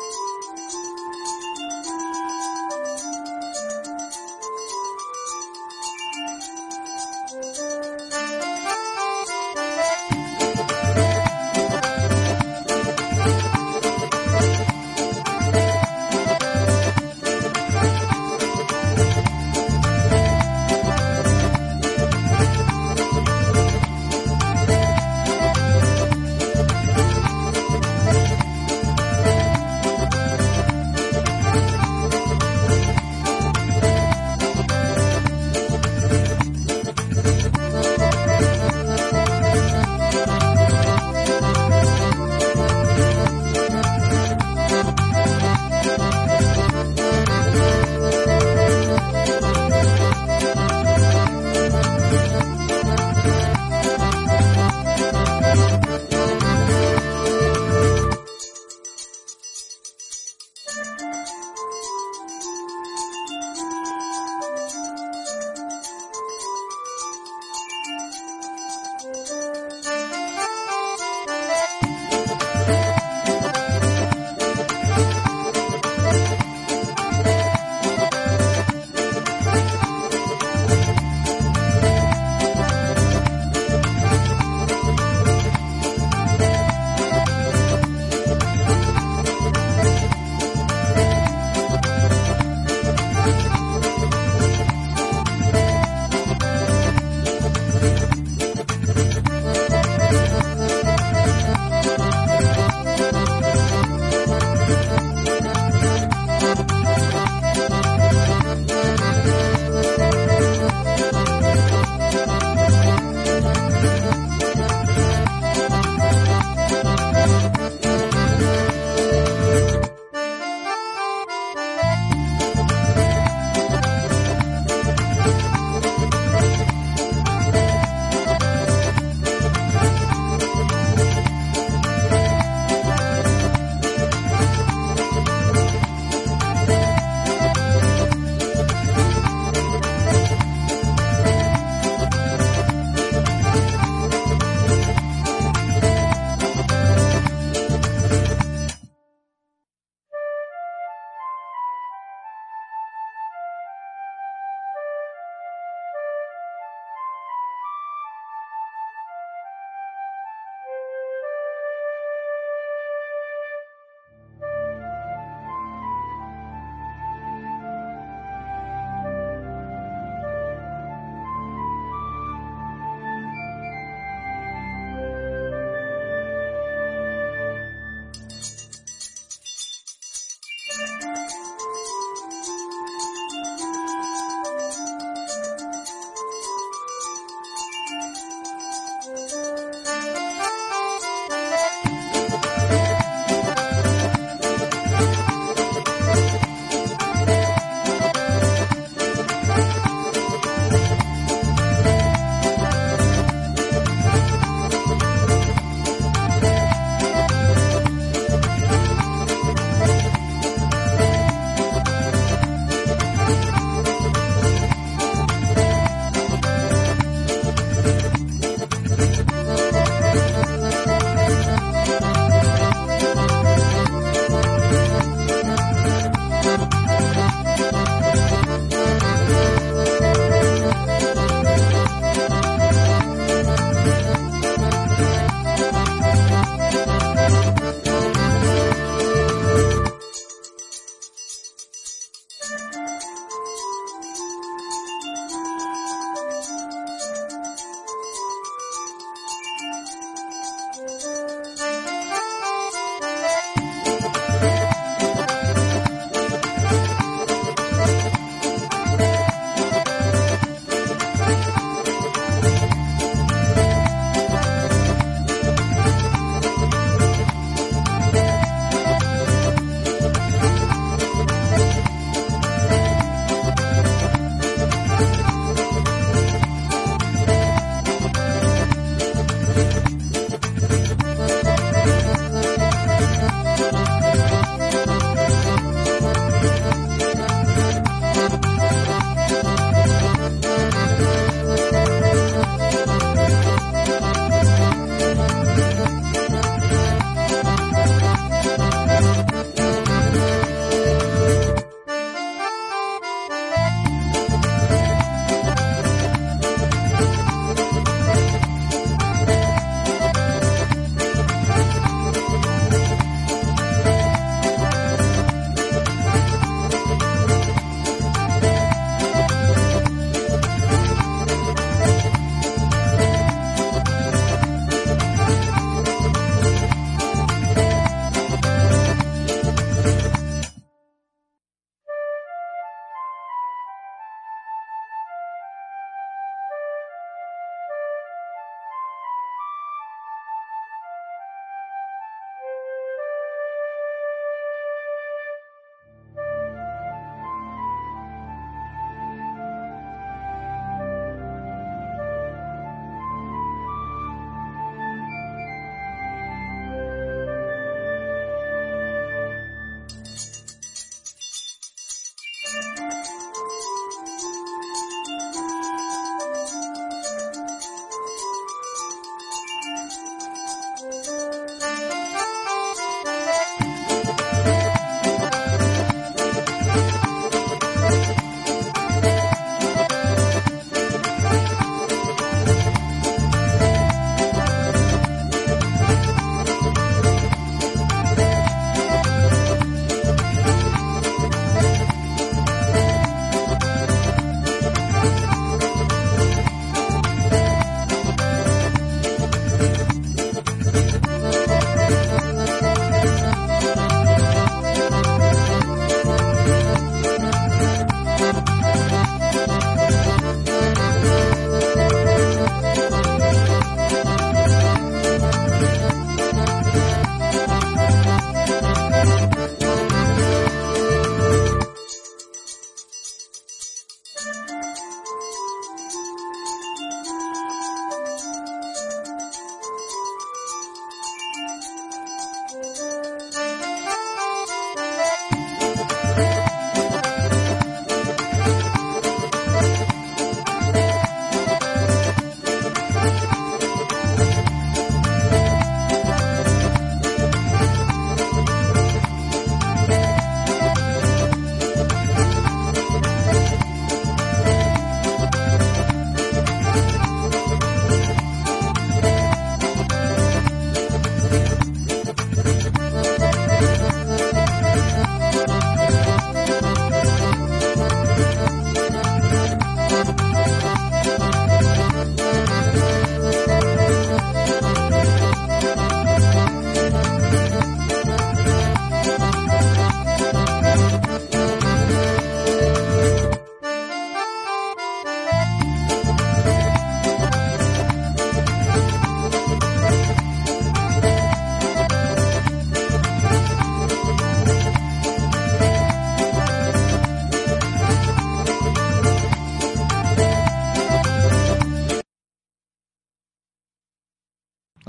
you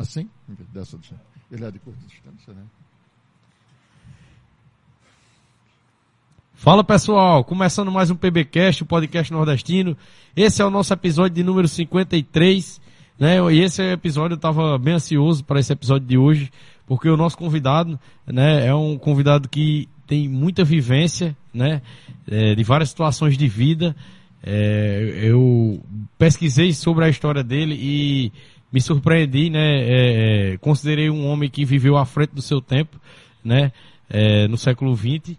Assim? Dessa, ele é de curta distância, né? Fala pessoal, começando mais um PBcast, o podcast nordestino. Esse é o nosso episódio de número 53, né? E esse episódio eu estava bem ansioso para esse episódio de hoje, porque o nosso convidado, né, é um convidado que tem muita vivência, né, é, de várias situações de vida. É, eu pesquisei sobre a história dele e me surpreendi, né? É, é, considerei um homem que viveu à frente do seu tempo, né? É, no século XX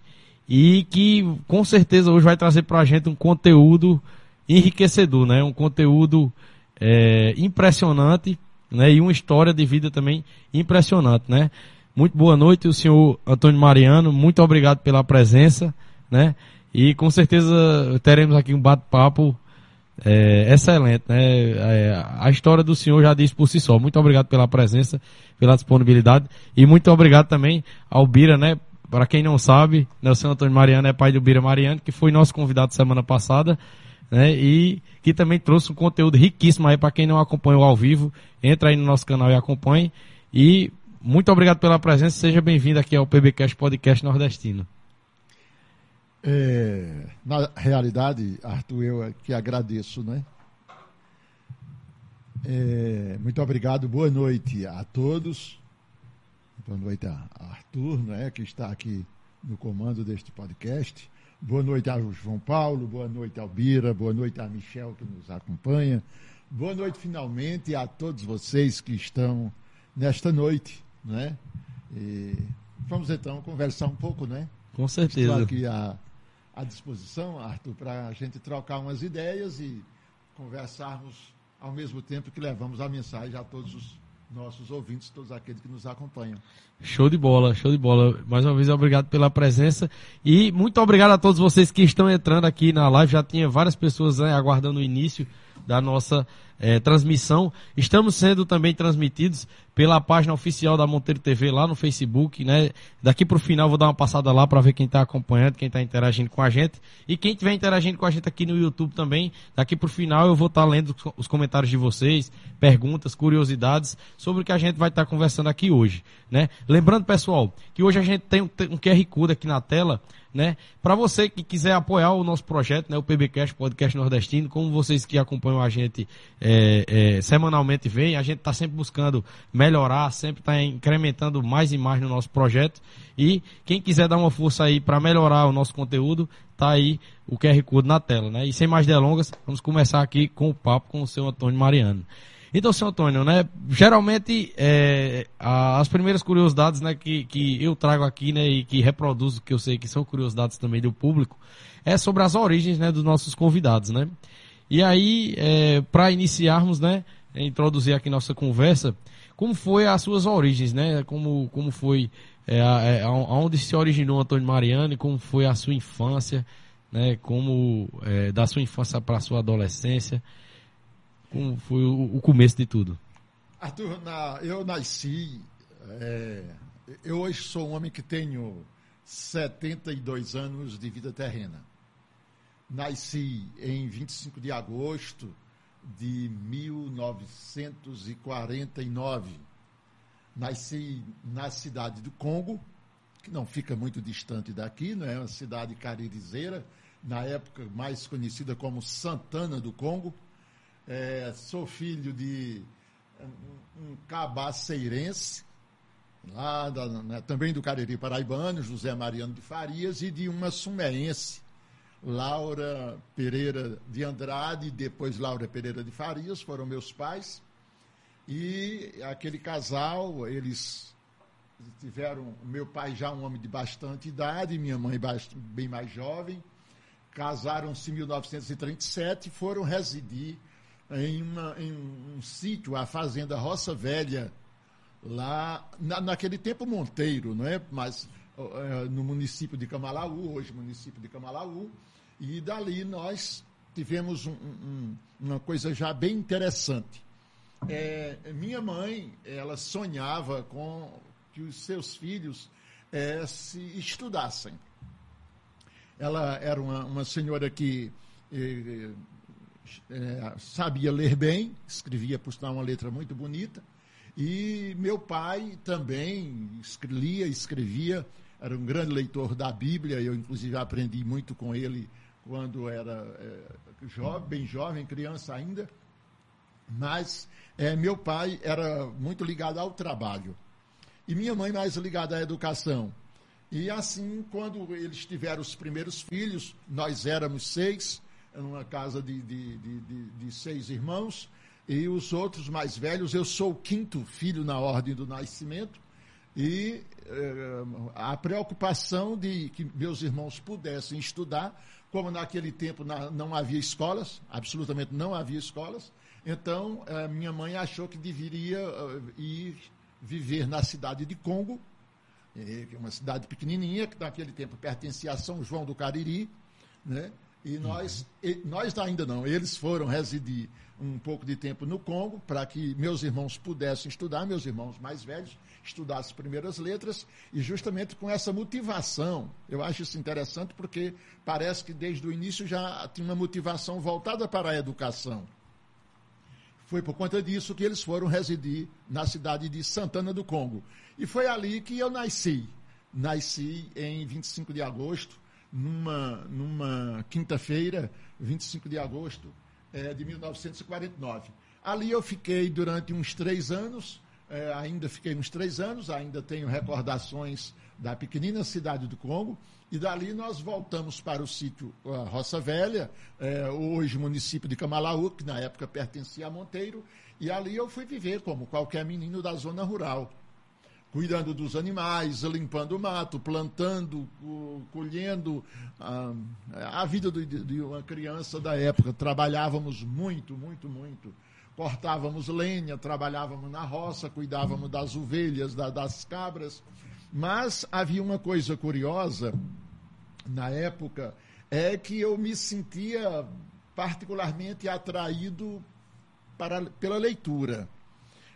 e que com certeza hoje vai trazer para a gente um conteúdo enriquecedor, né? Um conteúdo é, impressionante, né? E uma história de vida também impressionante, né? Muito boa noite, o senhor Antônio Mariano. Muito obrigado pela presença, né? E com certeza teremos aqui um bate-papo é, excelente, né? É, a história do senhor já diz por si só. Muito obrigado pela presença, pela disponibilidade e muito obrigado também ao Bira, né? Para quem não sabe, o senhor Antônio Mariano é pai do Bira Mariano, que foi nosso convidado semana passada, né? E que também trouxe um conteúdo riquíssimo aí para quem não acompanhou ao vivo. Entra aí no nosso canal e acompanhe. E muito obrigado pela presença. Seja bem-vindo aqui ao PBcast Podcast Nordestino. É, na realidade, Arthur, eu é que agradeço, né? É, muito obrigado, boa noite a todos. Boa noite a Arthur, né, que está aqui no comando deste podcast. Boa noite ao João Paulo, boa noite ao Bira, boa noite a Michel que nos acompanha. Boa noite finalmente a todos vocês que estão nesta noite, né? E vamos então conversar um pouco, né? Com certeza. Estou aqui a à disposição, Arthur, para a gente trocar umas ideias e conversarmos ao mesmo tempo que levamos a mensagem a todos os nossos ouvintes, todos aqueles que nos acompanham. Show de bola, show de bola. Mais uma vez, obrigado pela presença e muito obrigado a todos vocês que estão entrando aqui na live. Já tinha várias pessoas né, aguardando o início da nossa é, transmissão. Estamos sendo também transmitidos pela página oficial da Monteiro TV lá no Facebook, né? Daqui para o final vou dar uma passada lá para ver quem está acompanhando, quem está interagindo com a gente e quem estiver interagindo com a gente aqui no YouTube também. Daqui para o final eu vou estar tá lendo os comentários de vocês, perguntas, curiosidades sobre o que a gente vai estar tá conversando aqui hoje, né? Lembrando pessoal que hoje a gente tem um QR Code aqui na tela né? Para você que quiser apoiar o nosso projeto, né, o PBcast Podcast Nordestino, como vocês que acompanham a gente é, é, semanalmente veem, a gente está sempre buscando melhorar, sempre está incrementando mais e mais no nosso projeto. E quem quiser dar uma força aí para melhorar o nosso conteúdo, tá aí o QR Code na tela, né? E sem mais delongas, vamos começar aqui com o papo com o seu Antônio Mariano. Então, senhor Antônio, né, geralmente é, as primeiras curiosidades né, que, que eu trago aqui né, e que reproduzo, que eu sei que são curiosidades também do público, é sobre as origens né, dos nossos convidados. Né? E aí, é, para iniciarmos, né, introduzir aqui nossa conversa, como foi as suas origens, né? Como, como foi, é, é, se originou Antônio Mariano como foi a sua infância, né? Como é, da sua infância para a sua adolescência como foi o, o começo de tudo? Arthur, na, eu nasci. É, eu hoje sou um homem que tenho 72 anos de vida terrena. Nasci em 25 de agosto de 1949. Nasci na cidade do Congo, que não fica muito distante daqui, não é uma cidade caririzeira, na época mais conhecida como Santana do Congo. É, sou filho de um, cabaceirense, lá da, né, também do Cariri Paraibano, José Mariano de Farias, e de uma sumeense, Laura Pereira de Andrade, depois Laura Pereira de Farias, foram meus pais. E aquele casal, eles tiveram, meu pai já um homem de bastante idade, minha mãe bem mais jovem, casaram-se em 1937 e foram residir em, uma, em um, um sítio, a Fazenda Roça Velha, lá, na, naquele tempo Monteiro, não é? Mas é, no município de Camalaú, hoje município de Camalaú, e dali nós tivemos um, um, uma coisa já bem interessante. É, minha mãe, ela sonhava com que os seus filhos é, se estudassem. Ela era uma, uma senhora que é, é, sabia ler bem, escrevia, por sinal, uma letra muito bonita, e meu pai também lia, escrevia, era um grande leitor da Bíblia, eu inclusive aprendi muito com ele quando era é, jovem, bem jovem, criança ainda. Mas é, meu pai era muito ligado ao trabalho e minha mãe mais ligada à educação. E assim, quando eles tiveram os primeiros filhos, nós éramos seis, numa casa de, de, de, de, seis irmãos, e os outros mais velhos, eu sou o quinto filho na ordem do nascimento, e eh, a preocupação de que meus irmãos pudessem estudar, como naquele tempo não havia escolas, absolutamente não havia escolas, então eh, minha mãe achou que deveria eh, ir viver na cidade de Congo, é uma cidade pequenininha, que naquele tempo pertencia a São João do Cariri, né? E nós, e, nós ainda não, eles foram residir um pouco de tempo no Congo para que meus irmãos pudessem estudar, meus irmãos mais velhos, estudassem as primeiras letras, e justamente com essa motivação, eu acho isso interessante porque parece que desde o início já tinha uma motivação voltada para a educação. Foi por conta disso que eles foram residir na cidade de Santana do Congo. E foi ali que eu nasci. Nasci em 25 de agosto, numa, numa quinta-feira, 25 de agosto é, de 1949. Ali eu fiquei durante uns três anos, é, ainda fiquei uns três anos, ainda tenho recordações da pequenina cidade do Congo, e dali nós voltamos para o sítio Roça Velha, é, hoje município de Camalaú, que na época pertencia a Monteiro, e ali eu fui viver como qualquer menino da zona rural, cuidando dos animais, limpando o mato, plantando, colhendo. A, a vida de uma criança da época. Trabalhávamos muito, muito, muito cortávamos lenha, trabalhávamos na roça, cuidávamos das ovelhas, da, das cabras. Mas havia uma coisa curiosa na época, é que eu me sentia particularmente atraído para, pela leitura.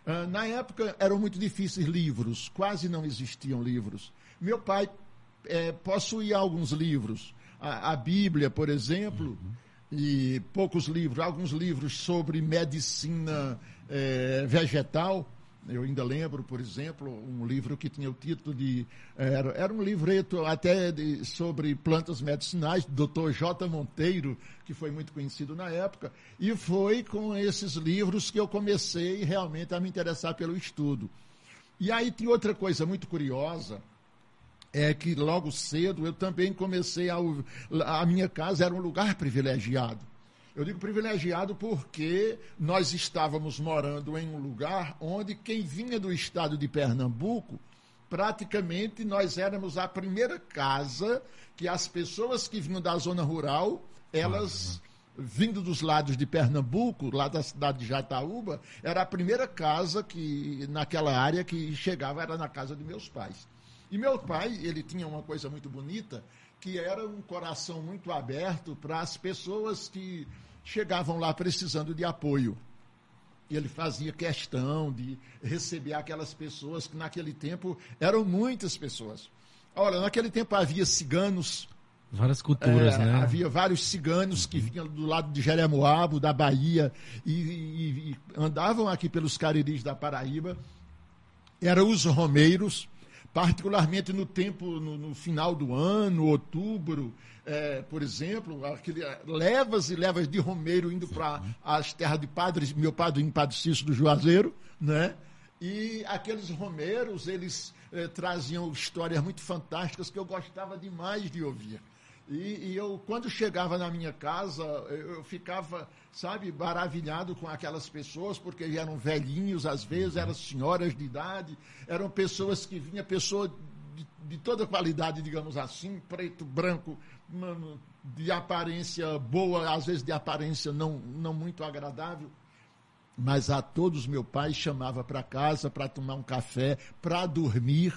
Uh, na época eram muito difíceis livros, quase não existiam livros. Meu pai é, possuía alguns livros, a, a Bíblia, por exemplo, uhum. E poucos livros, alguns livros sobre medicina é, vegetal, eu ainda lembro, por exemplo, um livro que tinha o título de. Era, era um livreto até de, sobre plantas medicinais, do Dr. J. Monteiro, que foi muito conhecido na época. E foi com esses livros que eu comecei realmente a me interessar pelo estudo. E aí tem outra coisa muito curiosa, é que logo cedo eu também comecei a. A minha casa era um lugar privilegiado. Eu digo privilegiado porque nós estávamos morando em um lugar onde quem vinha do estado de Pernambuco, praticamente nós éramos a primeira casa que as pessoas que vinham da zona rural, elas uhum. vindo dos lados de Pernambuco, lá da cidade de Jataúba, era a primeira casa que naquela área que chegava era na casa de meus pais. E meu pai, ele tinha uma coisa muito bonita, que era um coração muito aberto para as pessoas que chegavam lá precisando de apoio. E ele fazia questão de receber aquelas pessoas que naquele tempo eram muitas pessoas. Olha, naquele tempo havia ciganos. Várias culturas, é, né? Havia vários ciganos que vinham do lado de Jeremoabo, da Bahia, e, e, e andavam aqui pelos cariris da Paraíba. Eram os romeiros, particularmente no tempo, no, no final do ano, outubro, é, por exemplo, aquele, levas e levas de romeiro indo para as terras de padres, meu padre em Padre Cício do Juazeiro, né? E aqueles romeiros, eles eh, traziam histórias muito fantásticas que eu gostava demais de ouvir. E, e, eu, quando chegava na minha casa, eu, eu, ficava, sabe, maravilhado com aquelas pessoas, porque eram velhinhos, às vezes, eram senhoras de idade, eram pessoas que vinham, pessoas de, de toda qualidade, digamos assim, preto, branco, de aparência boa, às vezes de aparência não, não muito agradável mas a todos meu pai chamava para casa para tomar um café, para dormir.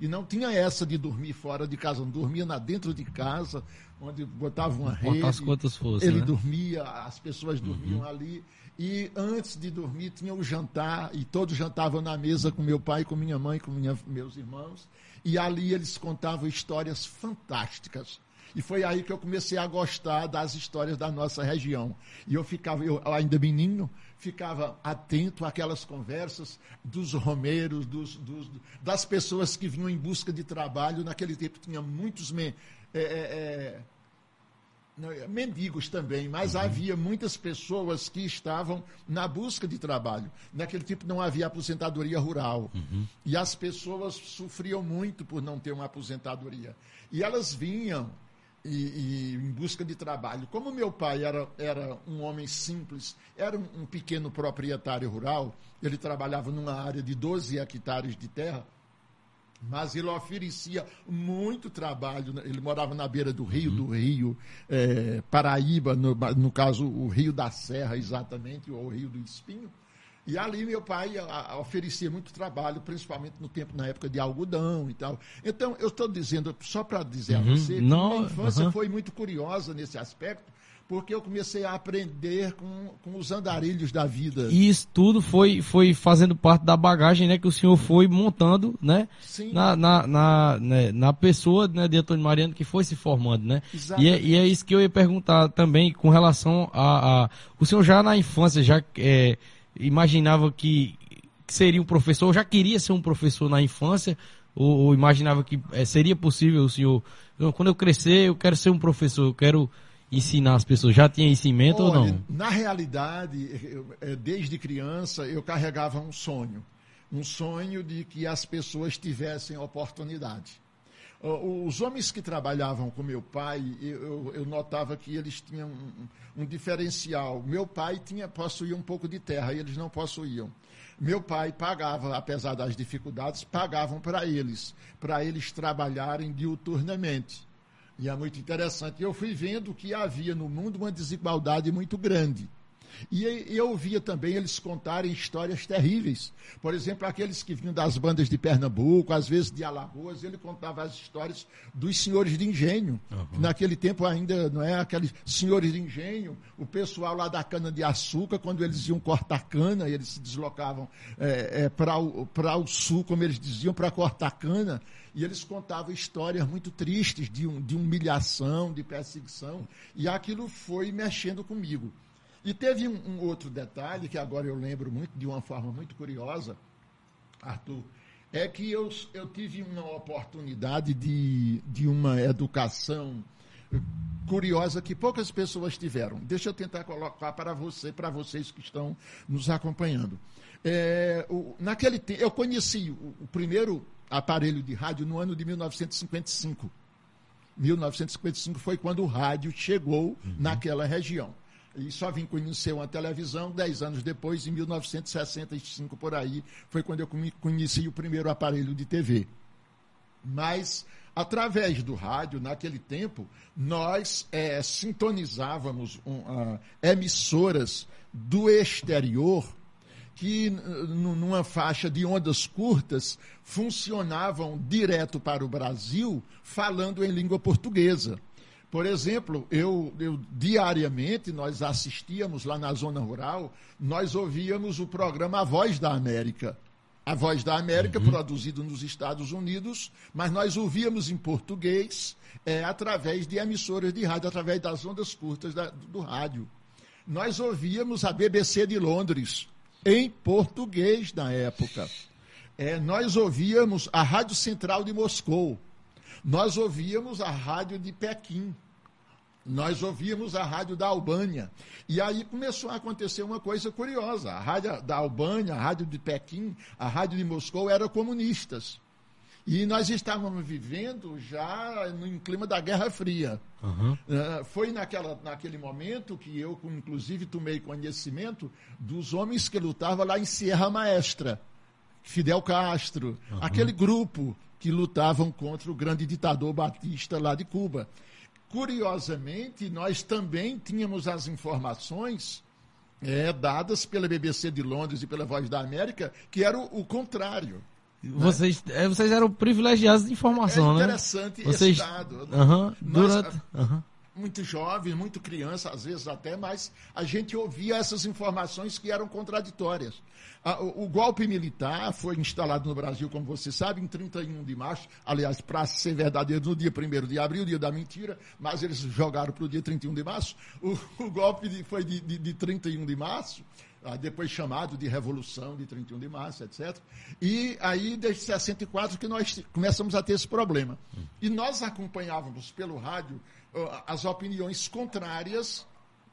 E não tinha essa de dormir fora de casa, não dormia na dentro de casa, onde botava uma rede. As quantas fosse, ele né? dormia, as pessoas dormiam uhum. ali. E antes de dormir tinha o jantar, e todos jantavam na mesa com meu pai, com minha mãe, com minha, meus irmãos. E ali eles contavam histórias fantásticas e foi aí que eu comecei a gostar das histórias da nossa região. E eu ficava, eu ainda menino, ficava atento àquelas conversas dos romeiros, dos, dos, das pessoas que vinham em busca de trabalho. Naquele tempo tinha muitos é, é, é, mendigos também, mas uhum. havia muitas pessoas que estavam na busca de trabalho. Naquele tempo não havia aposentadoria rural. Uhum. E as pessoas sofriam muito por não ter uma aposentadoria. E elas vinham e, e, em busca de trabalho. Como meu pai era, era um homem simples, era um, um, pequeno proprietário rural, ele trabalhava numa área de 12 hectares de terra, mas ele oferecia muito trabalho. Né? Ele morava na beira do rio, uhum. do rio é, Paraíba, no, no caso, o Rio da Serra, exatamente, ou o Rio do Espinho. E ali meu pai a, a, oferecia muito trabalho, principalmente no tempo, na época de algodão e tal. Então, eu estou dizendo, só para dizer uhum, a você, que não, minha infância uhum. foi muito curiosa nesse aspecto, porque eu comecei a aprender com, com os andarilhos da vida. E isso tudo foi, foi fazendo parte da bagagem né, que o senhor foi montando né, Sim. Na, na, na, né, na pessoa né, de Antônio Mariano que foi se formando. Né? E é, e é isso que eu ia perguntar também com relação a, a. O senhor já na infância, já. É, imaginava que, seria um professor, já queria ser um professor na infância, ou, ou imaginava que é, seria possível o senhor, quando eu crescer, eu quero ser um professor, eu quero ensinar as pessoas. Já tinha Olha, ou não? Na realidade, eu, eh, desde criança, eu carregava um sonho. Um sonho de que as pessoas tivessem oportunidade. Os homens que trabalhavam com meu pai, eu, eu notava que eles tinham um, um, diferencial. Meu pai tinha possuía um pouco de terra e eles não possuíam. Meu pai pagava, apesar das dificuldades, pagavam para eles, para eles trabalharem diuturnamente. E é muito interessante. Eu fui vendo que havia no mundo uma desigualdade muito grande. E eu ouvia também eles contarem histórias terríveis. Por exemplo, aqueles que vinham das bandas de Pernambuco, às vezes de Alagoas, ele contava as histórias dos senhores de engenho. Uhum. Naquele tempo ainda, não é? Aqueles senhores de engenho, o pessoal lá da cana-de-açúcar, quando eles iam cortar cana, eles se deslocavam é, é, para o, o sul, como eles diziam, para cortar cana, e eles contavam histórias muito tristes de, um, de humilhação, de perseguição, e aquilo foi mexendo comigo. E teve um, um, outro detalhe que agora eu lembro muito, de uma forma muito curiosa, Arthur, é que eu, eu tive uma oportunidade de, de uma educação curiosa que poucas pessoas tiveram. Deixa eu tentar colocar para você, para vocês que estão nos acompanhando. É, o, naquele tempo, eu conheci o, o primeiro aparelho de rádio no ano de 1955. 1955 foi quando o rádio chegou uhum. naquela região e só vim conhecer uma televisão dez anos depois, em 1965 por aí, foi quando eu conheci o primeiro aparelho de TV. Mas, através do rádio, naquele tempo, nós é, sintonizávamos um, uh, emissoras do exterior que, numa faixa de ondas curtas, funcionavam direto para o Brasil, falando em língua portuguesa. Por exemplo, eu, eu, diariamente nós assistíamos lá na zona rural, nós ouvíamos o programa A Voz da América. A Voz da América, uhum. produzido nos Estados Unidos, mas nós ouvíamos em português é, através de emissoras de rádio, através das ondas curtas da, do rádio. Nós ouvíamos a BBC de Londres, em português na época. é, nós ouvíamos a Rádio Central de Moscou, nós ouvíamos a Rádio de Pequim, nós ouvíamos a rádio da Albânia. E aí começou a acontecer uma coisa curiosa. A rádio da Albânia, a rádio de Pequim, a rádio de Moscou eram comunistas. E nós estávamos vivendo já no clima da Guerra Fria. Uhum. Uh, foi naquela, naquele momento que eu, inclusive, tomei conhecimento dos homens que lutavam lá em Sierra Maestra. Fidel Castro, uhum. aquele grupo que lutavam contra o grande ditador Batista lá de Cuba. Curiosamente, nós também tínhamos as informações é, dadas pela BBC de Londres e pela Voz da América, que era o, o contrário. Né? Vocês, é, vocês eram privilegiados de informação, é né? interessante vocês... esse dado. Uhum, durante... Nós, uhum muito jovem, muito criança, às vezes até, mas a gente ouvia essas informações que eram contraditórias. O, golpe militar foi instalado no Brasil, como você sabe, em 31 de março, aliás, para ser verdadeiro, no dia 1 de abril, dia da mentira, mas eles jogaram para o dia 31 de março. O, o golpe de, foi de, de, de 31 de março, ah, depois chamado de Revolução de 31 de março, etc. E aí, desde 64, que nós começamos a ter esse problema. E nós acompanhávamos pelo rádio as opiniões contrárias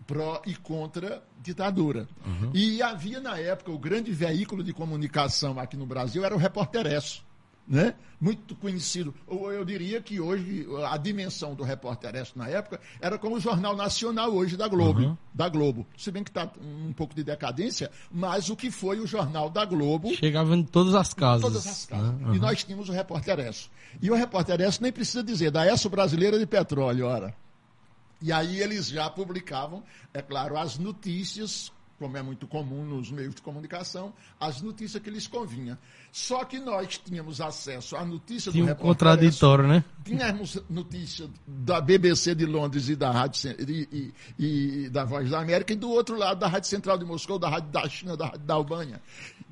pró e contra ditadura. Uhum. E havia na época o grande veículo de comunicação aqui no Brasil era o Repórteresso né? muito conhecido. Ou eu diria que hoje a dimensão do repórter Esso na época era como o Jornal Nacional hoje da Globo. Uhum. Da Globo. Se bem que está um pouco de decadência, mas o que foi o Jornal da Globo. Chegava em todas as casas. Todas as casas. Uhum. E nós tínhamos o repórter Esso. E o repórter Esso nem precisa dizer, da Esso Brasileira de Petróleo, ora. E aí eles já publicavam, é claro, as notícias como é muito comum nos meios de comunicação, as notícias que lhes convinha. Só que nós tínhamos acesso à notícia Tinha do um contraditório, né? Tínhamos notícia da BBC de Londres e da Rádio e, e, e, da Voz da América, e do outro lado da Rádio Central de Moscou, da Rádio da China, da Rádio da Albânia.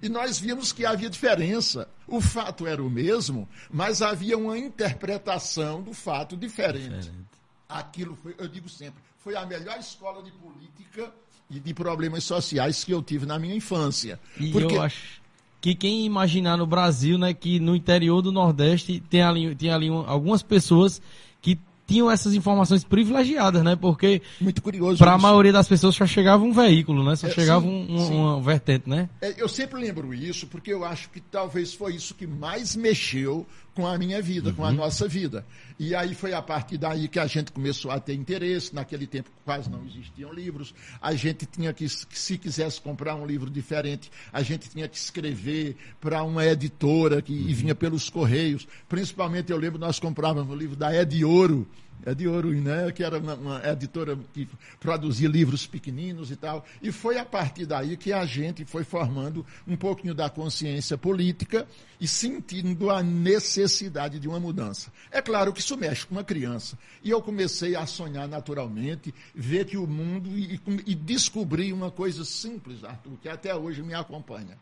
E nós vimos que havia diferença. O fato era o mesmo, mas havia uma interpretação do fato diferente. diferente. Aquilo foi, eu digo sempre, foi a melhor escola de política e de problemas sociais que eu tive na minha infância. E Porque... eu acho que quem imaginar no Brasil, né, que no interior do Nordeste tem ali, tem ali algumas pessoas que tinham essas informações privilegiadas, né? Porque muito curioso. Para a maioria das pessoas só chegava um veículo, né? Só é, chegava sim, um, sim. uma vertente, né? É, eu sempre lembro isso porque eu acho que talvez foi isso que mais mexeu com a minha vida, uhum. com a uhum. nossa vida. E aí foi a partir daí que a gente começou a ter interesse. Naquele tempo quase não existiam livros. A gente tinha que, se quisesse comprar um livro diferente, a gente tinha que escrever para uma editora que uhum. vinha pelos correios. Principalmente eu lembro nós comprávamos o livro da Ed Ouro é de Ouro, né? que era uma, uma, editora que produzia livros pequeninos e tal. E foi a partir daí que a gente foi formando um pouquinho da consciência política e sentindo a necessidade de uma mudança. É claro que isso mexe com uma criança. E eu comecei a sonhar naturalmente, ver que o mundo e, e descobri uma coisa simples, Arthur, que até hoje me acompanha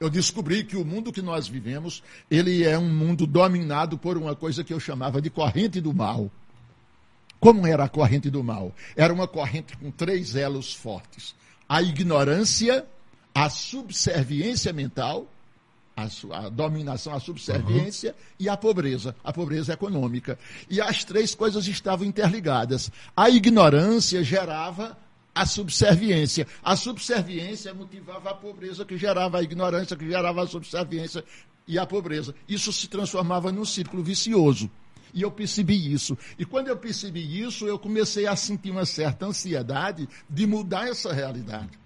eu descobri que o mundo que nós vivemos, ele é um mundo dominado por uma coisa que eu chamava de corrente do mal. Como era a corrente do mal? Era uma corrente com três elos fortes: a ignorância, a subserviência mental, a, a dominação, a subserviência uhum. e a pobreza, a pobreza econômica. E as três coisas estavam interligadas. A ignorância gerava a subserviência. A subserviência motivava a pobreza, que gerava a ignorância, que gerava a subserviência e a pobreza. Isso se transformava num círculo vicioso. E eu percebi isso. E quando eu percebi isso, eu comecei a sentir uma certa ansiedade de mudar essa realidade.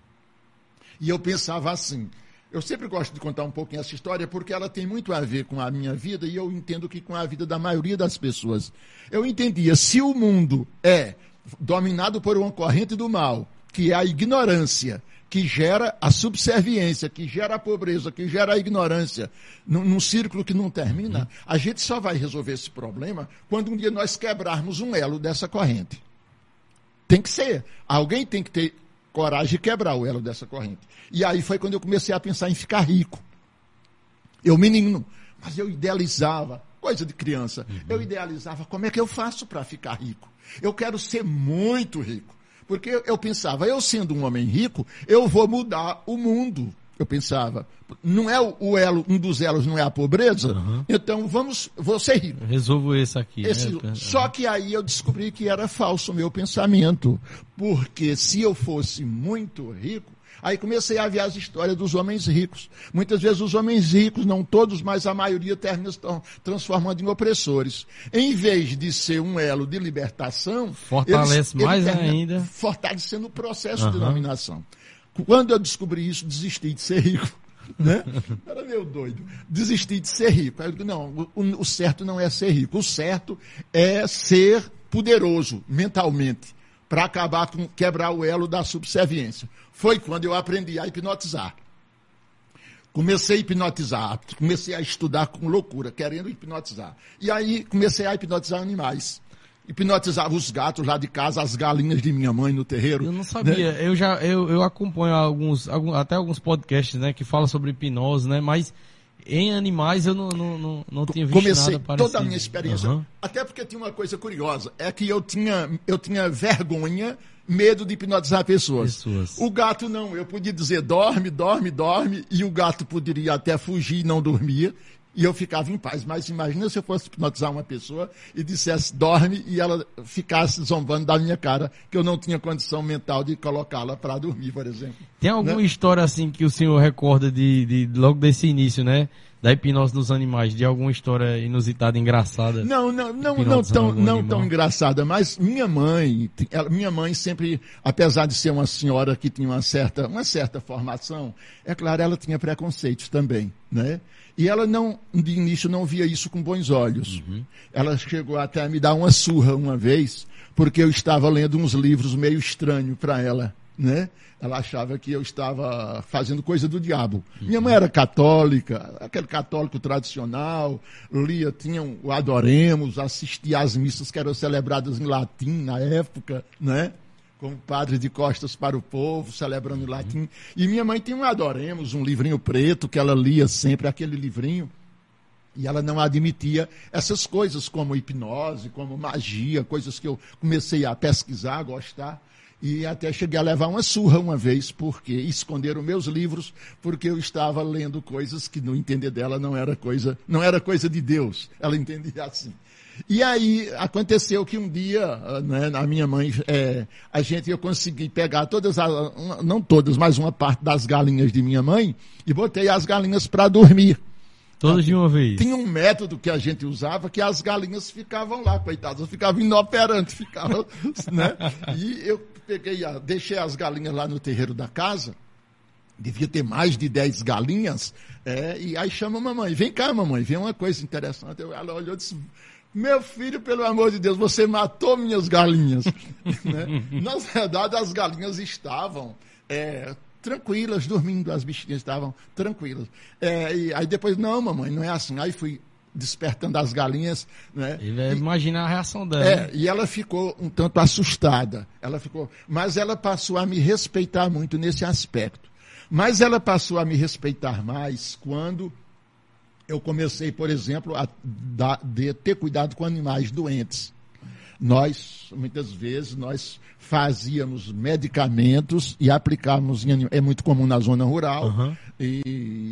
E eu pensava assim. Eu sempre gosto de contar um pouquinho essa história porque ela tem muito a ver com a minha vida e eu entendo que com a vida da maioria das pessoas. Eu entendia, se o mundo é dominado por uma corrente do mal, que é a ignorância, que gera a subserviência, que gera a pobreza, que gera a ignorância, num, num, círculo que não termina, a gente só vai resolver esse problema quando um dia nós quebrarmos um elo dessa corrente. Tem que ser. Alguém tem que ter coragem de quebrar o elo dessa corrente. E aí foi quando eu comecei a pensar em ficar rico. Eu, menino, mas eu idealizava, coisa de criança, uhum. eu idealizava como é que eu faço para ficar rico. Eu quero ser muito rico. Porque eu pensava, eu sendo um homem rico, eu vou mudar o mundo. Eu pensava, não é o elo, um dos elos não é a pobreza, Uhum. então vamos, vou ser rico. Resolvo esse aqui. Esse- né? só que aí eu descobri que era falso o meu pensamento. Porque se eu fosse muito rico, aí comecei a ver as histórias dos homens ricos. Muitas vezes os homens ricos, não todos, mas a maioria termina se tran- transformando em opressores. Em vez de ser um elo de libertação, Fortalece mais termina ainda. Fortalecendo o processo de Aham. dominação. Quando eu descobri isso, desisti de ser rico. Né? Era meio doido. Desisti de ser rico. Aí eu digo, não, o, o certo não é ser rico. O certo é ser poderoso mentalmente para acabar com quebrar o elo da subserviência. Foi quando eu aprendi a hipnotizar. Comecei a hipnotizar, comecei a estudar com loucura, querendo hipnotizar. E aí comecei a hipnotizar animais. Hipnotizava os gatos lá de casa, as galinhas de minha mãe no terreiro. Eu não sabia. Eu já eu, eu acompanho alguns, algum- até alguns podcasts, né, que falam sobre hipnose, né? Mas em animais eu não, não, não, não tinha visto comecei nada parecido. toda a minha experiência. Aham. Até porque tinha uma coisa curiosa, é que eu tinha, eu tinha vergonha, medo de hipnotizar pessoas. Pessoas. O gato não, eu podia dizer dorme, dorme, dorme, e o gato poderia até fugir e não dormia. E eu ficava em paz. Mas imagina se eu fosse hipnotizar uma pessoa e dissesse dorme e ela ficasse zombando da minha cara, que eu não tinha condição mental de colocá-la para dormir, por exemplo. Tem alguma Né? história assim que o senhor recorda de, de logo desse início, né? Da hipnose nos animais, de alguma história inusitada, engraçada? Não, não, não, não tão, não animal. tão engraçada, mas minha mãe, ela- minha mãe sempre, apesar de ser uma senhora que tinha uma certa, uma certa formação, é claro, ela tinha preconceitos também, né? E ela não, de início, não via isso com bons olhos. Uhum. Ela chegou até a me dar uma surra uma vez, porque eu estava lendo uns livros meio estranhos para ela, né? Ela achava que eu estava fazendo coisa do diabo. Minha mãe era católica, aquele católico tradicional, lia, tinha o Adoremos, assistia às missas que eram celebradas em latim na época, né? Como padre de costas para o povo, celebrando em latim. E minha mãe tinha um Adoremos, um livrinho preto que ela lia sempre, aquele livrinho. E ela não admitia essas coisas como hipnose, como magia, coisas que eu comecei a pesquisar, a gostar. E até cheguei a levar uma surra uma vez, porque esconderam meus livros, porque eu estava lendo coisas que no entender dela não era coisa, não era coisa de Deus. Ela entendia assim. E aí aconteceu que um dia, ah, né, a minha mãe, é, a gente eu consegui pegar todas, as, não todas, mas uma parte das galinhas de minha mãe e botei as galinhas para dormir. Todas de uma vez. Tinha um método que a gente usava que as galinhas ficavam lá, coitadas, ficavam inoperantes, ficavam, né? E eu peguei, a- deixei as galinhas lá no terreiro da casa, devia ter mais de 10 galinhas, é, e aí chama a mamãe, vem cá mamãe, vem uma coisa interessante. Ela olhou e disse, meu filho, pelo amor de Deus, você matou minhas galinhas. né? Na verdade, as galinhas estavam é, tranquilas, dormindo, as bichinhas estavam tranquilas. É, e aí depois, não, mamãe, não é assim. Aí fui despertando as galinhas, né? Ele vai imaginar a reação dela. É, né? e ela ficou um tanto assustada. Ela ficou, mas ela passou a me respeitar muito nesse aspecto. Mas ela passou a me respeitar mais quando eu comecei, por exemplo, a de ter cuidado com animais doentes. Nós, muitas vezes, nós fazíamos medicamentos e aplicávamos em anim- é muito comum na zona rural, Aham. e,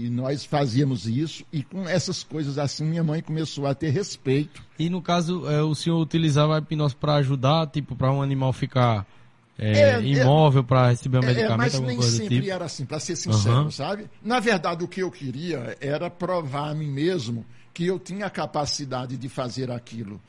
e nós fazíamos isso, e com essas coisas assim, minha mãe começou a ter respeito E no caso, é, o senhor utilizava a hipnose para ajudar, tipo, para um animal ficar é, É, é- imóvel para receber um É, medicamento, mas nem sempre tipo? era assim, para ser sincero, Aham. sabe? Na verdade, o que eu queria era provar a mim mesmo que eu tinha a capacidade de fazer aquilo.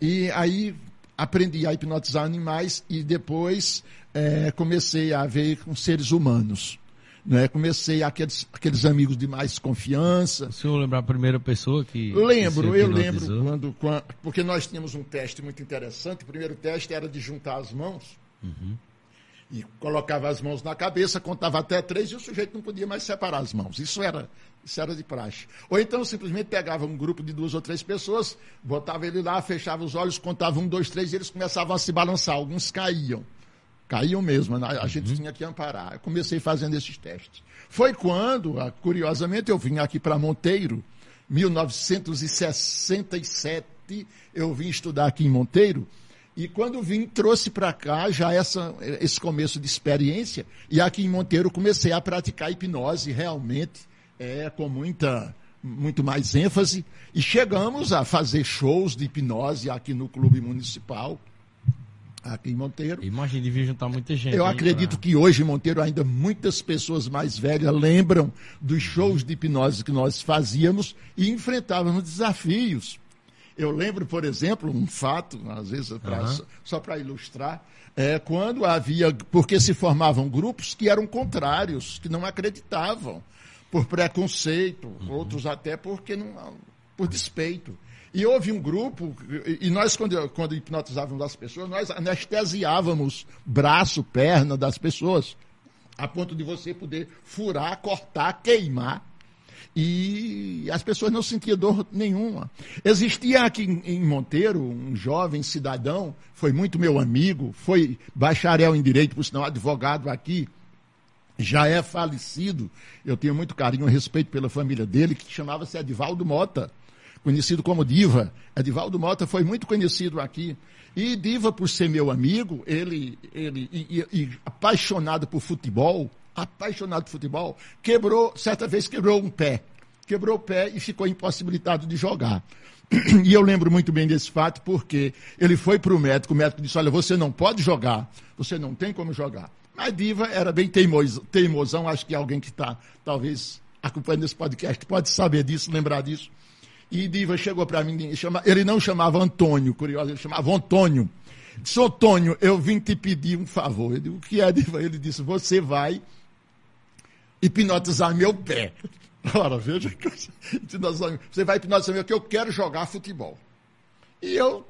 E aí aprendi a hipnotizar animais e depois eh, comecei a ver com seres humanos. Né? Comecei aqueles, aqueles amigos de mais confiança, O senhor lembra a primeira pessoa que. Lembro, que eu lembro quando, quan- porque nós tínhamos um teste muito interessante. O primeiro teste era de juntar as mãos e colocava as mãos na cabeça, contava até três e o sujeito não podia mais separar as mãos. Isso era, isso era de praxe. Ou então simplesmente pegava um grupo de duas ou três pessoas, botava ele lá, fechava os olhos, contava um, dois, três e eles começavam a se balançar. Alguns caíam. Caíam mesmo, a a gente tinha que amparar. Eu comecei fazendo esses testes. Foi quando, ah, curiosamente, eu vim aqui para Monteiro, 1967, eu vim estudar aqui em Monteiro, E quando vim, trouxe para cá já essa, esse começo de experiência. E aqui em Monteiro comecei a praticar hipnose realmente, é, com muita, muito mais ênfase. E chegamos a fazer shows de hipnose aqui no Clube Municipal, aqui em Monteiro. Imagina, devia juntar muita gente. Eu acredito pra... que hoje em Monteiro ainda muitas pessoas mais velhas lembram dos shows de hipnose que nós fazíamos e enfrentávamos desafios. Eu lembro, por exemplo, um fato, às vezes pra, uhum. só para ilustrar, é, quando havia, porque se formavam grupos que eram contrários, que não acreditavam, por preconceito, uhum. outros até porque não, por despeito. E houve um grupo, e nós, quando, quando hipnotizávamos as pessoas, nós anestesiávamos braço, perna das pessoas, a ponto de você poder furar, cortar, queimar e as pessoas não sentiam dor nenhuma. Existia aqui em Monteiro um jovem cidadão, foi muito meu amigo, foi bacharel em direito, por sinal advogado aqui, já é falecido. Eu tenho muito carinho e respeito pela família dele, que chamava-se Edivaldo Mota, conhecido como Diva. Edivaldo Mota foi muito conhecido aqui. E Diva, por ser meu amigo, ele, ele e, e, e apaixonado por futebol, apaixonado por futebol, quebrou, certa vez quebrou um pé. Quebrou o pé e ficou impossibilitado de jogar. E eu lembro muito bem desse fato porque ele foi para o médico, o médico disse, olha, você não pode jogar, você não tem como jogar. Mas Diva era bem teimoso, teimosão, acho que alguém que está, talvez, acompanhando esse podcast pode saber disso, lembrar disso. E Diva chegou para mim, ele não chamava Antônio, curioso, ele chamava Antônio. Disse, Antônio, eu vim te pedir um favor. Eu digo, o que é, Diva? Ele disse, você vai hipnotizar meu pé. Ora, veja que você vai hipnotizar meu que eu quero jogar futebol. E eu,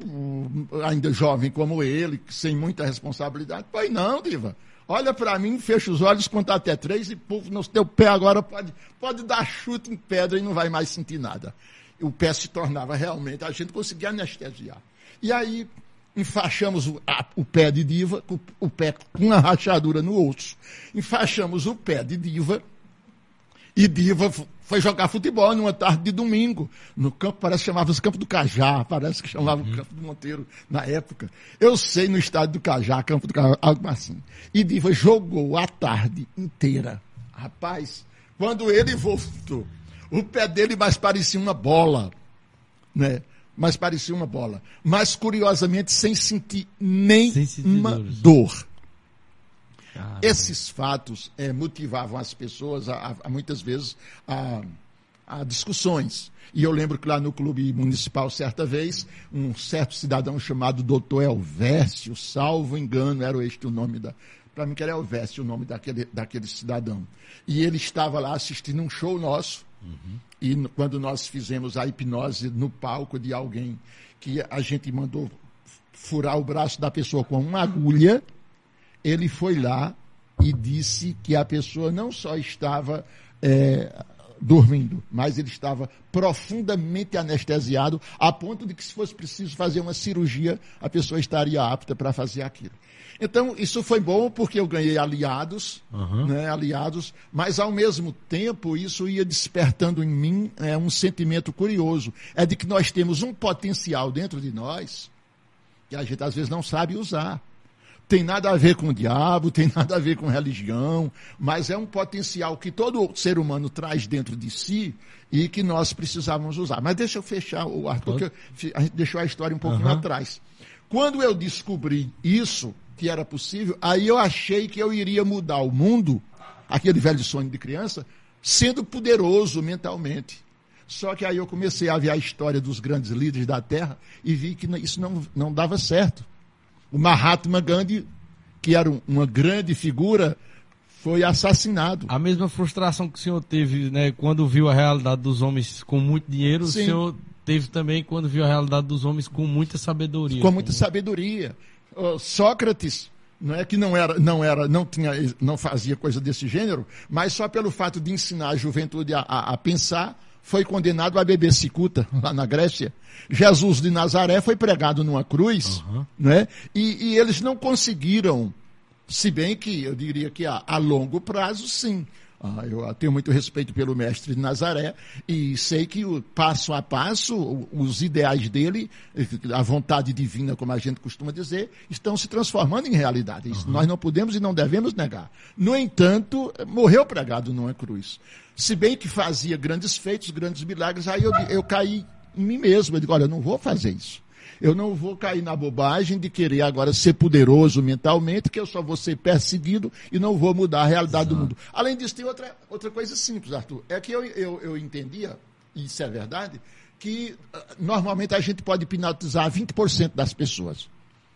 ainda jovem como ele, sem muita responsabilidade, pois não, Diva. Olha para mim, fecha os olhos, conta até três e puf, no teu pé agora pode, pode dar chute em pedra e não vai mais sentir nada. O pé se tornava realmente, a gente conseguia anestesiar. E aí enfaixamos o, a, o pé de diva, o, o, pé com uma rachadura no osso, enfaixamos o pé de diva, e diva foi jogar futebol numa tarde de domingo, no campo, parece que chamava-se Campo do Cajá, parece que chamava uhum. o Campo do Monteiro na época. Eu sei no estádio do Cajá, Campo do Cajá, algo assim. E Diva jogou a tarde inteira. Rapaz, quando ele voltou, o pé dele mais parecia uma bola, né? mas parecia uma bola. Mas, curiosamente, sem sentir nenhuma dor. Esses fatos é, motivavam as pessoas, a, a muitas vezes, a, a, discussões. E eu lembro que lá no clube municipal, certa vez, um certo cidadão chamado doutor Elvésio, salvo engano, era este o nome da. Para mim, que era Elvésio o nome daquele, daquele cidadão. E ele estava lá assistindo um show nosso. Uhum. E quando nós fizemos a hipnose no palco de alguém que a gente mandou furar o braço da pessoa com uma agulha, ele foi lá e disse que a pessoa não só estava é, dormindo, mas ele estava profundamente anestesiado, a ponto de que se fosse preciso fazer uma cirurgia, a pessoa estaria apta para fazer aquilo. Então, isso foi bom porque eu ganhei aliados, uhum. né, aliados, mas ao mesmo tempo isso ia despertando em mim é, um sentimento curioso. É de que nós temos um potencial dentro de nós que a gente às vezes não sabe usar. Tem nada a ver com o diabo, tem nada a ver com religião, mas é um potencial que todo ser humano traz dentro de si e que nós precisávamos usar. Mas deixa eu fechar o Arthur, porque a gente deixou a história um pouquinho uhum. atrás. Quando eu descobri isso, que era possível, aí eu achei que eu iria mudar o mundo, aquele velho sonho de criança, sendo poderoso mentalmente. Só que aí eu comecei a ver a história dos grandes líderes da Terra e vi que isso não, não dava certo. O Mahatma Gandhi, que era uma grande figura, foi assassinado. A mesma frustração que o senhor teve né, quando viu a realidade dos homens com muito dinheiro, Sim. o senhor teve também quando viu a realidade dos homens com muita sabedoria. Com muita sabedoria. Sócrates não é que não era, não era, não tinha, não fazia coisa desse gênero, mas só pelo fato de ensinar a juventude a, a, a pensar, foi condenado a beber cicuta lá na Grécia. Jesus de Nazaré foi pregado numa cruz, uhum. né? E, e, eles não conseguiram, se bem que eu diria que a, a longo prazo, sim. Ah, eu tenho muito respeito pelo mestre de Nazaré e sei que o passo a passo, os ideais dele, a vontade divina, como a gente costuma dizer, estão se transformando em realidade. Isso uhum. nós não podemos e não devemos negar. No entanto, morreu pregado numa cruz. Se bem que fazia grandes feitos, grandes milagres, aí eu, eu caí em mim mesmo. Eu digo, olha, eu não vou fazer isso. Eu não vou cair na bobagem de querer agora ser poderoso mentalmente, que eu só vou ser perseguido e não vou mudar a realidade Exato. do mundo. Além disso, tem outra, outra coisa simples, Arthur. É que eu, eu, eu entendia, e isso é verdade, que ah, normalmente a gente pode hipnotizar 20% das pessoas.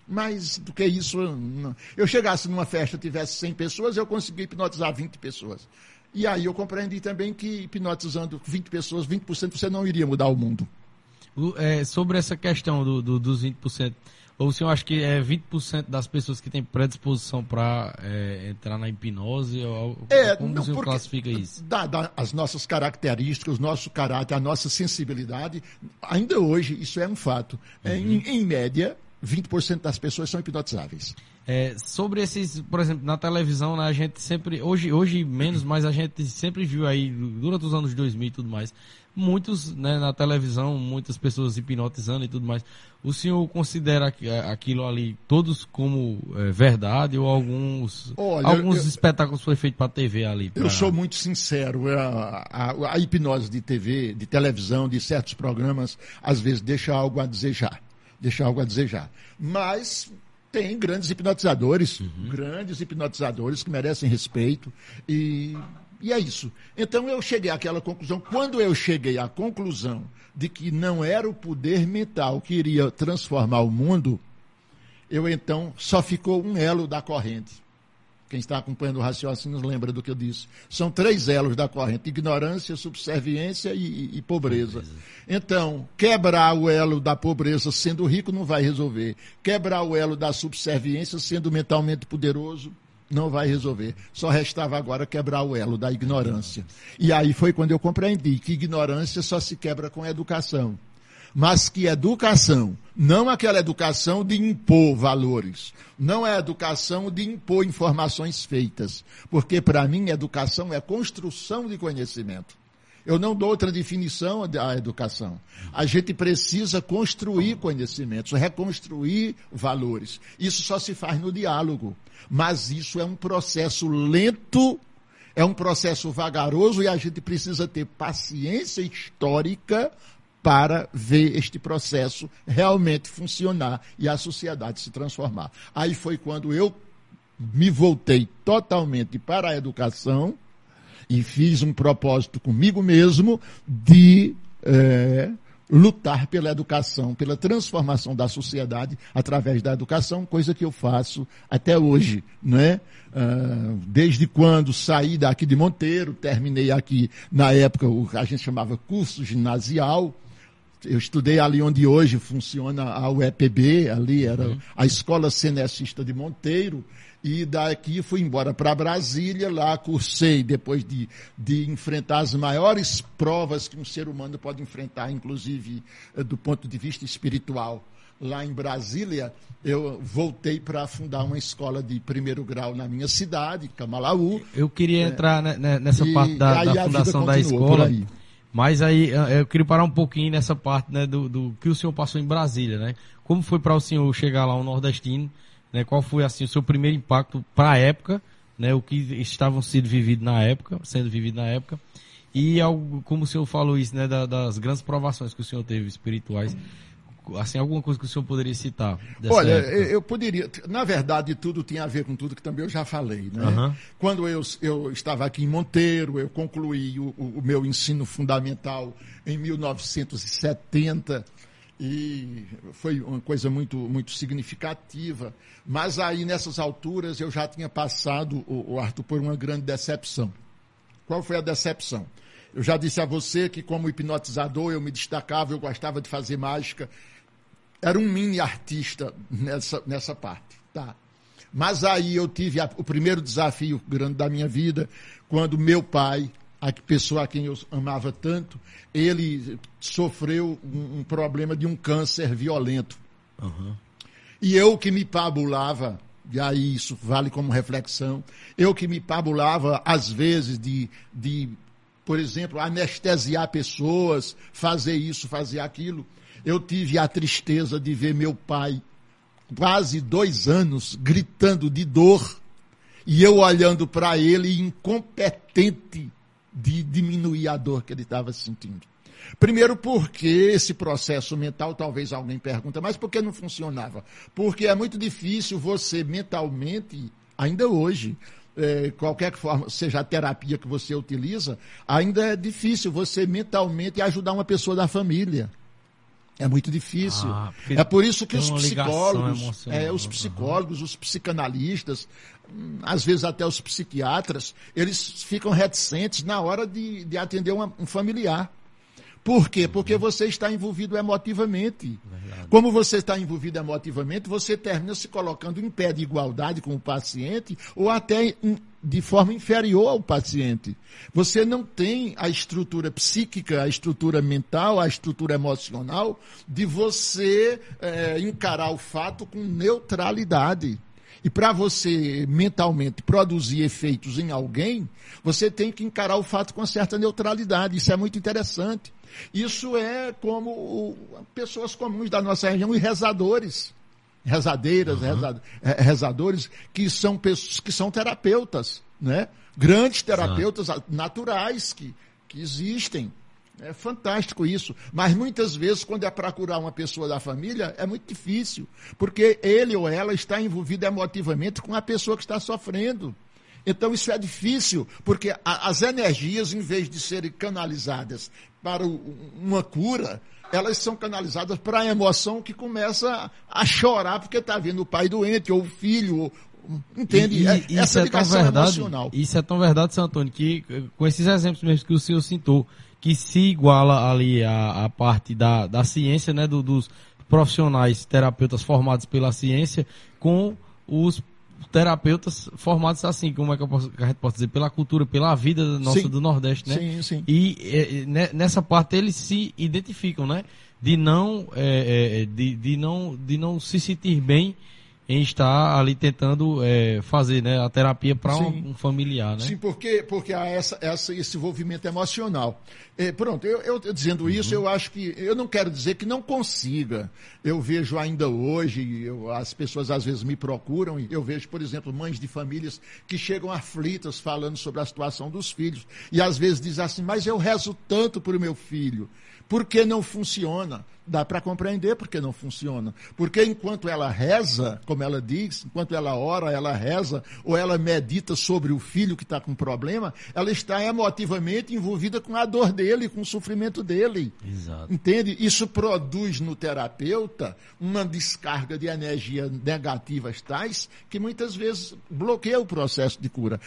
Mais do que isso, não. eu chegasse numa festa, tivesse 100 pessoas, eu conseguia hipnotizar 20 pessoas. E aí eu compreendi também que hipnotizando 20 pessoas, 20% você não iria mudar o mundo. O, é, sobre essa questão do, do, dos 20%, ou o senhor acha que é 20% das pessoas que têm predisposição para é, entrar na hipnose? Ou, é, como não, o senhor classifica isso? Da, da, as nossas características, o nosso caráter, a nossa sensibilidade, ainda hoje isso é um fato. É, uhum. em, em média, 20% das pessoas são hipnotizáveis. É, sobre esses, por exemplo, na televisão, né, a gente sempre, hoje, hoje menos, mas a gente sempre viu aí, durante os anos 2000 e tudo mais, muitos, né, na televisão, muitas pessoas hipnotizando e tudo mais. O senhor considera aquilo ali todos como é, verdade ou alguns, Olha, alguns eu, espetáculos foi feito para TV ali? Pra... Eu sou muito sincero, é, a, a, a hipnose de TV, de televisão, de certos programas, às vezes deixa algo a desejar. Deixa algo a desejar. Mas tem grandes hipnotizadores, uhum. grandes hipnotizadores que merecem respeito e e é isso. Então eu cheguei àquela conclusão. Quando eu cheguei à conclusão de que não era o poder mental que iria transformar o mundo, eu então só ficou um elo da corrente. Quem está acompanhando o raciocínio lembra do que eu disse. São três elos da corrente: ignorância, subserviência e, e, pobreza. pobreza. Então, quebrar o elo da pobreza sendo rico não vai resolver. Quebrar o elo da subserviência sendo mentalmente poderoso não vai resolver. Só restava agora quebrar o elo da ignorância. E aí foi quando eu compreendi que ignorância só se quebra com educação. Mas que educação, não aquela educação de impor valores, não é educação de impor informações feitas, porque para mim educação é construção de conhecimento. Eu não dou outra definição à educação. A gente precisa construir conhecimentos, reconstruir valores. Isso só se faz no diálogo. Mas isso é um processo lento, é um processo vagaroso e a gente precisa ter paciência histórica para ver este processo realmente funcionar e a sociedade se transformar. Aí foi quando eu me voltei totalmente para a educação e fiz um propósito comigo mesmo de é, lutar pela educação, pela transformação da sociedade através da educação, coisa que eu faço até hoje, né? Uh, desde quando saí daqui de Monteiro, terminei aqui na época o a gente chamava curso ginasial. Eu estudei ali onde hoje funciona a UEPB, ali era uhum. a Escola Cenecista de Monteiro. E daqui fui embora para Brasília, lá cursei, depois de, de enfrentar as maiores provas que um ser humano pode enfrentar, inclusive eh, do ponto de vista espiritual. Lá em Brasília, eu voltei para fundar uma escola de primeiro grau na minha cidade, Camalaú. Eu queria é, entrar nessa e, parte da, da fundação da escola. Aí. Mas aí eh, eu queria parar um pouquinho nessa parte né, do, do que o senhor passou em Brasília, né? Como foi para o senhor chegar lá, um nordestino, né? Qual foi assim o seu primeiro impacto para a época, né? O que estavam sendo vivido na época, sendo vivido na época. E algo, como o senhor falou isso, né, da, das grandes provações que o senhor teve espirituais, assim, alguma coisa que o senhor poderia citar? Olha, época? eu poderia, na verdade, tudo tinha a ver com tudo que também eu já falei, né? Uhum. Quando eu, eu estava aqui em Monteiro, eu concluí o, o meu ensino fundamental em 1970, e foi uma coisa muito, muito significativa. Mas aí, nessas alturas, eu já tinha passado, o, o Arthur, por uma grande decepção. Qual foi a decepção? Eu já disse a você que, como hipnotizador, eu me destacava, eu gostava de fazer mágica. Era um mini artista nessa, nessa parte, tá? Mas aí eu tive a, o primeiro desafio grande da minha vida, quando meu pai, a pessoa a quem eu amava tanto, ele sofreu um, um problema de um câncer violento. Uhum. E eu que me pabulava e aí isso vale como reflexão. Eu que me pabulava, às vezes, de, de, por exemplo, anestesiar pessoas, fazer isso, fazer aquilo. Eu tive a tristeza de ver meu pai, quase dois anos, gritando de dor, e eu olhando para ele, incompetente de diminuir a dor que ele estava sentindo. Primeiro porque esse processo mental, talvez alguém pergunta, mas por que não funcionava? Porque é muito difícil você mentalmente, ainda hoje, é, qualquer forma, seja a terapia que você utiliza, ainda é difícil você mentalmente ajudar uma pessoa da família. É muito difícil. Ah, é por isso que os psicólogos, é, os psicólogos, uhum. os psicanalistas, às vezes até os psiquiatras, eles ficam reticentes na hora de, de atender uma, um familiar. Por quê? Porque você está envolvido emotivamente. Verdade. Como você está envolvido emotivamente, você termina se colocando em pé de igualdade com o paciente ou até de forma inferior ao paciente. Você não tem a estrutura psíquica, a estrutura mental, a estrutura emocional de você é, encarar o fato com neutralidade. E para você mentalmente produzir efeitos em alguém, você tem que encarar o fato com certa neutralidade. Isso é muito interessante. Isso é como pessoas comuns da nossa região e rezadores, rezadeiras, uhum. rezadores, que são pessoas que são terapeutas, né? Grandes terapeutas uhum. naturais que, que existem. É fantástico isso. Mas muitas vezes, quando é para curar uma pessoa da família, é muito difícil. Porque ele ou ela está envolvido emotivamente com a pessoa que está sofrendo. Então isso é difícil, porque a, as energias, em vez de serem canalizadas para o, uma cura, elas são canalizadas para a emoção que começa a chorar porque está vendo o pai doente, ou o filho, ou, entende? E, e, é, Essa é tão verdade, emocional. Isso é tão verdade, Seu Antônio, que com esses exemplos mesmo que o senhor citou, que se iguala ali a, a parte da, da ciência, né, do, dos profissionais terapeutas formados pela ciência com os terapeutas formados assim, como é que, posso, que a gente pode dizer, pela cultura, pela vida nossa sim. do Nordeste, né? Sim, sim. E, nessa parte eles se identificam, né? De não, é, é, de, de, não, de não se sentir bem em estar ali tentando é, fazer né, a terapia para um, um, familiar. Né? Sim, porque, porque há essa, essa, esse envolvimento emocional. É, pronto, eu, eu dizendo uhum. isso, eu acho que. Eu não quero dizer que não consiga. Eu vejo ainda hoje, eu, as pessoas às vezes me procuram, e eu vejo, por exemplo, mães de famílias que chegam aflitas falando sobre a situação dos filhos. E às vezes dizem assim, mas eu rezo tanto para o meu filho. Por que não funciona? Dá para compreender por que não funciona. Porque enquanto ela reza, como ela diz, enquanto ela ora, ela reza, ou ela medita sobre o filho que está com problema, ela está emotivamente envolvida com a dor dele, com o sofrimento dele. Exato. Entende? Isso produz no terapeuta uma descarga de energia negativas tais que muitas vezes bloqueia o processo de cura.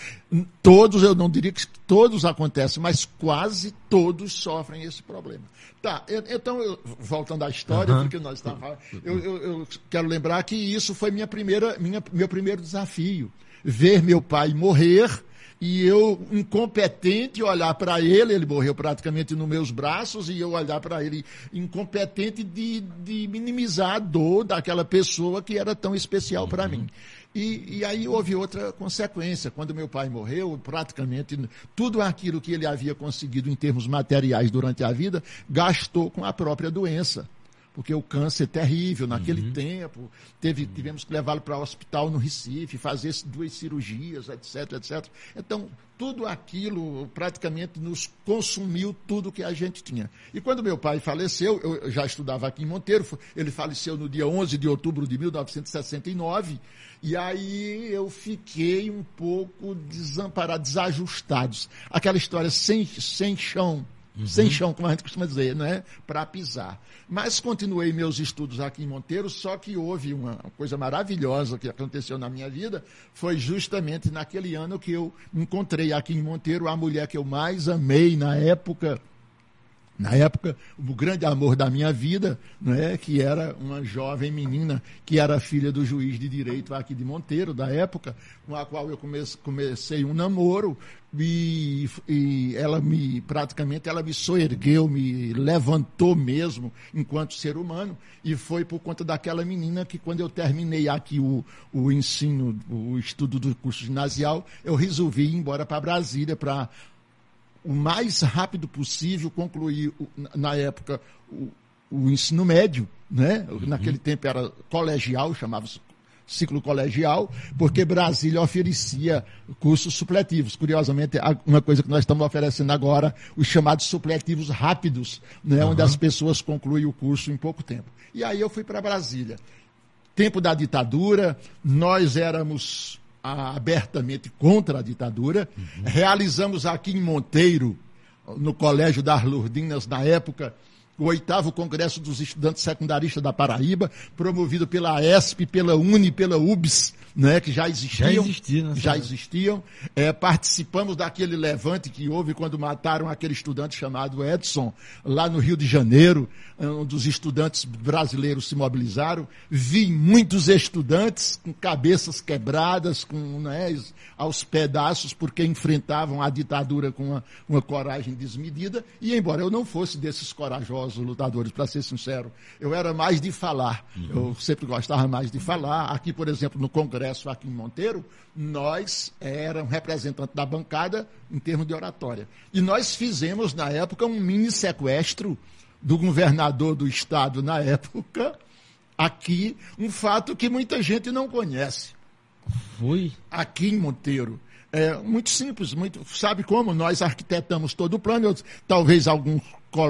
Todos, eu não diria que todos acontecem, mas quase todos sofrem esse problema. Tá, então, voltando à história, uhum. porque nós estávamos eu, eu, eu, quero lembrar que isso foi minha primeira, minha, meu primeiro desafio. Ver meu pai morrer e eu, incompetente, olhar para ele, ele morreu praticamente nos meus braços, e eu olhar para ele incompetente de, de minimizar a dor daquela pessoa que era tão especial para uhum. mim. E, e, aí houve outra consequência. Quando meu pai morreu, praticamente tudo aquilo que ele havia conseguido em termos materiais durante a vida, gastou com a própria doença porque o câncer é terrível naquele uhum. tempo. Teve, tivemos que levá-lo para o hospital no Recife, fazer duas cirurgias, etc, etc. Então, tudo aquilo praticamente nos consumiu tudo que a gente tinha. E quando meu pai faleceu, eu já estudava aqui em Monteiro, ele faleceu no dia 11 de outubro de 1969, e aí eu fiquei um pouco desamparado, desajustado. Aquela história sem, sem chão, Uhum. sem chão, como a gente costuma dizer, né? para pisar. Mas continuei meus estudos aqui em Monteiro, só que houve uma coisa maravilhosa que aconteceu na minha vida, foi justamente naquele ano que eu encontrei aqui em Monteiro a mulher que eu mais amei na época, na época, o grande amor da minha vida, né, que era uma jovem menina, que era filha do juiz de direito aqui de Monteiro, da época, com a qual eu comecei, comecei um namoro, e, e, ela me, praticamente, ela me soergueu, me levantou mesmo, enquanto ser humano, e foi por conta daquela menina que, quando eu terminei aqui o, o ensino, o estudo do curso ginasial, eu resolvi ir embora para Brasília para o mais rápido possível concluir, na época, o, o ensino médio, né? Uhum. Naquele tempo era colegial, chamava-se ciclo colegial, porque Brasília oferecia cursos supletivos. Curiosamente, uma coisa que nós estamos oferecendo agora, os chamados supletivos rápidos, né, uhum. onde as pessoas concluem o curso em pouco tempo. E aí eu fui para Brasília. Tempo da ditadura, nós éramos abertamente contra a ditadura. Uhum. Realizamos aqui em Monteiro, no Colégio das Lourdinas, na época, o oitavo Congresso dos Estudantes Secundaristas da Paraíba, promovido pela ESP, pela UNI, pela UBS, né, que já existiam. Já, existia, né, já existiam. É, participamos daquele levante que houve quando mataram aquele estudante chamado Edson, lá no Rio de Janeiro, onde os estudantes brasileiros se mobilizaram. Vi muitos estudantes com cabeças quebradas, com né, aos pedaços, porque enfrentavam a ditadura com uma, uma coragem desmedida. E embora eu não fosse desses corajosos lutadores, para ser sincero, eu era mais de falar. Uhum. Eu sempre gostava mais de falar. Aqui, por exemplo, no Congresso, aqui em Monteiro, nós éramos representantes da bancada em termos de oratória. E nós fizemos, na época, um mini sequestro do governador do estado na época, aqui, um fato que muita gente não conhece. Foi? Aqui em Monteiro. É muito simples, muito, sabe como? Nós arquitetamos todo o plano, eu, talvez alguns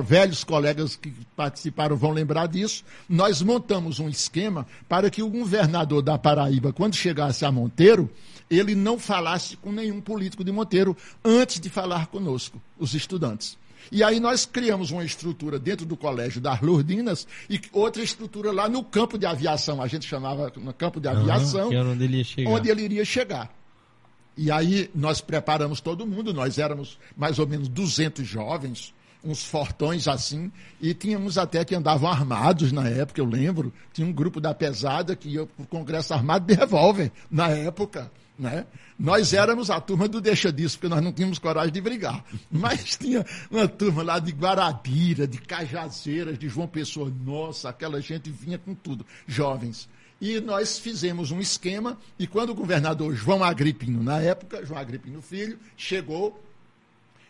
velhos colegas que participaram vão lembrar disso, nós montamos um esquema para que o governador da Paraíba, quando chegasse a Monteiro, ele não falasse com nenhum político de Monteiro antes de falar conosco, os estudantes. E aí nós criamos uma estrutura dentro do Colégio das Lourdinas e outra estrutura lá no campo de aviação, a gente chamava no campo de aviação, onde, ele onde ele iria chegar. E aí nós preparamos todo mundo, nós éramos mais ou menos 200 jovens, uns fortões assim, e tínhamos até que andavam armados na época, eu lembro. Tinha um grupo da pesada que ia para o Congresso armado de revólver na época. Né? Nós éramos a turma do deixa disso, porque nós não tínhamos coragem de brigar. Mas tinha uma turma lá de Guarabira, de Cajazeiras, de João Pessoa. Nossa, aquela gente vinha com tudo, jovens. E nós fizemos um esquema, e quando o governador João Agripino, na época, João Agripino Filho, chegou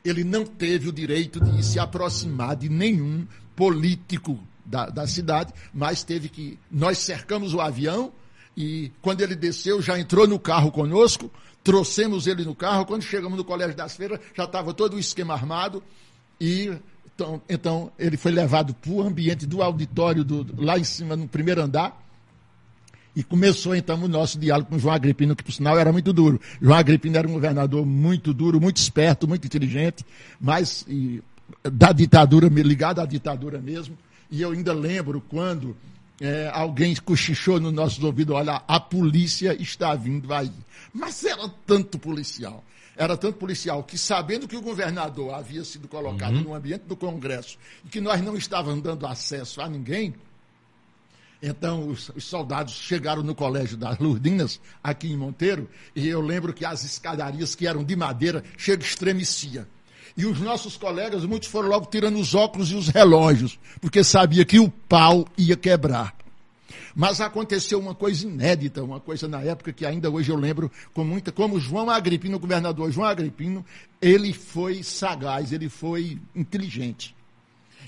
ele não teve o direito de se aproximar de nenhum político da, da cidade, mas teve que. Nós cercamos o avião e quando ele desceu, já entrou no carro conosco, trouxemos ele no carro. Quando chegamos no Colégio das Feiras, já estava todo o esquema armado e então, então ele foi levado para o ambiente do auditório do, lá em cima, no primeiro andar. E começou então o nosso diálogo com João Agripino, que por sinal era muito duro. João Agripino era um governador muito duro, muito esperto, muito inteligente, mas e, da ditadura, ligado à ditadura mesmo. E eu ainda lembro quando é, alguém cochichou no nosso ouvido, olha, a polícia está vindo aí. Mas era tanto policial, era tanto policial que sabendo que o governador havia sido colocado uhum. no ambiente do Congresso e que nós não estávamos dando acesso a ninguém, então, os, os, soldados chegaram no colégio das Lourdinas, aqui em Monteiro, e eu lembro que as escadarias que eram de madeira, chega estremecia. E os nossos colegas, muitos foram logo tirando os óculos e os relógios, porque sabia que o pau ia quebrar. Mas aconteceu uma coisa inédita, uma coisa na época que ainda hoje eu lembro com muita, como João Agripino, governador João Agripino, ele foi sagaz, ele foi inteligente.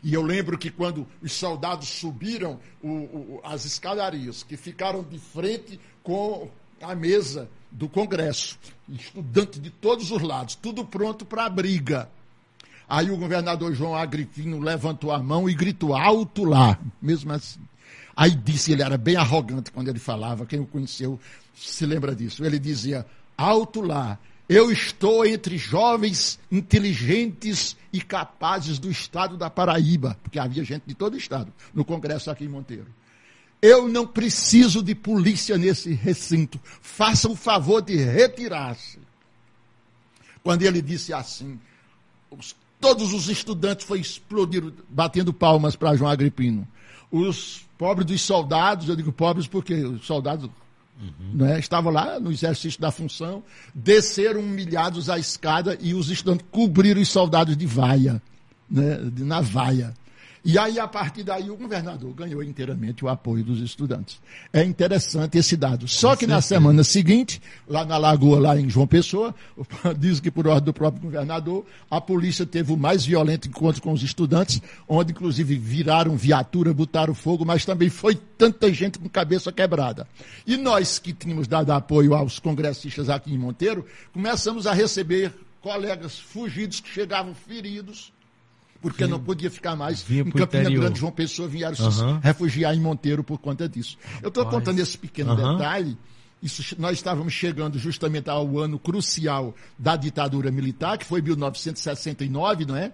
E eu lembro que quando os soldados subiram o, o, as escadarias, que ficaram de frente com a mesa do Congresso, estudante de todos os lados, tudo pronto para a briga. Aí o governador João Agripino levantou a mão e gritou alto lá, mesmo assim. Aí disse, ele era bem arrogante quando ele falava, quem o conheceu se lembra disso. Ele dizia, alto lá, eu estou entre jovens inteligentes e capazes do estado da Paraíba, porque havia gente de todo o estado no congresso aqui em Monteiro. Eu não preciso de polícia nesse recinto. Faça o favor de retirar-se. Quando ele disse assim, Todos os estudantes foi explodiram, batendo palmas para João Agripino. Os pobres dos soldados, eu digo pobres porque os soldados Uhum. Né? Estavam lá no exercício da função, desceram humilhados a escada e os estudantes cobriram os soldados de vaia, né? na vaia. E aí, a partir daí, o governador ganhou inteiramente o apoio dos estudantes. É interessante esse dado. Só que na semana seguinte, lá na Lagoa, lá em João Pessoa, diz que por ordem do próprio governador, a polícia teve o mais violento encontro com os estudantes, onde inclusive viraram viatura, botaram fogo, mas também foi tanta gente com cabeça quebrada. E nós que tínhamos dado apoio aos congressistas aqui em Monteiro, começamos a receber colegas fugidos que chegavam feridos porque Sim. não podia ficar mais Vinha em Campina interior. Grande, João Pessoa vieram uhum. se refugiar em Monteiro por conta disso. Eu estou contando esse pequeno uhum. detalhe. Isso, nós estávamos chegando justamente ao ano crucial da ditadura militar, que foi 1969, não é?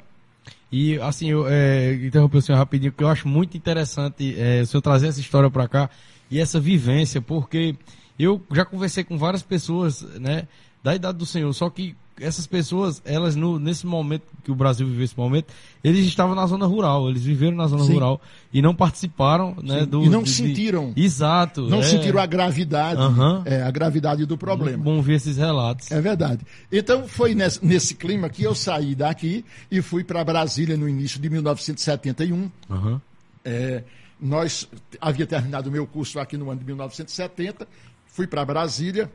E, assim, eu é, interromper o senhor rapidinho, porque eu acho muito interessante é, o senhor trazer essa história para cá e essa vivência, porque eu já conversei com várias pessoas, né, da idade do senhor, só que essas pessoas, elas no, nesse momento que o Brasil viveu esse momento, eles estavam na zona rural, eles viveram na zona Sim. rural e não participaram, né, do, e não de, sentiram. De... Exato. Não é... sentiram a gravidade, uhum. é, a gravidade do problema. Bom ver esses relatos. É verdade. Então foi nesse, nesse clima que eu saí daqui e fui para Brasília no início de 1971. Uhum. É, nós havia terminado o meu curso aqui no ano de 1970, fui para Brasília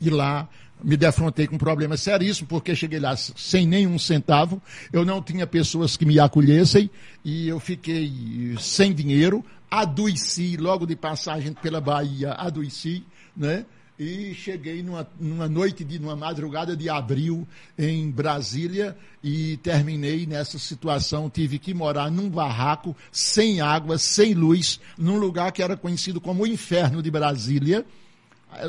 e lá me defrontei com problemas seríssimos, porque cheguei lá sem nenhum centavo, eu não tinha pessoas que me acolhessem e eu fiquei sem dinheiro, adoeci logo de passagem pela Bahia, adoeci, né? E cheguei numa, numa noite, de, numa madrugada de abril em Brasília e terminei nessa situação. Tive que morar num barraco, sem água, sem luz, num lugar que era conhecido como o inferno de Brasília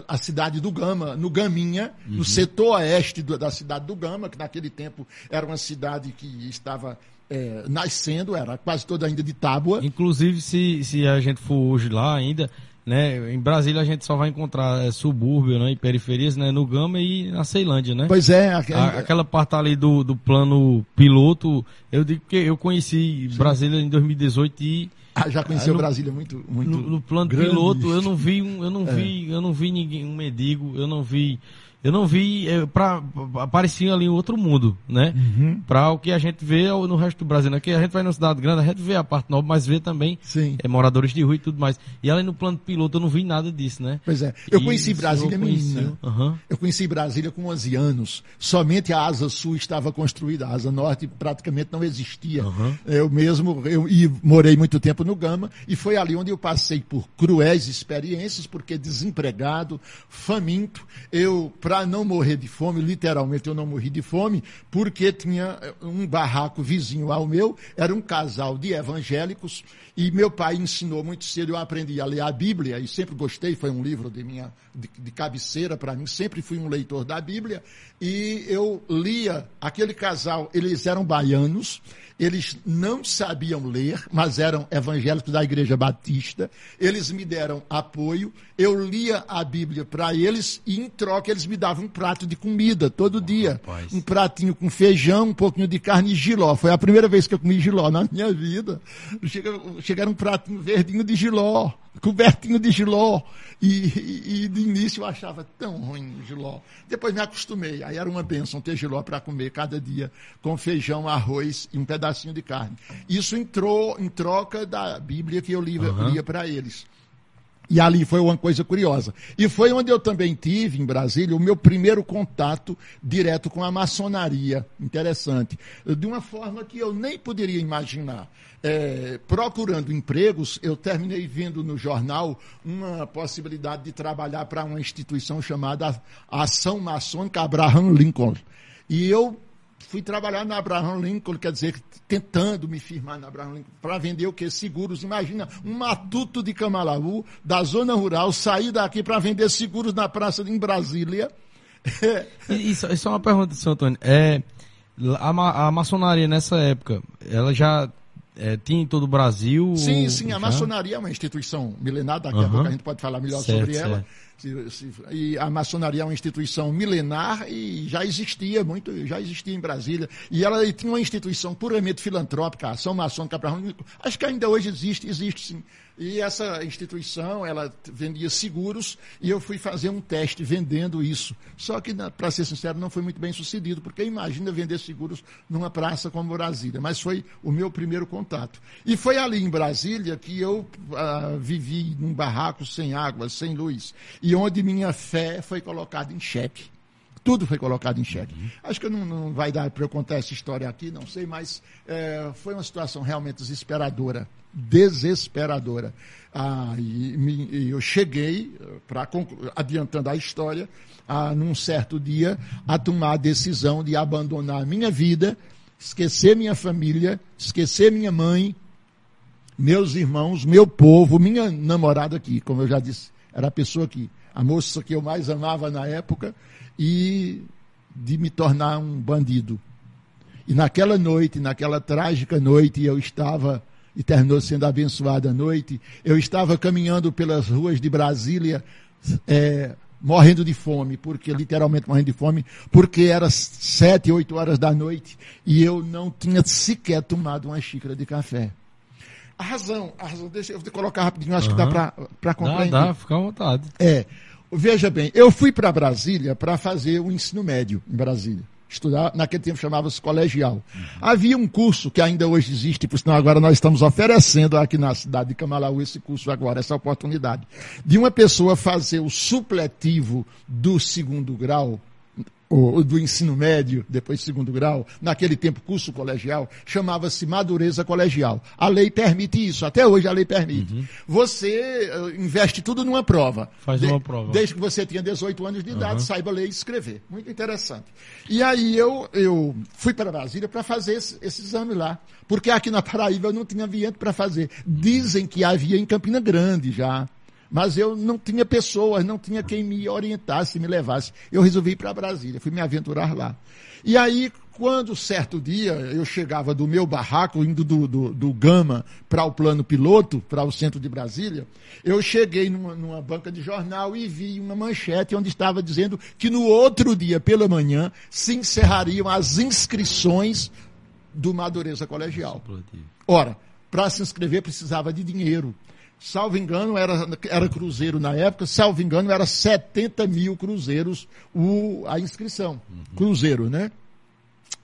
a cidade do Gama, no Gaminha, uhum. no setor oeste do, da cidade do Gama, que naquele tempo era uma cidade que estava é, nascendo, era quase toda ainda de tábua. Inclusive, se, se a gente for hoje lá ainda, né, em Brasília a gente só vai encontrar é, subúrbio né, e periferias né, no Gama e na Ceilândia, né? Pois é. A, aquela parte ali do, do plano piloto, eu digo que eu conheci Sim. Brasília em 2018 e ah, já conheceu ah, Brasília muito, muito no, no plano grande. piloto, eu não vi um, eu não é. vi, eu não vi ninguém, um mendigo, eu não vi eu não vi, é, pra, aparecia ali outro mundo, né? Uhum. Para o que a gente vê no resto do Brasil. Aqui né? a gente vai na cidade grande, a gente vê a parte nova, mas vê também é, moradores de rua e tudo mais. E além no plano piloto eu não vi nada disso, né? Pois é. Eu e conheci Brasília menina. Uhum. Eu conheci Brasília com 11 anos. Somente a asa sul estava construída, a asa norte praticamente não existia. Uhum. Eu mesmo, eu e morei muito tempo no Gama e foi ali onde eu passei por cruéis experiências, porque desempregado, faminto, eu para não morrer de fome, literalmente eu não morri de fome, porque tinha eh, um barraco vizinho ao meu, era um casal de evangélicos, e meu pai ensinou muito cedo, eu aprendi a ler a Bíblia, e sempre gostei, foi um livro de minha de, de cabeceira para mim, sempre fui um leitor da Bíblia, e eu lia aquele casal, eles eram baianos, eles não sabiam ler, mas eram evangélicos da Igreja Batista. Eles me deram apoio. Eu lia a Bíblia para eles e, em troca, eles me davam um prato de comida todo dia. um pratinho com feijão, um pouquinho de carne e giló. Foi a primeira vez que eu comi giló na minha vida. Chega, chegaram um pratinho verdinho de giló, cobertinho de giló. E, e, e, de início eu achava tão ruim o giló. Depois me acostumei. Aí era uma bênção ter giló para comer cada dia, com feijão, arroz e um pedacinho de carne. Isso entrou em troca da Bíblia que eu lia, uhum. lia para eles. E ali foi uma coisa curiosa. E foi onde eu também tive, em Brasília, o meu primeiro contato direto com a maçonaria. Interessante. De uma forma que eu nem poderia imaginar. É, procurando empregos, eu terminei vendo no jornal uma possibilidade de trabalhar para uma instituição chamada Ação Maçônica Abraham Lincoln. E eu fui trabalhar na Abraham Lincoln, quer dizer, tentando me firmar na Abraham Lincoln, para vender o que? Seguros. Imagina, um matuto de Camalaú, da zona rural, sair daqui para vender seguros na praça em Brasília. isso, isso é uma pergunta, senhor Antônio. É, a, a maçonaria nessa época, ela já é, tinha em todo o Brasil? Sim, sim, a já? maçonaria é uma instituição milenar, daqui uhum. a pouco a gente pode falar melhor certo, sobre ela. Certo E a maçonaria é uma instituição milenar e já existia muito, já existia em Brasília. E ela tinha uma instituição puramente filantrópica, a Ação Maçônica para Acho que ainda hoje existe, existe sim. E essa instituição, ela vendia seguros e eu fui fazer um teste vendendo isso. Só que, para ser sincero, não foi muito bem sucedido, porque imagina vender seguros numa praça como Brasília. Mas foi o meu primeiro contato. E foi ali em Brasília que eu uh, vivi num barraco sem água, sem luz, e onde minha fé foi colocada em xeque tudo foi colocado em xeque. Uhum. Acho que não, não, vai dar para eu contar essa história aqui, não sei, mas é, foi uma situação realmente desesperadora desesperadora. Ah, e, e eu cheguei, para adiantando a história, a, num certo dia, a tomar a decisão de abandonar minha vida, esquecer minha família, esquecer minha mãe, meus irmãos, meu povo, minha namorada aqui, como eu já disse, era a pessoa que, a moça que eu mais amava na época, e de me tornar um bandido. E naquela noite, naquela trágica noite, eu estava e terminou sendo abençoada a noite. Eu estava caminhando pelas ruas de Brasília, é, morrendo de fome, porque literalmente morrendo de fome, porque era sete, oito horas da noite e eu não tinha sequer tomado uma xícara de café. A razão, a razão, deixa eu colocar rapidinho, acho uhum. que dá para compreender. Dá, dá, fica à vontade. É, veja bem, eu fui para Brasília para fazer o ensino médio em Brasília estudar, naquele tempo chamava-se colegial. Uhum. Havia um curso que ainda hoje existe, por sinal agora nós estamos oferecendo aqui na cidade de Camalaú esse curso agora, essa oportunidade, de uma pessoa fazer o supletivo do segundo grau, o, do ensino médio, depois segundo grau, naquele tempo curso colegial, chamava-se madureza colegial. A lei permite isso, até hoje a lei permite. Uhum. Você eh, investe tudo numa prova. Faz de, uma prova. Desde que você tenha 18 anos de idade, uhum. saiba ler e escrever. Muito interessante. E aí eu, eu fui para Brasília para fazer esse, esse exame lá. Porque aqui na Paraíba eu não tinha ambiente para fazer. Dizem que havia em Campina Grande já mas eu não tinha pessoas, não tinha quem me orientasse, me levasse. Eu resolvi ir para Brasília, fui me aventurar lá. E aí, quando certo dia eu chegava do meu barraco, indo do, do, do Gama para o plano piloto, para o centro de Brasília, eu cheguei numa, numa, banca de jornal e vi uma manchete onde estava dizendo que no outro dia, pela manhã, se encerrariam as inscrições do Madureza Colegial. Ora, para se inscrever precisava de dinheiro salvo engano, era, era cruzeiro na época, salvo engano, era 70 mil cruzeiros o, a inscrição. Uhum. Cruzeiro, né?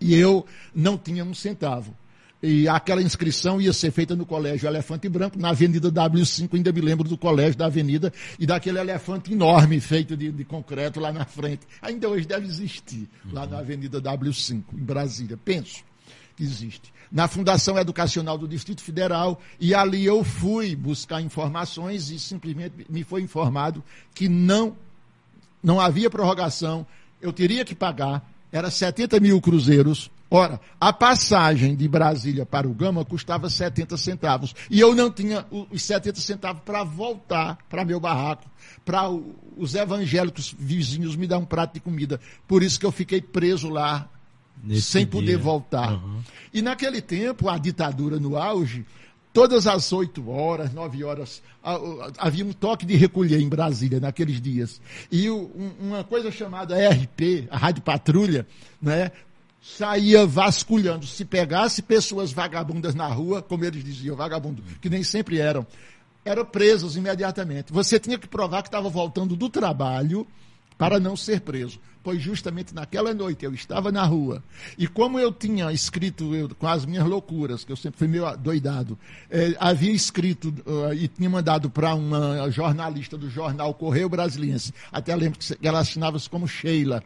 E eu não tinha um centavo. E aquela inscrição ia ser feita no Colégio Elefante Branco, na Avenida W5, ainda me lembro do colégio da Avenida, e daquele elefante enorme feito de, de concreto lá na frente. Ainda hoje deve existir, uhum. lá na Avenida W5, em Brasília. Penso existe na Fundação Educacional do Distrito Federal, e ali eu fui buscar informações e simplesmente me foi informado que não, não havia prorrogação, eu teria que pagar, era 70 mil cruzeiros. Ora, a passagem de Brasília para o Gama custava 70 centavos. E eu não tinha os 70 centavos para voltar para meu barraco, para os evangélicos vizinhos me dar um prato de comida. Por isso que eu fiquei preso lá Nesse sem dia. poder voltar. Uhum. E naquele tempo, a ditadura no auge, todas as oito horas, nove horas, havia um toque de recolher em Brasília naqueles dias. E uma coisa chamada RP, a Rádio Patrulha, né, saía vasculhando. Se pegasse pessoas vagabundas na rua, como eles diziam, vagabundo, que nem sempre eram, eram presos imediatamente. Você tinha que provar que estava voltando do trabalho para não ser preso. Pois justamente naquela noite eu estava na rua. E como eu tinha escrito, eu, com as minhas loucuras, que eu sempre fui meio doidado, eh, havia escrito uh, e tinha mandado para uma jornalista do jornal Correio Brasiliense, até lembro que ela assinava-se como Sheila,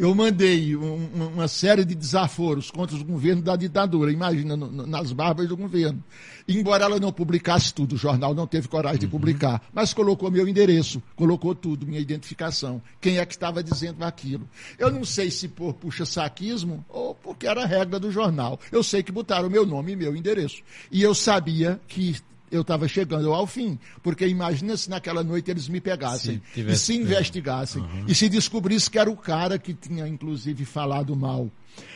eu mandei um, uma série de desaforos contra os governos da ditadura, imagina, no, nas barbas do governo. Embora ela não publicasse tudo, o jornal não teve coragem de uhum. publicar, mas colocou meu endereço, colocou tudo, minha identificação, quem é que estava dizendo aquilo. Eu não sei se por puxa-saquismo ou porque era a regra do jornal. Eu sei que botaram meu nome e meu endereço. E eu sabia que eu estava chegando ao fim. Porque imagina se naquela noite eles me pegassem se e se investigassem uhum. e se descobrisse que era o cara que tinha, inclusive, falado mal.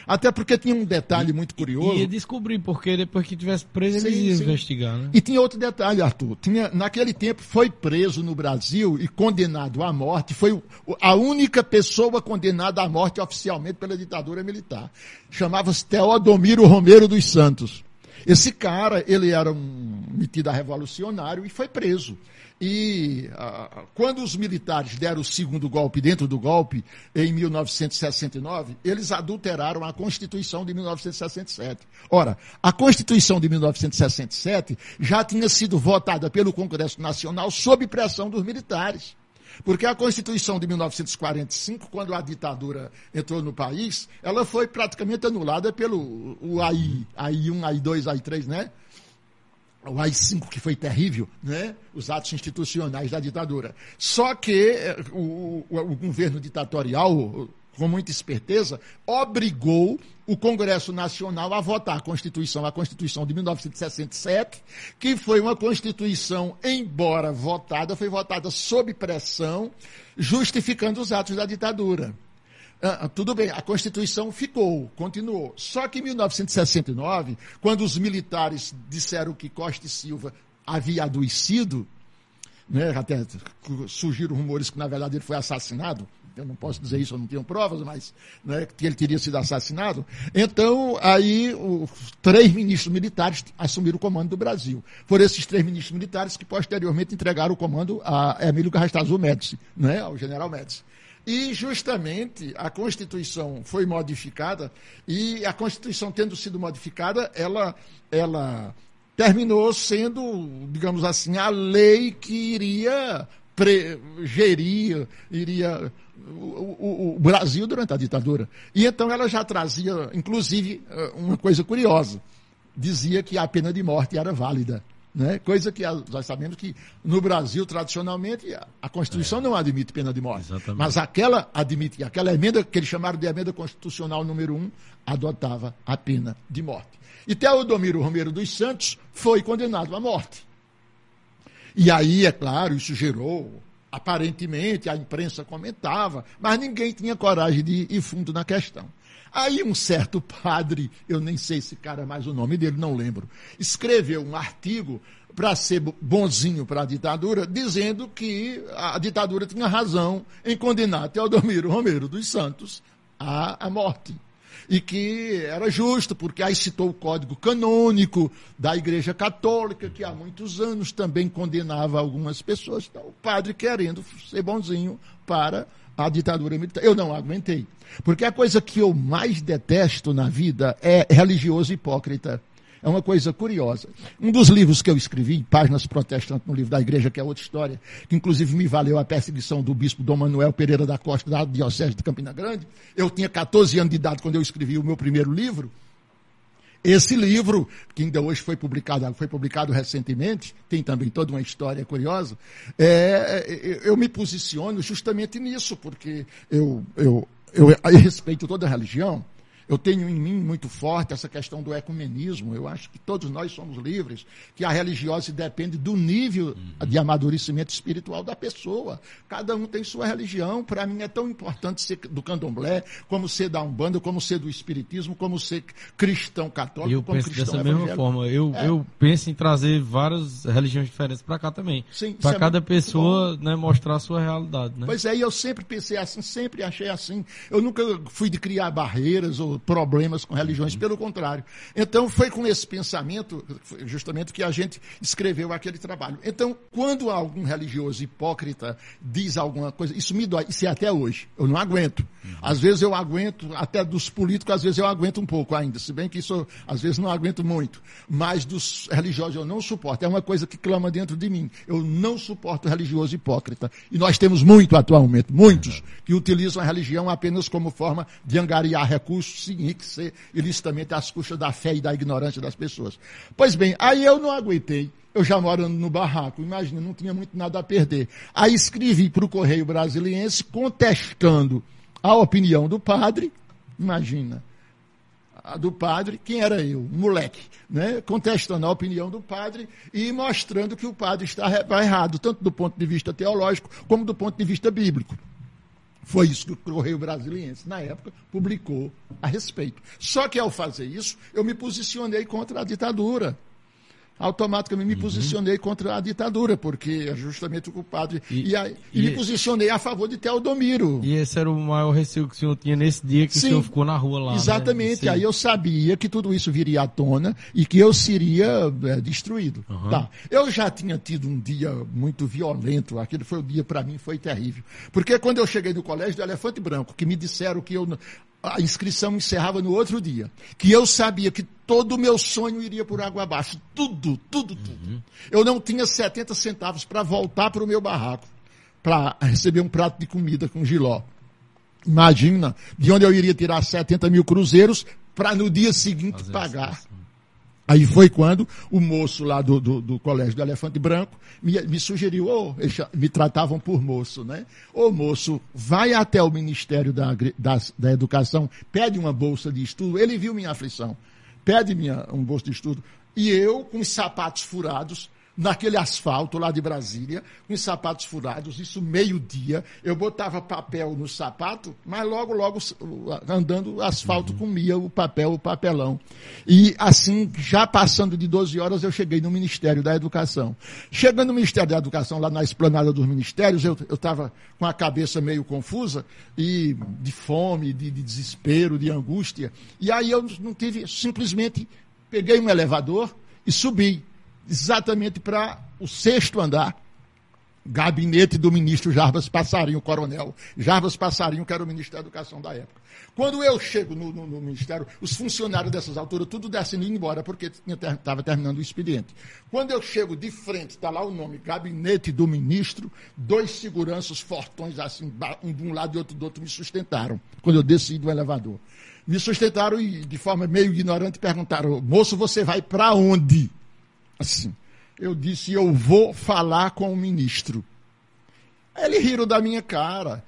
Até porque tinha um detalhe muito curioso. Ia descobrir, porque depois que tivesse preso, sim, eles iam investigar, né? E tinha outro detalhe, Arthur. Tinha, naquele tempo foi preso no Brasil e condenado à morte. Foi a única pessoa condenada à morte oficialmente pela ditadura militar. Chamava-se Teodomiro Romero dos Santos. Esse cara, ele era um metido a revolucionário e foi preso. E ah, quando os militares deram o segundo golpe dentro do golpe, em 1969, eles adulteraram a Constituição de 1967. Ora, a Constituição de 1967 já tinha sido votada pelo Congresso Nacional sob pressão dos militares. Porque a Constituição de 1945, quando a ditadura entrou no país, ela foi praticamente anulada pelo o AI, AI1, AI2, AI3, né? o AI-5, que foi terrível, né? os atos institucionais da ditadura. Só que eh, o, o, o, governo ditatorial, com muita esperteza, obrigou o Congresso Nacional a votar a Constituição, a Constituição de 1967, que foi uma Constituição, embora votada, foi votada sob pressão, justificando os atos da ditadura. Ah, ah, tudo bem, a Constituição ficou, continuou. Só que em 1969, quando os militares disseram que Costa e Silva havia adoecido, né, até surgiram rumores que na verdade ele foi assassinado, eu não posso dizer isso, eu não tenho provas, mas né, que ele teria sido assassinado. Então, aí, os três ministros militares assumiram o comando do Brasil. Foram esses três ministros militares que posteriormente entregaram o comando a Emílio Garrastazu Médici, né, ao general Médici. E justamente a Constituição foi modificada e a Constituição tendo sido modificada, ela, ela terminou sendo, digamos assim, a lei que iria pre, gerir, iria o, o, o, Brasil durante a ditadura. E então ela já trazia, inclusive, eh, uma coisa curiosa. Dizia que a pena de morte era válida. Né? Coisa que nós sabemos que no Brasil, tradicionalmente, a Constituição é. não admite pena de morte. Exatamente. Mas aquela admite, aquela emenda que eles chamaram de emenda constitucional número 1, adotava a pena de morte. E Teodomiro Romero dos Santos foi condenado à morte. E aí, é claro, isso gerou, aparentemente, a imprensa comentava, mas ninguém tinha coragem de ir fundo na questão. Aí um certo padre, eu nem sei se cara é mais o nome dele, não lembro, escreveu um artigo para ser bonzinho para a ditadura, dizendo que a ditadura tinha razão em condenar Teodomiro Romero dos Santos à, à morte e que era justo, porque aí citou o código canônico da Igreja Católica, que há muitos anos também condenava algumas pessoas. Então, o padre querendo ser bonzinho para a ditadura militar. Eu não aguentei. Porque a coisa que eu mais detesto na vida é religioso hipócrita. É uma coisa curiosa. Um dos livros que eu escrevi, Páginas Protestantes no livro da igreja, que é outra história, que inclusive me valeu a perseguição do bispo Dom Manuel Pereira da Costa, da Diocese de Campina Grande. Eu tinha 14 anos de idade quando eu escrevi o meu primeiro livro. Esse livro, que ainda hoje foi publicado, foi publicado recentemente, tem também toda uma história curiosa, é, eu me posiciono justamente nisso, porque eu, eu, eu, eu respeito toda a religião, eu tenho em mim muito forte essa questão do ecumenismo. Eu acho que todos nós somos livres, que a religiosidade depende do nível uhum. de amadurecimento espiritual da pessoa. Cada um tem sua religião. Para mim é tão importante ser do candomblé, como ser da Umbanda, como ser do Espiritismo, como ser cristão católico, eu como penso cristão dessa mesma forma. Eu, é. eu penso em trazer várias religiões diferentes para cá também. Para é cada é pessoa né, mostrar a sua realidade. Né? Pois é, e eu sempre pensei assim, sempre achei assim. Eu nunca fui de criar barreiras ou problemas com religiões, pelo contrário. Então, foi com esse pensamento, justamente, que a gente escreveu aquele trabalho. Então, quando algum religioso hipócrita diz alguma coisa, isso me dói, isso é até hoje. Eu não aguento. Às vezes eu aguento, até dos políticos, às vezes eu aguento um pouco ainda, se bem que isso, às vezes, não aguento muito. Mas dos religiosos eu não suporto. É uma coisa que clama dentro de mim. Eu não suporto religioso hipócrita. E nós temos muito atualmente, muitos, que utilizam a religião apenas como forma de angariar recursos se enriquecer ilicitamente às custas da fé e da ignorância das pessoas. Pois bem, aí eu não aguentei. Eu já morando no barraco, imagina, não tinha muito nada a perder. Aí escrevi para o Correio Brasiliense contestando a opinião do padre, imagina, do padre, quem era eu? Moleque, né? contestando a opinião do padre e mostrando que o padre está errado, tanto do ponto de vista teológico como do ponto de vista bíblico. Foi isso que o Correio Brasiliense, na época, publicou a respeito. Só que ao fazer isso, eu me posicionei contra a ditadura automaticamente me uhum. posicionei contra a ditadura, porque é justamente o culpado. E, e, e, e me posicionei a favor de Teodomiro. E esse era o maior receio que o senhor tinha nesse dia que Sim, o senhor ficou na rua lá. Né? Exatamente. Né? Aí eu sabia que tudo isso viria à tona e que eu seria é, destruído. Uhum. Tá. Eu já tinha tido um dia muito violento. Aquele foi o dia, para mim, foi terrível. Porque quando eu cheguei no colégio do Elefante Branco, que me disseram que eu a inscrição encerrava no outro dia. Que eu sabia que todo o meu sonho iria por água abaixo. Tudo, tudo, tudo. Uhum. Eu não tinha 70 centavos para voltar para o meu barraco, para receber um prato de comida com giló. Imagina de onde eu iria tirar 70 mil cruzeiros para no dia seguinte Fazer pagar. Aí foi quando o moço lá do, do, do Colégio do Elefante Branco me, me sugeriu, oh, me tratavam por moço, né? Ô moço, vai até o Ministério da, da, da Educação, pede uma bolsa de estudo. Ele viu minha aflição, pede minha, um bolsa de estudo. E eu, com os sapatos furados, naquele asfalto lá de Brasília, com os sapatos furados, isso meio-dia. Eu botava papel no sapato, mas logo, logo, andando, o asfalto uhum. comia o papel, o papelão. E assim, já passando de 12 horas, eu cheguei no Ministério da Educação. Chegando no Ministério da Educação, lá na esplanada dos ministérios, eu estava com a cabeça meio confusa, e de fome, de, de desespero, de angústia. E aí eu não tive, simplesmente peguei um elevador e subi exatamente para o sexto andar. Gabinete do ministro Jarbas Passarinho, coronel. Jarbas Passarinho, que era o ministro da Educação da época. Quando eu chego no, no, no ministério, os funcionários dessas alturas, tudo descendo indo embora, porque estava terminando o expediente. Quando eu chego de frente, está lá o nome, Gabinete do Ministro, dois seguranças fortões, assim, um de um lado e outro do outro, me sustentaram, quando eu desci do elevador. Me sustentaram e, de forma meio ignorante, perguntaram, moço, você vai para onde? Assim. Eu disse, eu vou falar com o ministro. Eles riram da minha cara.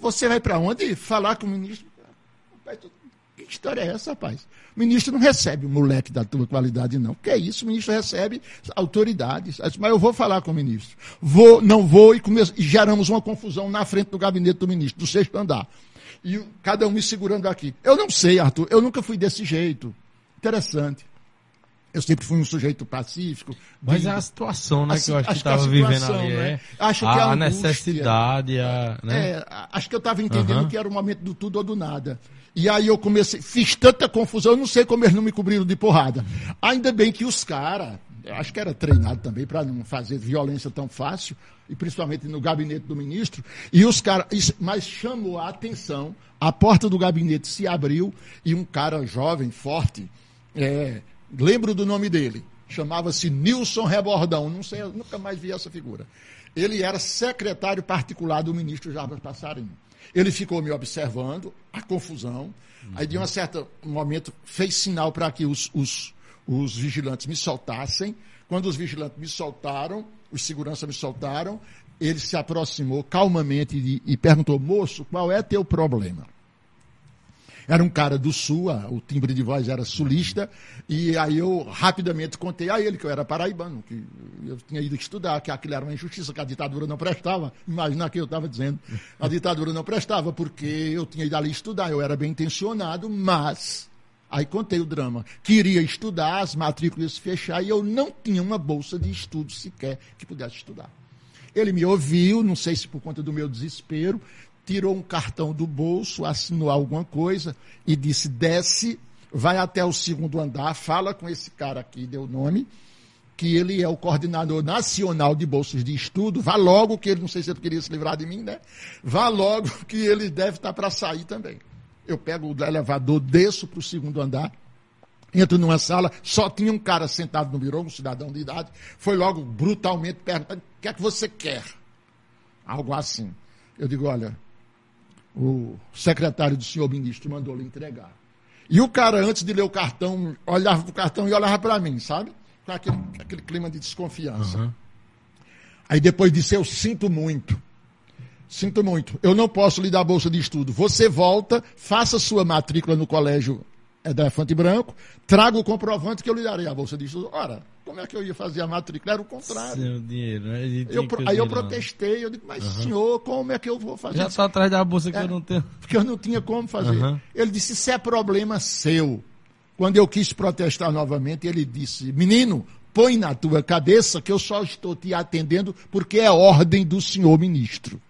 Você vai para onde? Falar com o ministro? Que história é essa, rapaz? O ministro não recebe o moleque da tua qualidade, não. Que é isso? O ministro recebe autoridades. Mas eu vou falar com o ministro. Vou, não vou, e, come... e geramos uma confusão na frente do gabinete do ministro, do sexto andar. E cada um me segurando aqui. Eu não sei, Arthur. Eu nunca fui desse jeito. Interessante. Eu sempre fui um sujeito pacífico. Mas de... é a situação, né, a, que eu acho, acho que estava vivendo ali. Né? É. Acho a, que a, a necessidade, a, né? É, acho que eu estava entendendo uhum. que era o momento do tudo ou do nada. E aí eu comecei, fiz tanta confusão, eu não sei como eles não me cobriram de porrada. Ainda bem que os caras, acho que era treinado também para não fazer violência tão fácil, e principalmente no gabinete do ministro, e os caras, mas chamou a atenção, a porta do gabinete se abriu e um cara jovem, forte, é, lembro do nome dele, chamava-se Nilson Rebordão, não sei, nunca mais vi essa figura. Ele era secretário particular do ministro Jarbas Passarinho. Ele ficou me observando, a confusão, uhum. aí de um certo momento fez sinal para que os, os, os vigilantes me soltassem. Quando os vigilantes me soltaram, os seguranças me soltaram, ele se aproximou calmamente e, e perguntou, moço, qual é teu problema? Era um cara do sul, o timbre de voz era sulista, e aí eu rapidamente contei a ele que eu era paraibano, que eu tinha ido estudar, que aquilo era uma injustiça, que a ditadura não prestava. Imagina que eu estava dizendo. A ditadura não prestava, porque eu tinha ido ali estudar, eu era bem intencionado, mas. Aí contei o drama. Queria estudar, as matrículas fechar, e eu não tinha uma bolsa de estudo sequer que pudesse estudar. Ele me ouviu, não sei se por conta do meu desespero, tirou um cartão do bolso, assinou alguma coisa e disse: desce, vai até o segundo andar, fala com esse cara aqui, deu o nome, que ele é o coordenador nacional de bolsas de estudo. Vá logo, que ele não sei se ele queria se livrar de mim, né? Vá logo, que ele deve estar para sair também. Eu pego o elevador, desço para o segundo andar. Entro numa sala, só tinha um cara sentado no birô, um cidadão de idade. Foi logo brutalmente perguntando: o que é que você quer? Algo assim. Eu digo: olha, o secretário do senhor ministro mandou lhe entregar. E o cara, antes de ler o cartão, olhava para o cartão e olhava para mim, sabe? Com aquele, aquele clima de desconfiança. Uhum. Aí depois disse: Eu sinto muito. Sinto muito. Eu não posso lhe dar bolsa de estudo. Você volta, faça sua matrícula no colégio é da Elefante Branco, traga o comprovante que eu lhe darei a bolsa de estudo. Ora, como é que eu ia fazer a matrícula? Era o contrário. Seu dinheiro, né? Eu, aí eu protestei, eu digo, mas uhum. senhor, como é que eu vou fazer Já está atrás da bolsa que é, eu não tenho. Porque eu não tinha como fazer. Uhum. Ele disse, isso é problema seu. Quando eu quis protestar novamente, ele disse, menino, põe na tua cabeça que eu só estou te atendendo porque é ordem do senhor ministro.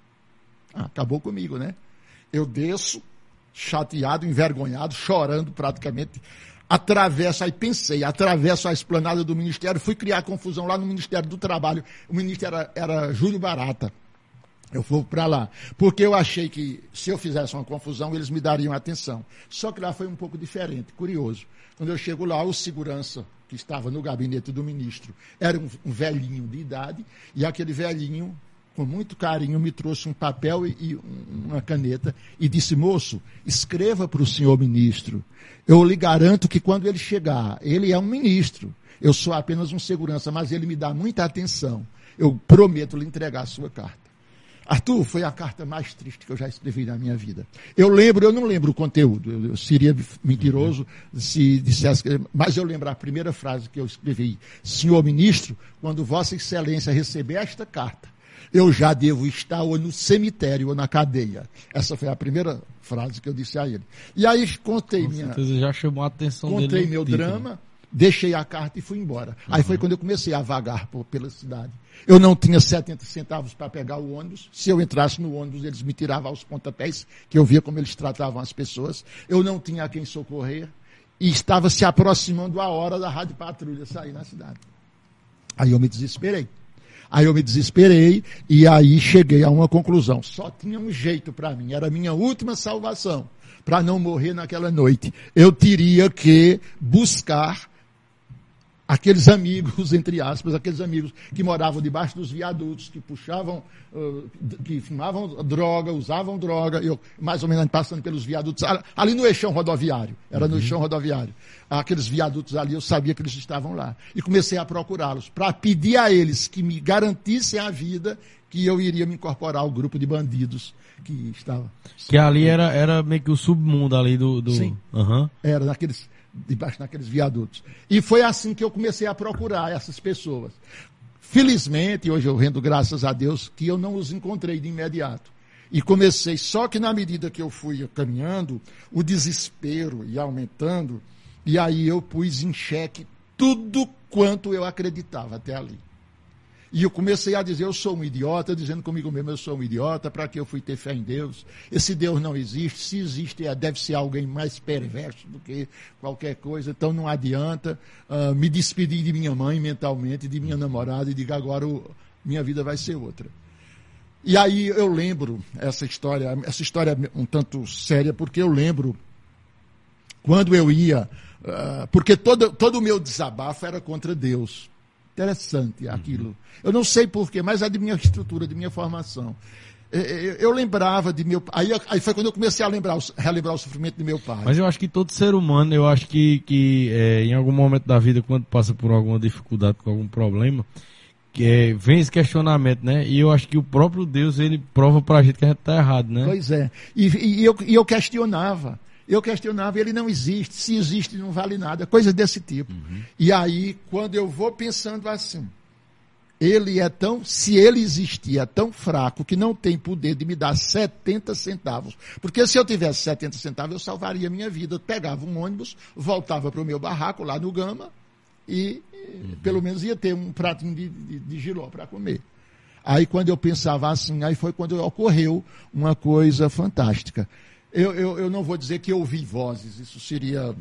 Ah, acabou comigo, né? Eu desço, chateado, envergonhado, chorando praticamente. Atravesso, aí pensei, atravesso a esplanada do Ministério, fui criar confusão lá no Ministério do Trabalho. O ministro era, era Júlio Barata. Eu vou para lá. Porque eu achei que se eu fizesse uma confusão, eles me dariam atenção. Só que lá foi um pouco diferente, curioso. Quando eu chego lá, o segurança que estava no gabinete do ministro era um, um velhinho de idade, e aquele velhinho com muito carinho, me trouxe um papel e, e uma caneta e disse: moço, escreva para o senhor ministro. Eu lhe garanto que quando ele chegar, ele é um ministro. Eu sou apenas um segurança, mas ele me dá muita atenção. Eu prometo lhe entregar a sua carta. Arthur, foi a carta mais triste que eu já escrevi na minha vida. Eu lembro, eu não lembro o conteúdo, eu, eu seria mentiroso se dissesse, mas eu lembro a primeira frase que eu escrevi. Senhor ministro, quando Vossa Excelência receber esta carta, eu já devo estar ou no cemitério ou na cadeia. Essa foi a primeira frase que eu disse a ele. E aí contei Com minha. já chamou a atenção contei dele. Contei meu título. drama, deixei a carta e fui embora. Uhum. Aí foi quando eu comecei a vagar por, pela cidade. Eu não tinha 70 centavos para pegar o ônibus. Se eu entrasse no ônibus, eles me tiravam aos pontapés, que eu via como eles tratavam as pessoas. Eu não tinha a quem socorrer. E estava se aproximando a hora da rádio patrulha sair na cidade. Aí eu me desesperei. Aí eu me desesperei e aí cheguei a uma conclusão. Só tinha um jeito para mim, era a minha última salvação. Para não morrer naquela noite, eu teria que buscar aqueles amigos, entre aspas, aqueles amigos que moravam debaixo dos viadutos, que puxavam, que fumavam droga, usavam droga, eu mais ou menos passando pelos viadutos, ali no eixão rodoviário, era no uhum. eixão rodoviário. Aqueles viadutos ali, eu sabia que eles estavam lá. E comecei a procurá-los, para pedir a eles que me garantissem a vida, que eu iria me incorporar ao grupo de bandidos que estava. Que ali era, era meio que o submundo ali do. do... Sim. Uhum. Era daqueles debaixo daqueles viadutos. E foi assim que eu comecei a procurar essas pessoas. Felizmente, hoje eu rendo graças a Deus que eu não os encontrei de imediato. E comecei, só que na medida que eu fui caminhando, o desespero ia aumentando, e aí eu pus em xeque tudo quanto eu acreditava até ali. E eu comecei a dizer, eu sou um idiota, dizendo comigo mesmo, eu sou um idiota, para que eu fui ter fé em Deus? Esse Deus não existe, se existe, é, deve ser alguém mais perverso do que qualquer coisa, então não adianta. Uh, me despedir de minha mãe mentalmente, de minha namorada, e diga agora minha vida vai ser outra. E aí eu lembro essa história, essa história é um tanto séria, porque eu lembro quando eu ia, uh, porque todo, todo o meu desabafo era contra Deus. Interessante aquilo. Uhum. Eu não sei porquê, mas é de minha estrutura, de minha formação. Eu lembrava de meu aí, aí foi quando eu comecei a lembrar, relembrar o sofrimento de meu pai. Mas eu acho que todo ser humano, eu acho que, que é, em algum momento da vida, quando passa por alguma dificuldade, com algum problema, que é, vem esse questionamento, né? E eu acho que o próprio Deus, ele prova pra gente que a gente tá errado, né? Pois é. E, e, eu, e eu questionava. Eu questionava, ele não existe, se existe não vale nada, coisa desse tipo. Uhum. E aí, quando eu vou pensando assim, ele é tão, se ele existir, é tão fraco que não tem poder de me dar 70 centavos. Porque se eu tivesse 70 centavos, eu salvaria a minha vida. Eu pegava um ônibus, voltava para o meu barraco lá no Gama e uhum. pelo menos ia ter um pratinho de, de, de giló para comer. Aí quando eu pensava assim, aí foi quando ocorreu uma coisa fantástica eu, eu, eu não vou dizer que eu ouvi vozes, isso seria.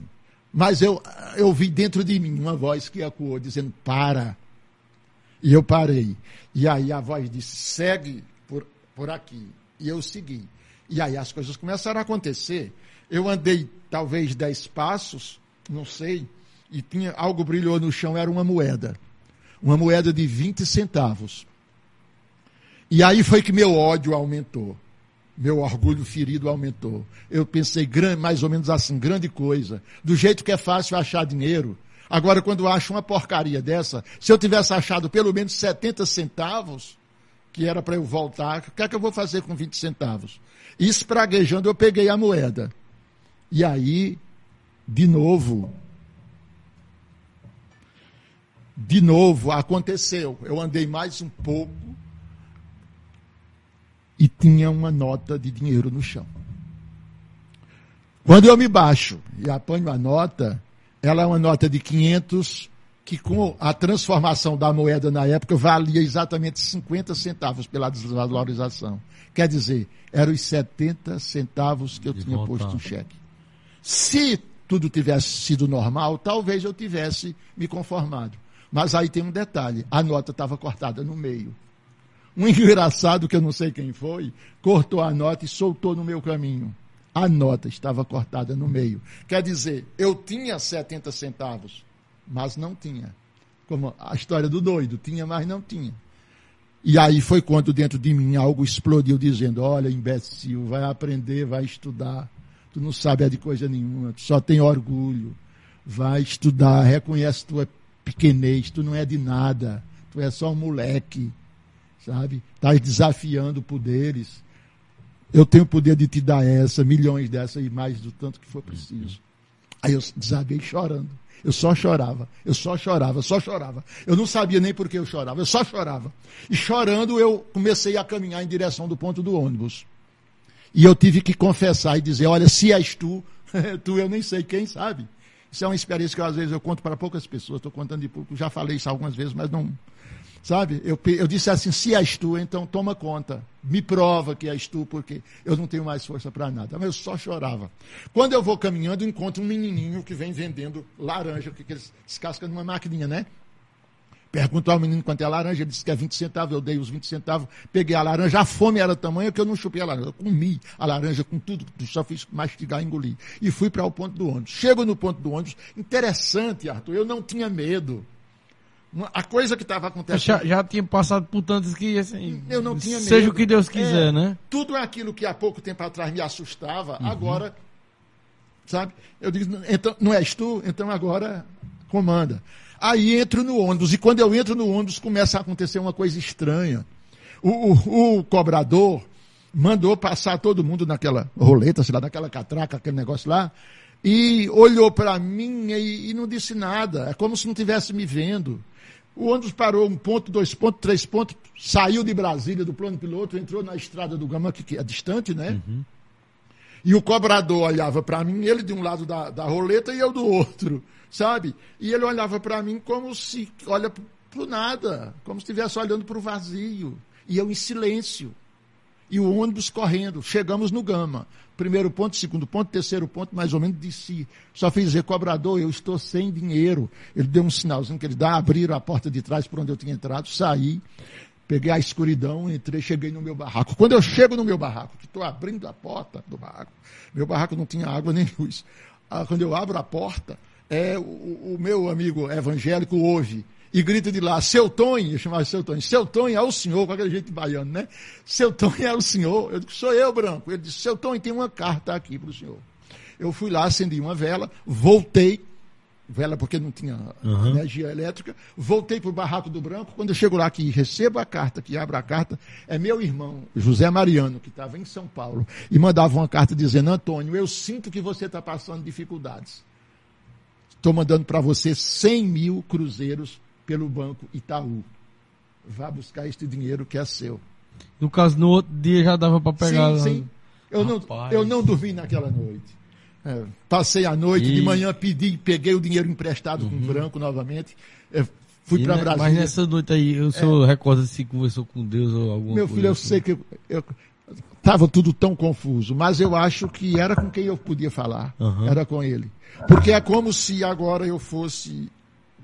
Mas eu, eu ouvi dentro de mim uma voz que ecoou, dizendo: para. E eu parei. E aí a voz disse: segue por, por aqui. E eu segui. E aí as coisas começaram a acontecer. Eu andei talvez dez passos, não sei, e tinha algo brilhou no chão, era uma moeda. Uma moeda de 20 centavos. E aí foi que meu ódio aumentou meu orgulho ferido aumentou. Eu pensei mais ou menos assim, grande coisa. Do jeito que é fácil achar dinheiro. Agora, quando eu acho uma porcaria dessa, se eu tivesse achado pelo menos 70 centavos, que era para eu voltar, o que é que eu vou fazer com 20 centavos? Espraguejando, eu peguei a moeda. E aí, de novo, de novo aconteceu. Eu andei mais um pouco e tinha uma nota de dinheiro no chão. Quando eu me baixo e apanho a nota, ela é uma nota de 500 que com a transformação da moeda na época valia exatamente 50 centavos pela desvalorização. Quer dizer, eram os 70 centavos que eu de tinha voltar. posto no cheque. Se tudo tivesse sido normal, talvez eu tivesse me conformado. Mas aí tem um detalhe: a nota estava cortada no meio. Um engraçado que eu não sei quem foi, cortou a nota e soltou no meu caminho. A nota estava cortada no meio. Quer dizer, eu tinha 70 centavos, mas não tinha. Como a história do doido, tinha, mas não tinha. E aí foi quando dentro de mim algo explodiu dizendo, olha, imbecil, vai aprender, vai estudar. Tu não sabe de coisa nenhuma, tu só tem orgulho. Vai estudar, reconhece tua pequenez, tu não é de nada, tu é só um moleque sabe? Estás desafiando poderes. Eu tenho o poder de te dar essa, milhões dessa e mais do tanto que for preciso. Aí eu desabei chorando. Eu só chorava, eu só chorava, só chorava. Eu não sabia nem por que eu chorava, eu só chorava. E chorando eu comecei a caminhar em direção do ponto do ônibus. E eu tive que confessar e dizer, olha, se és tu, tu eu nem sei quem sabe. Isso é uma experiência que às vezes eu conto para poucas pessoas, estou contando de público, já falei isso algumas vezes, mas não, Sabe? Eu, eu disse assim: se és tu, então toma conta. Me prova que és tu, porque eu não tenho mais força para nada. Mas eu só chorava. Quando eu vou caminhando, encontro um menininho que vem vendendo laranja, que eles descascam numa maquininha, né? Pergunto ao menino quanto é a laranja, ele disse que é 20 centavos, eu dei os 20 centavos, peguei a laranja, a fome era tamanha que eu não chupei a laranja, eu comi a laranja com tudo, só fiz mastigar e engolir. E fui para o ponto do ônibus. Chego no ponto do ônibus, interessante, Arthur, eu não tinha medo a coisa que estava acontecendo. Já, já, tinha passado por tantas que assim. Eu não tinha medo. Seja o que Deus quiser, é, né? Tudo aquilo que há pouco tempo atrás me assustava, uhum. agora. Sabe? Eu digo, então, não és tu? Então agora comanda. Aí entro no ônibus, e quando eu entro no ônibus, começa a acontecer uma coisa estranha. O, o, o cobrador mandou passar todo mundo naquela roleta, sei lá, naquela catraca, aquele negócio lá, e olhou para mim e, e, não disse nada. É como se não tivesse me vendo. O ônibus parou um ponto, dois pontos, três pontos, saiu de Brasília do plano piloto, entrou na estrada do Gama, que é distante, né? Uhum. E o cobrador olhava para mim, ele de um lado da, da roleta e eu do outro, sabe? E ele olhava para mim como se olha para nada, como se estivesse olhando para o vazio. E eu em silêncio e o ônibus correndo. Chegamos no Gama. Primeiro ponto, segundo ponto, terceiro ponto, mais ou menos desci. Só fiz dizer, cobrador, eu estou sem dinheiro. Ele deu um sinalzinho que ele dá, abriram a porta de trás por onde eu tinha entrado, saí, peguei a escuridão, entrei, cheguei no meu barraco. Quando eu chego no meu barraco, que estou abrindo a porta do barraco, meu barraco não tinha água nem luz. Ah, quando eu abro a porta, é o, o meu amigo evangélico ouve e grita de lá, seu Tonho, eu chamava seu Tonho, seu Tonho é o senhor, com aquele jeito baiano, né? Seu Tonho é o senhor. Eu disse, sou eu, branco. Ele disse, seu Tonho, tem uma carta aqui para o senhor. Eu fui lá, acendi uma vela, voltei, vela porque não tinha uhum. energia elétrica, voltei para o barraco do branco, quando eu chego lá que recebo a carta, que abro a carta, é meu irmão, José Mariano, que estava em São Paulo, e mandava uma carta dizendo, Antônio, eu sinto que você está passando dificuldades. Estou mandando para você 100 mil cruzeiros pelo Banco Itaú. Vá buscar este dinheiro que é seu. No caso, no outro dia já dava para pegar. Sim, sim. Eu não, eu não dormi naquela noite. É, passei a noite, e... de manhã pedi, peguei o dinheiro emprestado uhum. com o branco novamente. É, fui para Brasília. Mas nessa noite aí, o senhor é, recorda se conversou com Deus ou alguma Meu filho, eu assim? sei que eu, estava tudo tão confuso, mas eu acho que era com quem eu podia falar. Uhum. Era com ele. Porque é como se agora eu fosse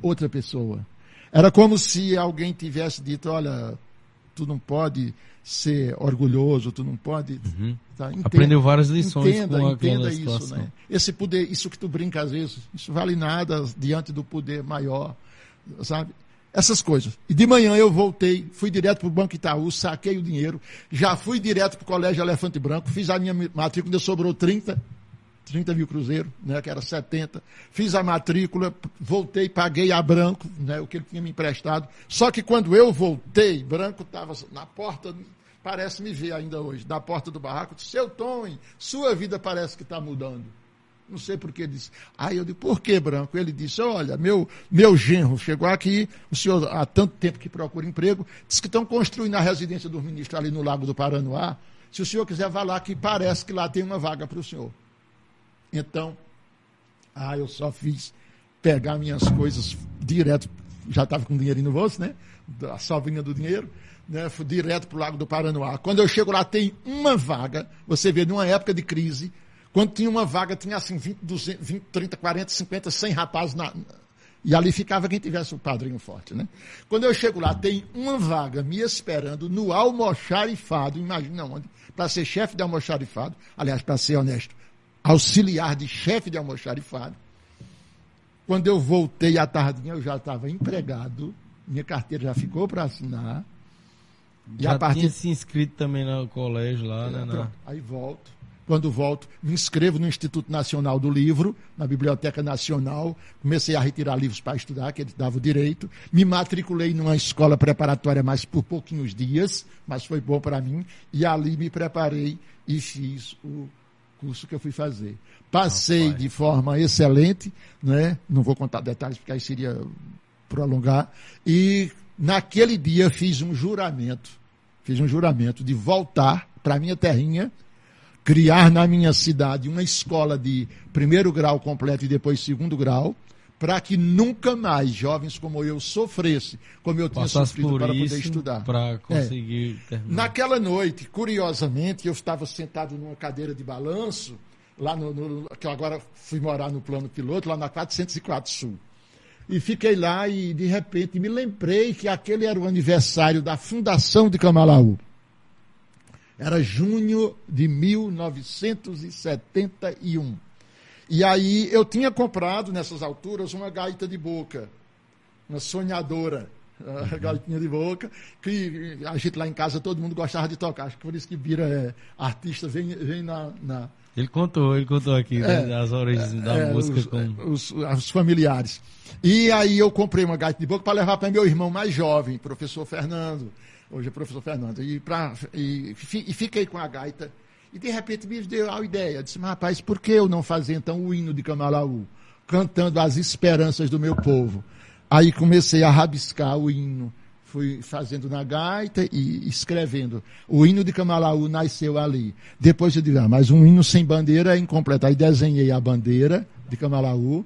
outra pessoa. Era como se alguém tivesse dito, olha, tu não pode ser orgulhoso, tu não pode. Uhum. Tá? Entenda, Aprendeu várias lições entenda, com entenda isso, né? Esse poder, isso que tu brinca às vezes, isso vale nada diante do poder maior, sabe? Essas coisas. E de manhã eu voltei, fui direto para o Banco Itaú, saquei o dinheiro, já fui direto para o Colégio Elefante Branco, fiz a minha matrícula, ainda sobrou 30, 30 mil cruzeiros, né, que era 70. Fiz a matrícula, voltei, paguei a Branco, né, o que ele tinha me emprestado. Só que quando eu voltei, Branco estava na porta, parece me ver ainda hoje, da porta do barraco, seu Tom, sua vida parece que está mudando. Não sei por que ele disse. Aí eu disse, por que branco? Ele disse, olha, meu, meu genro chegou aqui, o senhor há tanto tempo que procura emprego, disse que estão construindo a residência dos ministros ali no Lago do Paranoá. Se o senhor quiser, vá lá, que parece que lá tem uma vaga para o senhor. Então, ah, eu só fiz pegar minhas coisas direto, já estava com dinheiro no bolso, né? A sobrinha do dinheiro, né? Fui direto para o Lago do Paranoá. Quando eu chego lá, tem uma vaga, você vê, numa época de crise, quando tinha uma vaga, tinha assim 20, 200, 20 30, 40, 50, 100 rapazes na, e ali ficava quem tivesse o padrinho forte, né? Quando eu chego lá, tem uma vaga me esperando no almoxarifado, imagina onde, para ser chefe de almoxarifado, aliás, para ser honesto, auxiliar de chefe de almoxarifado. Quando eu voltei à tardinha, eu já estava empregado, minha carteira já ficou para assinar. Já e a partir... tinha se inscrito também no colégio lá, é, né? Pronto, aí volto quando volto, me inscrevo no Instituto Nacional do Livro, na Biblioteca Nacional. Comecei a retirar livros para estudar, que ele dava o direito. Me matriculei numa escola preparatória, mas por pouquinhos dias, mas foi bom para mim. E ali me preparei e fiz o curso que eu fui fazer. Passei de forma excelente, né? não vou contar detalhes, porque aí seria prolongar. E naquele dia fiz um juramento, fiz um juramento de voltar para a minha terrinha, criar na minha cidade uma escola de primeiro grau completo e depois segundo grau, para que nunca mais jovens como eu sofressem, como eu tinha sofrido para poder estudar. Para conseguir é. Naquela noite, curiosamente, eu estava sentado numa cadeira de balanço, lá no, no, que eu agora fui morar no plano piloto, lá na 404 Sul. E fiquei lá e, de repente, me lembrei que aquele era o aniversário da fundação de Camalaú. Era junho de 1971. E aí eu tinha comprado nessas alturas uma gaita de boca, uma sonhadora, a gaitinha de boca, que a gente lá em casa todo mundo gostava de tocar. Acho que por isso que Bira é artista, vem, vem na, na... Ele contou, ele contou aqui né, é, né, as origens é, da é, música os, com os, os, familiares. E aí eu comprei uma gaita de boca para levar para meu irmão mais jovem, professor Fernando hoje é professor Fernando, e, pra, e, e, fiquei com a gaita. E de repente me deu a ideia, disse, mas rapaz, por que eu não fazer então o hino de Camalaú, cantando as esperanças do meu povo? Aí comecei a rabiscar o hino, fui fazendo na gaita e escrevendo. O hino de Camalaú nasceu ali. Depois eu disse, ah, mas um hino sem bandeira é incompleto. Aí desenhei a bandeira de Camalaú.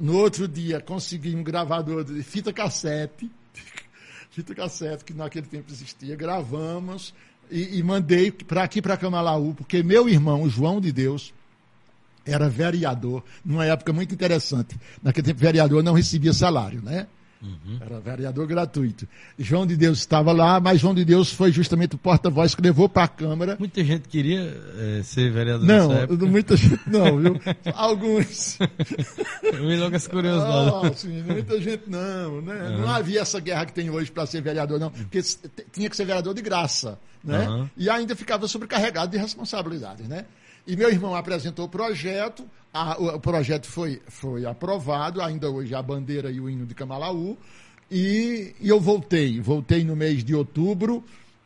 No outro dia consegui um gravador de fita cassete, fita cassete que naquele tempo existia, gravamos e, e mandei para aqui para Camalaú, porque meu irmão, João de Deus, era vereador, numa época muito interessante. Naquele tempo, vereador não recebia salário, né? Uhum. Era vereador gratuito. João de Deus estava lá, mas João de Deus foi justamente o porta-voz que levou para a Câmara. Muita gente queria é, ser vereador Não, muita gente não, viu? Alguns. Me logo as curiosidades. Ah, sim, muita gente não, né? Uhum. Não havia essa guerra que tem hoje para ser vereador, não. Porque tinha que ser vereador de graça, né? Uhum. E ainda ficava sobrecarregado de responsabilidades, né? E meu irmão apresentou o projeto, a, o, o, projeto foi, foi aprovado, ainda hoje a bandeira e o hino de Camalaú, e, e eu voltei, voltei no mês de outubro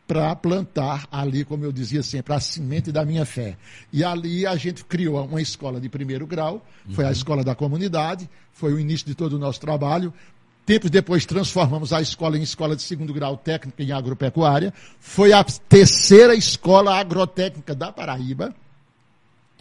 para plantar ali, como eu dizia sempre, a semente da minha fé. E ali a gente criou uma escola de primeiro grau, foi uhum. a escola da comunidade, foi o início de todo o nosso trabalho. Tempos depois transformamos a escola em escola de segundo grau técnica em agropecuária. Foi a terceira escola agrotécnica da Paraíba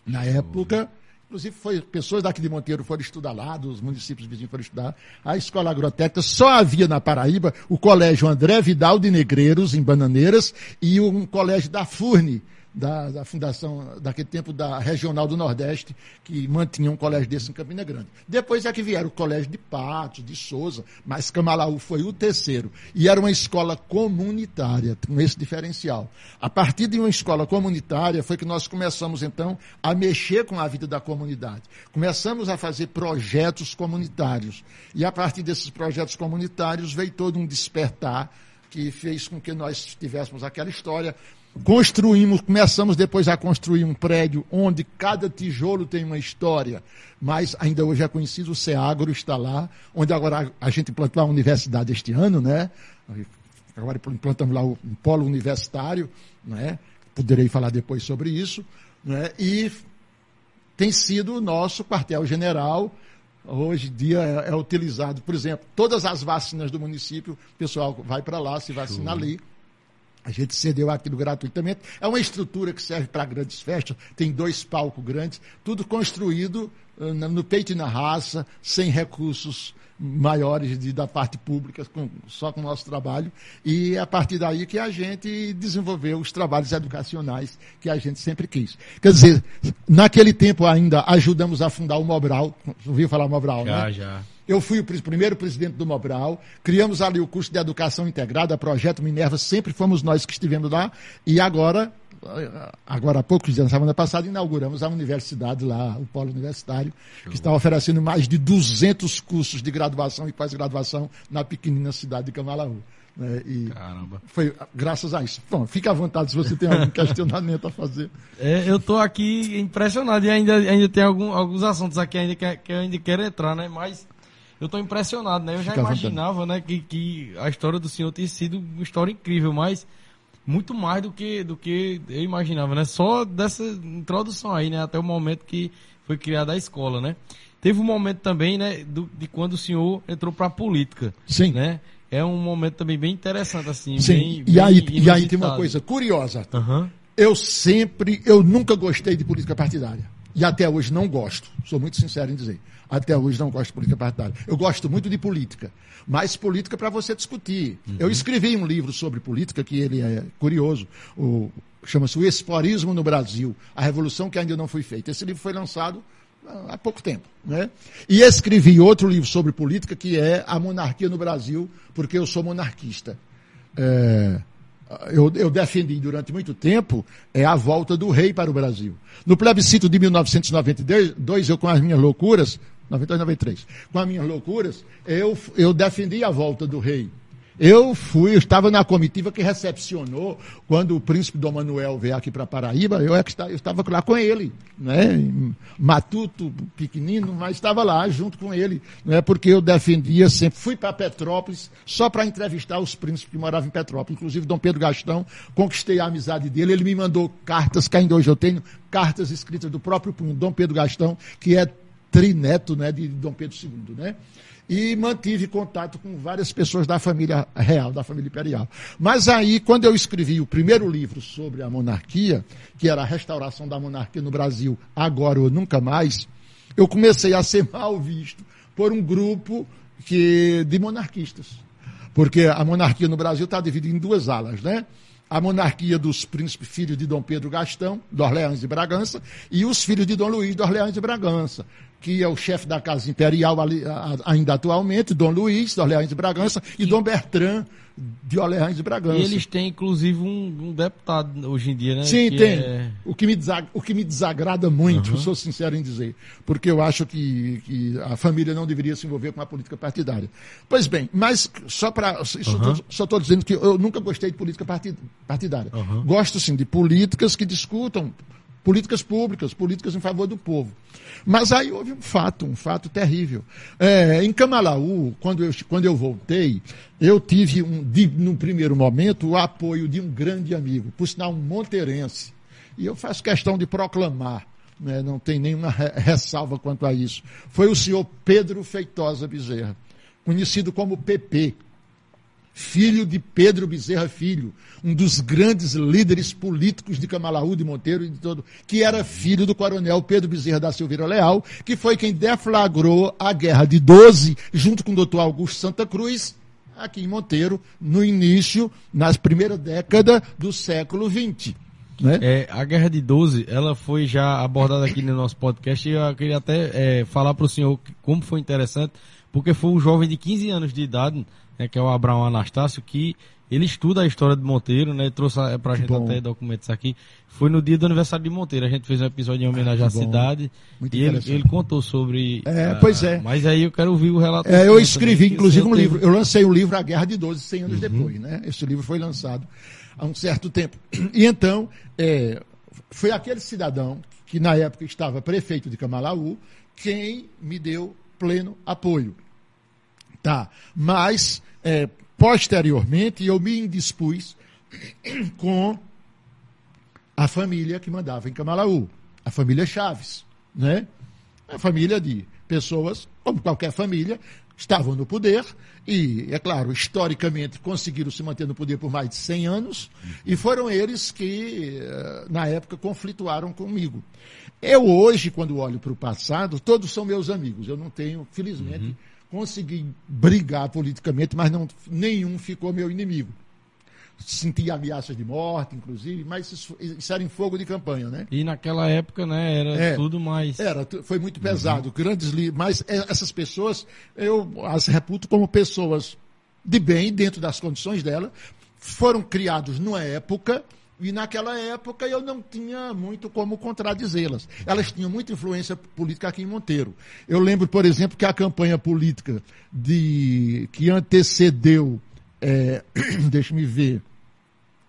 na época. Inclusive, foi, pessoas daqui de Monteiro foram estudar lá, dos municípios vizinhos foram estudar. A escola agrotécnica só havia na Paraíba o colégio André Vidal de Negreiros, em Bananeiras, e um colégio da FURNE, da, da, fundação, daquele tempo da Regional do Nordeste, que mantinha um colégio desse em Campina Grande. Depois é que vieram o colégio de Patos, de Souza, mas Camalaú foi o terceiro. E era uma escola comunitária, com esse diferencial. A partir de uma escola comunitária foi que nós começamos, então, a mexer com a vida da comunidade. Começamos a fazer projetos comunitários. E a partir desses projetos comunitários veio todo um despertar que fez com que nós tivéssemos aquela história Construímos, começamos depois a construir um prédio onde cada tijolo tem uma história, mas ainda hoje é conhecido, o Ceagro está lá, onde agora a gente implantou a universidade este ano, né? Agora implantamos lá um polo universitário, né? Poderei falar depois sobre isso, né? E tem sido o nosso quartel-general. Hoje em dia é, é, utilizado, por exemplo, todas as vacinas do município, o pessoal vai para lá, se vacina ali. A gente cedeu aquilo gratuitamente. É uma estrutura que serve para grandes festas, tem dois palcos grandes, tudo construído uh, no peito e na raça, sem recursos maiores de, da parte pública, com, só com o nosso trabalho. E é a partir daí que a gente desenvolveu os trabalhos educacionais que a gente sempre quis. Quer dizer, naquele tempo ainda ajudamos a fundar o Mobral. Ouviu falar Mobral, já, né? Já, já. Eu fui o primeiro presidente do Mobral, criamos ali o curso de educação integrada, projeto Minerva, sempre fomos nós que estivemos lá, e agora, agora há poucos dias, na semana passada, inauguramos a universidade lá, o polo universitário, que está oferecendo mais de 200 cursos de graduação e pós-graduação na pequenina cidade de Camalaú. Né? E Caramba. Foi graças a isso. Bom, fica à vontade se você tem algum questionamento a fazer. É, eu estou aqui impressionado e ainda, ainda tem algum, alguns assuntos aqui ainda que, que eu ainda quero entrar, né? Mas eu estou impressionado, né? Eu já imaginava, né, que, que a história do senhor tinha sido uma história incrível, mas muito mais do que do que eu imaginava, né? Só dessa introdução aí, né, até o momento que foi criada a escola, né? Teve um momento também, né, do, de quando o senhor entrou para a política, Sim. né? É um momento também bem interessante assim, Sim. Bem, e aí e aí tem uma coisa curiosa. Uhum. Eu sempre, eu nunca gostei de política partidária. E até hoje não gosto. Sou muito sincero em dizer. Até hoje não gosto de política partidária. Eu gosto muito de política, mas política para você discutir. Uhum. Eu escrevi um livro sobre política, que ele é curioso, o, chama-se O Esporismo no Brasil, a revolução que ainda não foi feita. Esse livro foi lançado há pouco tempo. Né? E escrevi outro livro sobre política, que é A Monarquia no Brasil, porque eu sou monarquista. É, eu, eu, defendi durante muito tempo é a volta do rei para o Brasil. No plebiscito de 1992, eu com as minhas loucuras, 92, 93. Com as minhas loucuras, eu, eu defendi a volta do rei. Eu fui, eu estava na comitiva que recepcionou quando o príncipe Dom Manuel veio aqui para Paraíba, eu, é eu estava lá com ele, né? Matuto, pequenino, mas estava lá junto com ele, né? Porque eu defendia sempre, fui para Petrópolis só para entrevistar os príncipes que moravam em Petrópolis, inclusive Dom Pedro Gastão, conquistei a amizade dele, ele me mandou cartas, que ainda hoje eu tenho, cartas escritas do próprio Dom Pedro Gastão, que é trineto né, de Dom Pedro II, né? E mantive contato com várias pessoas da família real, da família imperial. Mas aí, quando eu escrevi o primeiro livro sobre a monarquia, que era a restauração da monarquia no Brasil, agora ou nunca mais, eu comecei a ser mal visto por um grupo que, de monarquistas. Porque a monarquia no Brasil está dividida em duas alas, né? a monarquia dos príncipes filhos de Dom Pedro Gastão, de Orleans e Bragança, e os filhos de Dom Luís de Orleans e Bragança que é o chefe da Casa Imperial ali, ainda atualmente, Dom Luiz, de Orleans de Bragança, e, e Dom Bertrand, de Orleans de Bragança. E eles têm, inclusive, um, um deputado hoje em dia, né? Sim, que tem. É... O, que me o que me desagrada muito, uhum. sou sincero em dizer, porque eu acho que, que, a família não deveria se envolver com a política partidária. Pois bem, mas só para. Uhum. Só estou dizendo que eu nunca gostei de política partidária. Uhum. Gosto, sim, de políticas que discutam políticas públicas, políticas em favor do povo. Mas aí houve um fato, um fato terrível. É, em Camalaú, quando eu, quando eu voltei, eu tive, um, de, num primeiro momento, o apoio de um grande amigo, por sinal, um monteirense. E eu faço questão de proclamar, né, não tem nenhuma ressalva quanto a isso. Foi o senhor Pedro Feitosa Bezerra, conhecido como PP, filho de Pedro Bezerra Filho, um dos grandes líderes políticos de Camalaú, de Monteiro e de todo, que era filho do coronel Pedro Bezerra da Silveira Leal, que foi quem deflagrou a Guerra de 12, junto com o doutor Augusto Santa Cruz, aqui em Monteiro, no início, nas primeiras décadas do século XX. Né? É, a Guerra de 12, ela foi já abordada aqui no nosso podcast e eu queria até é, falar para o senhor como foi interessante, porque foi um jovem de 15 anos de idade né, que é o Abraão Anastácio, que ele estuda a história de Monteiro, né? Trouxe é, pra gente Bom. até documentos aqui. Foi no dia do aniversário de Monteiro. A gente fez um episódio em ah, homenagem ah, à cidade. Muito e ele, ele, contou sobre. É, uh, pois é. Mas aí eu quero ouvir o relato. É, eu escrevi, inclusive, um teve... livro. Eu lancei o livro A Guerra de 12, 100 anos uhum. depois, né? Esse livro foi lançado há um certo tempo. E então, é, foi aquele cidadão que na época estava prefeito de Camalaú quem me deu pleno apoio. Tá. Mas é, posteriormente, eu me indispus com a família que mandava em Camalaú, a família Chaves. né? A família de pessoas, como qualquer família, estavam no poder e, é claro, historicamente conseguiram se manter no poder por mais de 100 anos e foram eles que, eh, na época, conflituaram comigo. Eu hoje, quando olho para o passado, todos são meus amigos. Eu não tenho, felizmente, uhum. Consegui brigar politicamente, mas não, nenhum ficou meu inimigo sentia ameaças de morte, inclusive, mas isso, isso, era em fogo de campanha, né? E naquela época, né, era é, tudo mais... Era, foi muito pesado, uhum. grandes mas é, essas pessoas, eu as reputo como pessoas de bem, dentro das condições dela, foram criados numa época e naquela época eu não tinha muito como contradizê-las. Elas tinham muita influência política aqui em Monteiro. Eu lembro, por exemplo, que a campanha política de que antecedeu, é, deixa-me ver,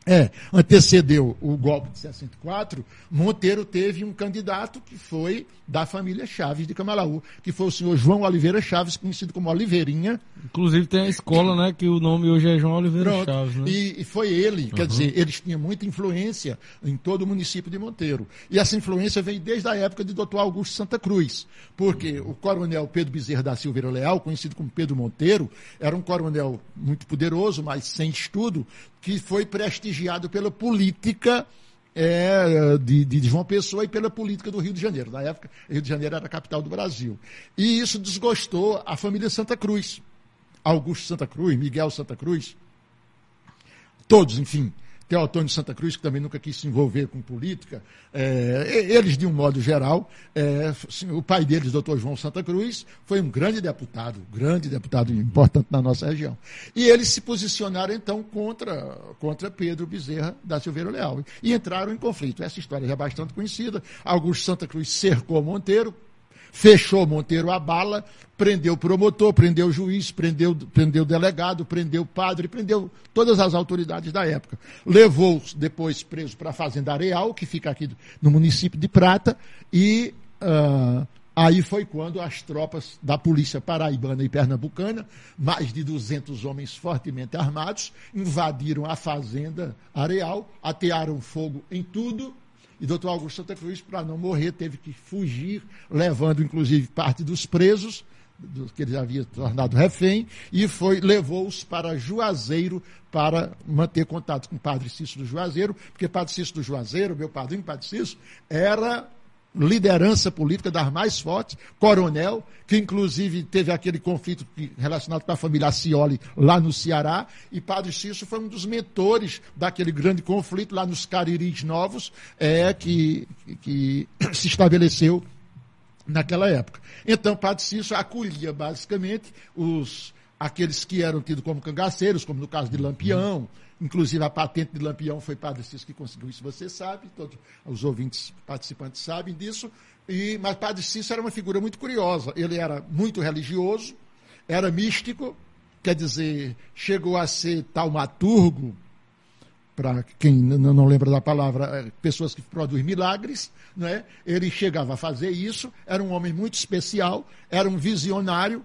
é, antecedeu o golpe de 64, Monteiro teve um candidato que foi da família Chaves de Camalaú, que foi o senhor João Oliveira Chaves, conhecido como Oliveirinha. Inclusive tem a escola, né, que o nome hoje é João Oliveira Pronto. Chaves. Né? E, e, foi ele, uhum. quer dizer, eles tinham muita influência em todo o município de Monteiro. E essa influência vem desde a época de Dr. Augusto Santa Cruz, porque o coronel Pedro Bezerra da Silveira Leal, conhecido como Pedro Monteiro, era um coronel muito poderoso, mas sem estudo, que foi prestigiado pela política é, de, de, João Pessoa e pela política do Rio de Janeiro. Na época, Rio de Janeiro era a capital do Brasil. E isso desgostou a família Santa Cruz. Augusto Santa Cruz, Miguel Santa Cruz, todos, enfim, Teotônio Santa Cruz, que também nunca quis se envolver com política, é, eles, de um modo geral, é, o pai deles, doutor João Santa Cruz, foi um grande deputado, grande deputado importante na nossa região. E eles se posicionaram, então, contra, contra Pedro Bezerra da Silveira Leal. E entraram em conflito. Essa história já é bastante conhecida. Augusto Santa Cruz cercou Monteiro, fechou Monteiro a bala, prendeu o promotor, prendeu o juiz, prendeu, prendeu o delegado, prendeu o padre, prendeu todas as autoridades da época. Levou depois preso para a Fazenda Areal, que fica aqui no município de Prata, e uh, aí foi quando as tropas da polícia paraibana e pernambucana, mais de 200 homens fortemente armados, invadiram a Fazenda Areal, atearam fogo em tudo, e doutor Augusto Santa Cruz, para não morrer, teve que fugir, levando inclusive parte dos presos, do, que ele havia tornado refém, e foi levou-os para Juazeiro para manter contato com o padre Cícero Juazeiro, porque padre Cícero Juazeiro, meu padrinho, padre Cícero, era liderança política das mais fortes, coronel, que inclusive teve aquele conflito relacionado com a família Acioli lá no Ceará, e Padre Cício foi um dos mentores daquele grande conflito lá nos Cariris Novos, é, que, que se estabeleceu naquela época. Então, Padre Cício acolhia basicamente os aqueles que eram tidos como cangaceiros, como no caso de Lampião, Inclusive, a patente de Lampião foi Padre Cício que conseguiu isso, você sabe, todos os ouvintes participantes sabem disso. E, mas Padre Cício era uma figura muito curiosa. Ele era muito religioso, era místico, quer dizer, chegou a ser taumaturgo, para quem não lembra da palavra, é, pessoas que produzem milagres, né? ele chegava a fazer isso, era um homem muito especial, era um visionário,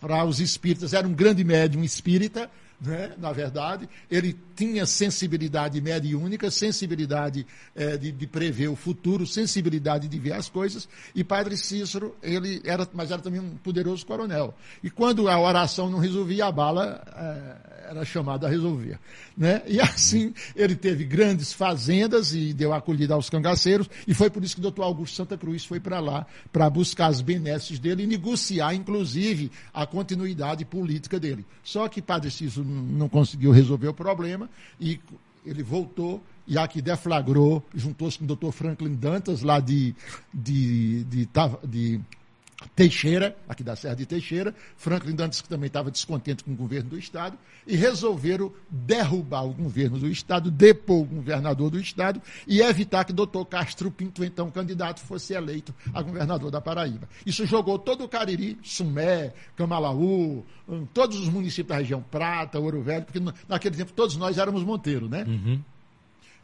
para os espíritas, era um grande médium espírita, né? na verdade, ele tinha sensibilidade mediúnica, sensibilidade é, de, de, prever o futuro, sensibilidade de ver as coisas, e Padre Cícero, ele era, mas era também um poderoso coronel. E quando a oração não resolvia, a bala é, era chamada a resolver. Né? E assim, ele teve grandes fazendas e deu acolhida aos cangaceiros, e foi por isso que o doutor Augusto Santa Cruz foi para lá, para buscar as benesses dele e negociar, inclusive, a continuidade política dele. Só que Padre Cícero não conseguiu resolver o problema e ele voltou e aqui deflagrou, juntou-se com o doutor Franklin Dantas, lá de, de, de, de, Teixeira, aqui da Serra de Teixeira, Franklin Dantas, que também estava descontente com o governo do Estado, e resolveram derrubar o governo do Estado, depor o governador do Estado e evitar que doutor Castro Pinto, então candidato, fosse eleito a governador da Paraíba. Isso jogou todo o Cariri, Sumé, Camalaú, hum, todos os municípios da região, Prata, Ouro Velho, porque naquele tempo todos nós éramos Monteiro, né? Uhum.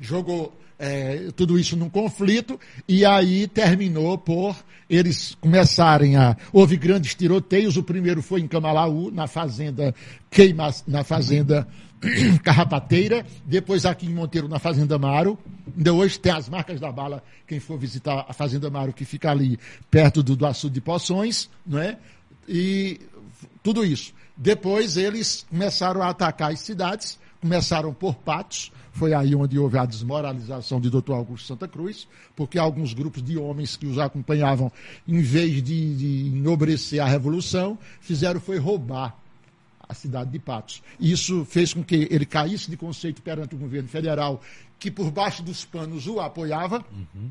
Jogou é, tudo isso num conflito e aí terminou por eles começarem a. Houve grandes tiroteios. O primeiro foi em Camalaú, na fazenda Queima, na fazenda Carrapateira, depois aqui em Monteiro, na Fazenda Maro. Ainda hoje tem as marcas da bala, quem for visitar a Fazenda Maro, que fica ali perto do, do açude de Poções, não é? E tudo isso. Depois eles começaram a atacar as cidades, começaram por Patos, foi aí onde houve a desmoralização de Dr. Augusto Santa Cruz, porque alguns grupos de homens que os acompanhavam, em vez de, de enobrecer a revolução, fizeram foi roubar a cidade de Patos. Isso fez com que ele caísse de conceito perante o governo federal, que por baixo dos panos o apoiava. Uhum.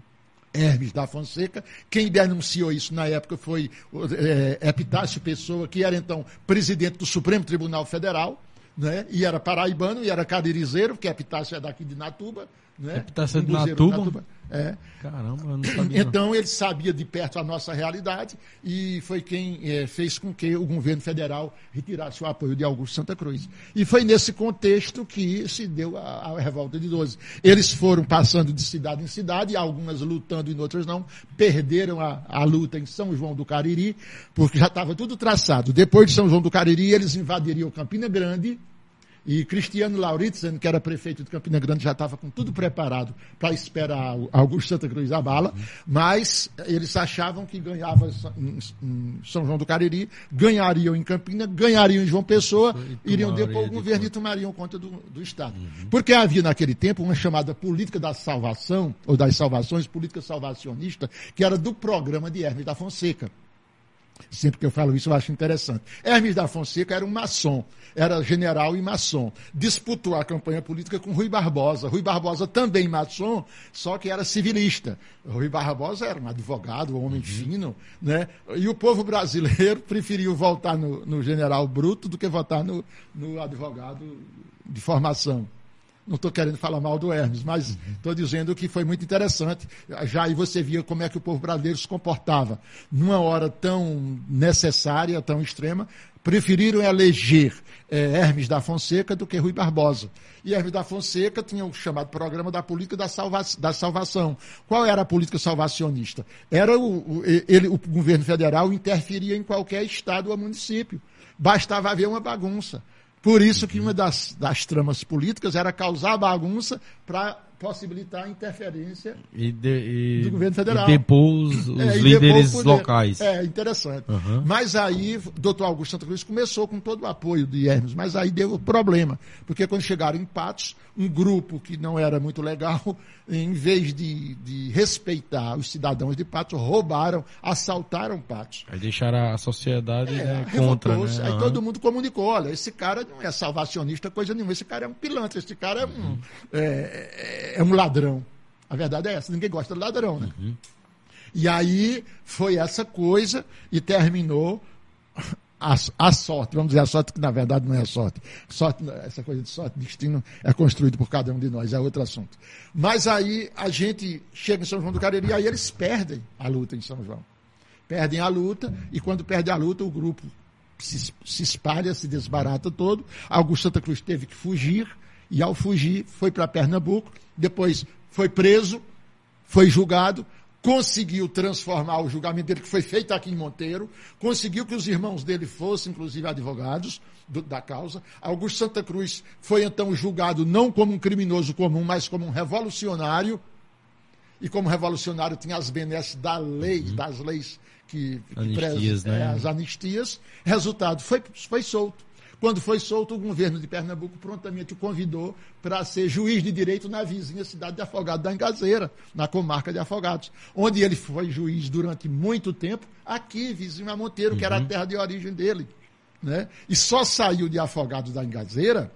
Hermes da Fonseca. Quem denunciou isso na época foi é, Epitácio Pessoa, que era então presidente do Supremo Tribunal Federal, né? e era paraibano, e era caririzeiro, porque Epitácio é daqui de Natuba. Né? De Natuba? Natuba. É. Caramba, eu não sabia. Então ele sabia de perto a nossa realidade e foi quem é, fez com que o governo federal retirasse o apoio de Augusto Santa Cruz. E foi nesse contexto que se deu a, a revolta de 12. Eles foram passando de cidade em cidade, algumas lutando e outras não, perderam a, a luta em São João do Cariri, porque já estava tudo traçado. Depois de São João do Cariri, eles invadiriam Campina Grande e Cristiano Lauritzen, que era prefeito de Campina Grande, já estava com tudo preparado para esperar Augusto Santa Cruz a bala, mas eles achavam que ganhava em São João do Cariri, ganhariam em Campina, ganhariam em João Pessoa, iriam depor o governo e tomariam conta do, do Estado. Uhum. Porque havia naquele tempo uma chamada política da salvação, ou das salvações, política salvacionista, que era do programa de Hermes da Fonseca. Sempre que eu falo isso, eu acho interessante. Hermes da Fonseca era um maçom, era general e maçom. Disputou a campanha política com Rui Barbosa. Rui Barbosa também maçom, só que era civilista. Rui Barbosa era um advogado, um homem uhum. fino, né? E o povo brasileiro preferiu votar no, no general bruto do que votar no, no advogado de formação. Não estou querendo falar mal do Hermes, mas estou dizendo que foi muito interessante. Já aí você via como é que o povo brasileiro se comportava. Numa hora tão necessária, tão extrema, preferiram eleger é, Hermes da Fonseca do que Rui Barbosa. E Hermes da Fonseca tinha o chamado programa da política da, salva da salvação. Qual era a política salvacionista? Era o, o, ele, o governo federal interferia em qualquer estado ou município. Bastava haver uma bagunça. Por isso que uma das, das tramas políticas era causar bagunça para possibilitar a interferência e de, e, do governo federal. E depor os, é, líderes locais. É, interessante. Uhum. Mas aí, o doutor Augusto Santa Cruz começou com todo o apoio de Hermes, mas aí deu problema, porque quando chegaram em Patos, um grupo que não era muito legal, em vez de, de respeitar os cidadãos de Patos, roubaram, assaltaram Patos. Aí deixaram a sociedade é, né, contra. Né? Aí uhum. todo mundo comunicou, olha, esse cara não é salvacionista, coisa nenhuma, esse cara é um pilantra, esse cara é um... Uhum. É, é um ladrão. A verdade é essa, ninguém gosta de ladrão, né? Uhum. E aí foi essa coisa e terminou a, a, sorte, vamos dizer a sorte que na verdade não é a sorte. sorte. Essa coisa de sorte, destino é construído por cada um de nós, é outro assunto. Mas aí a gente chega em São João do Cariri e aí eles perdem a luta em São João. Perdem a luta e quando perde a luta o grupo se, se espalha, se desbarata todo. Augusto Santa Cruz teve que fugir e ao fugir foi para Pernambuco depois foi preso, foi julgado, conseguiu transformar o julgamento dele, que foi feito aqui em Monteiro, conseguiu que os irmãos dele fossem, inclusive, advogados do, da causa. Augusto Santa Cruz foi então julgado não como um criminoso comum, mas como um revolucionário. E como revolucionário tinha as benesses da lei, uhum. das leis que, que anistias, né? é, as anistias. Resultado, foi, foi solto. Quando foi solto, o governo de Pernambuco prontamente o convidou para ser juiz de direito na vizinha cidade de Afogado da Engazeira, na comarca de Afogados, onde ele foi juiz durante muito tempo, aqui, vizinho a Monteiro, uhum. que era a uhum. terra de origem dele. Né? E só saiu de Afogados da Engazeira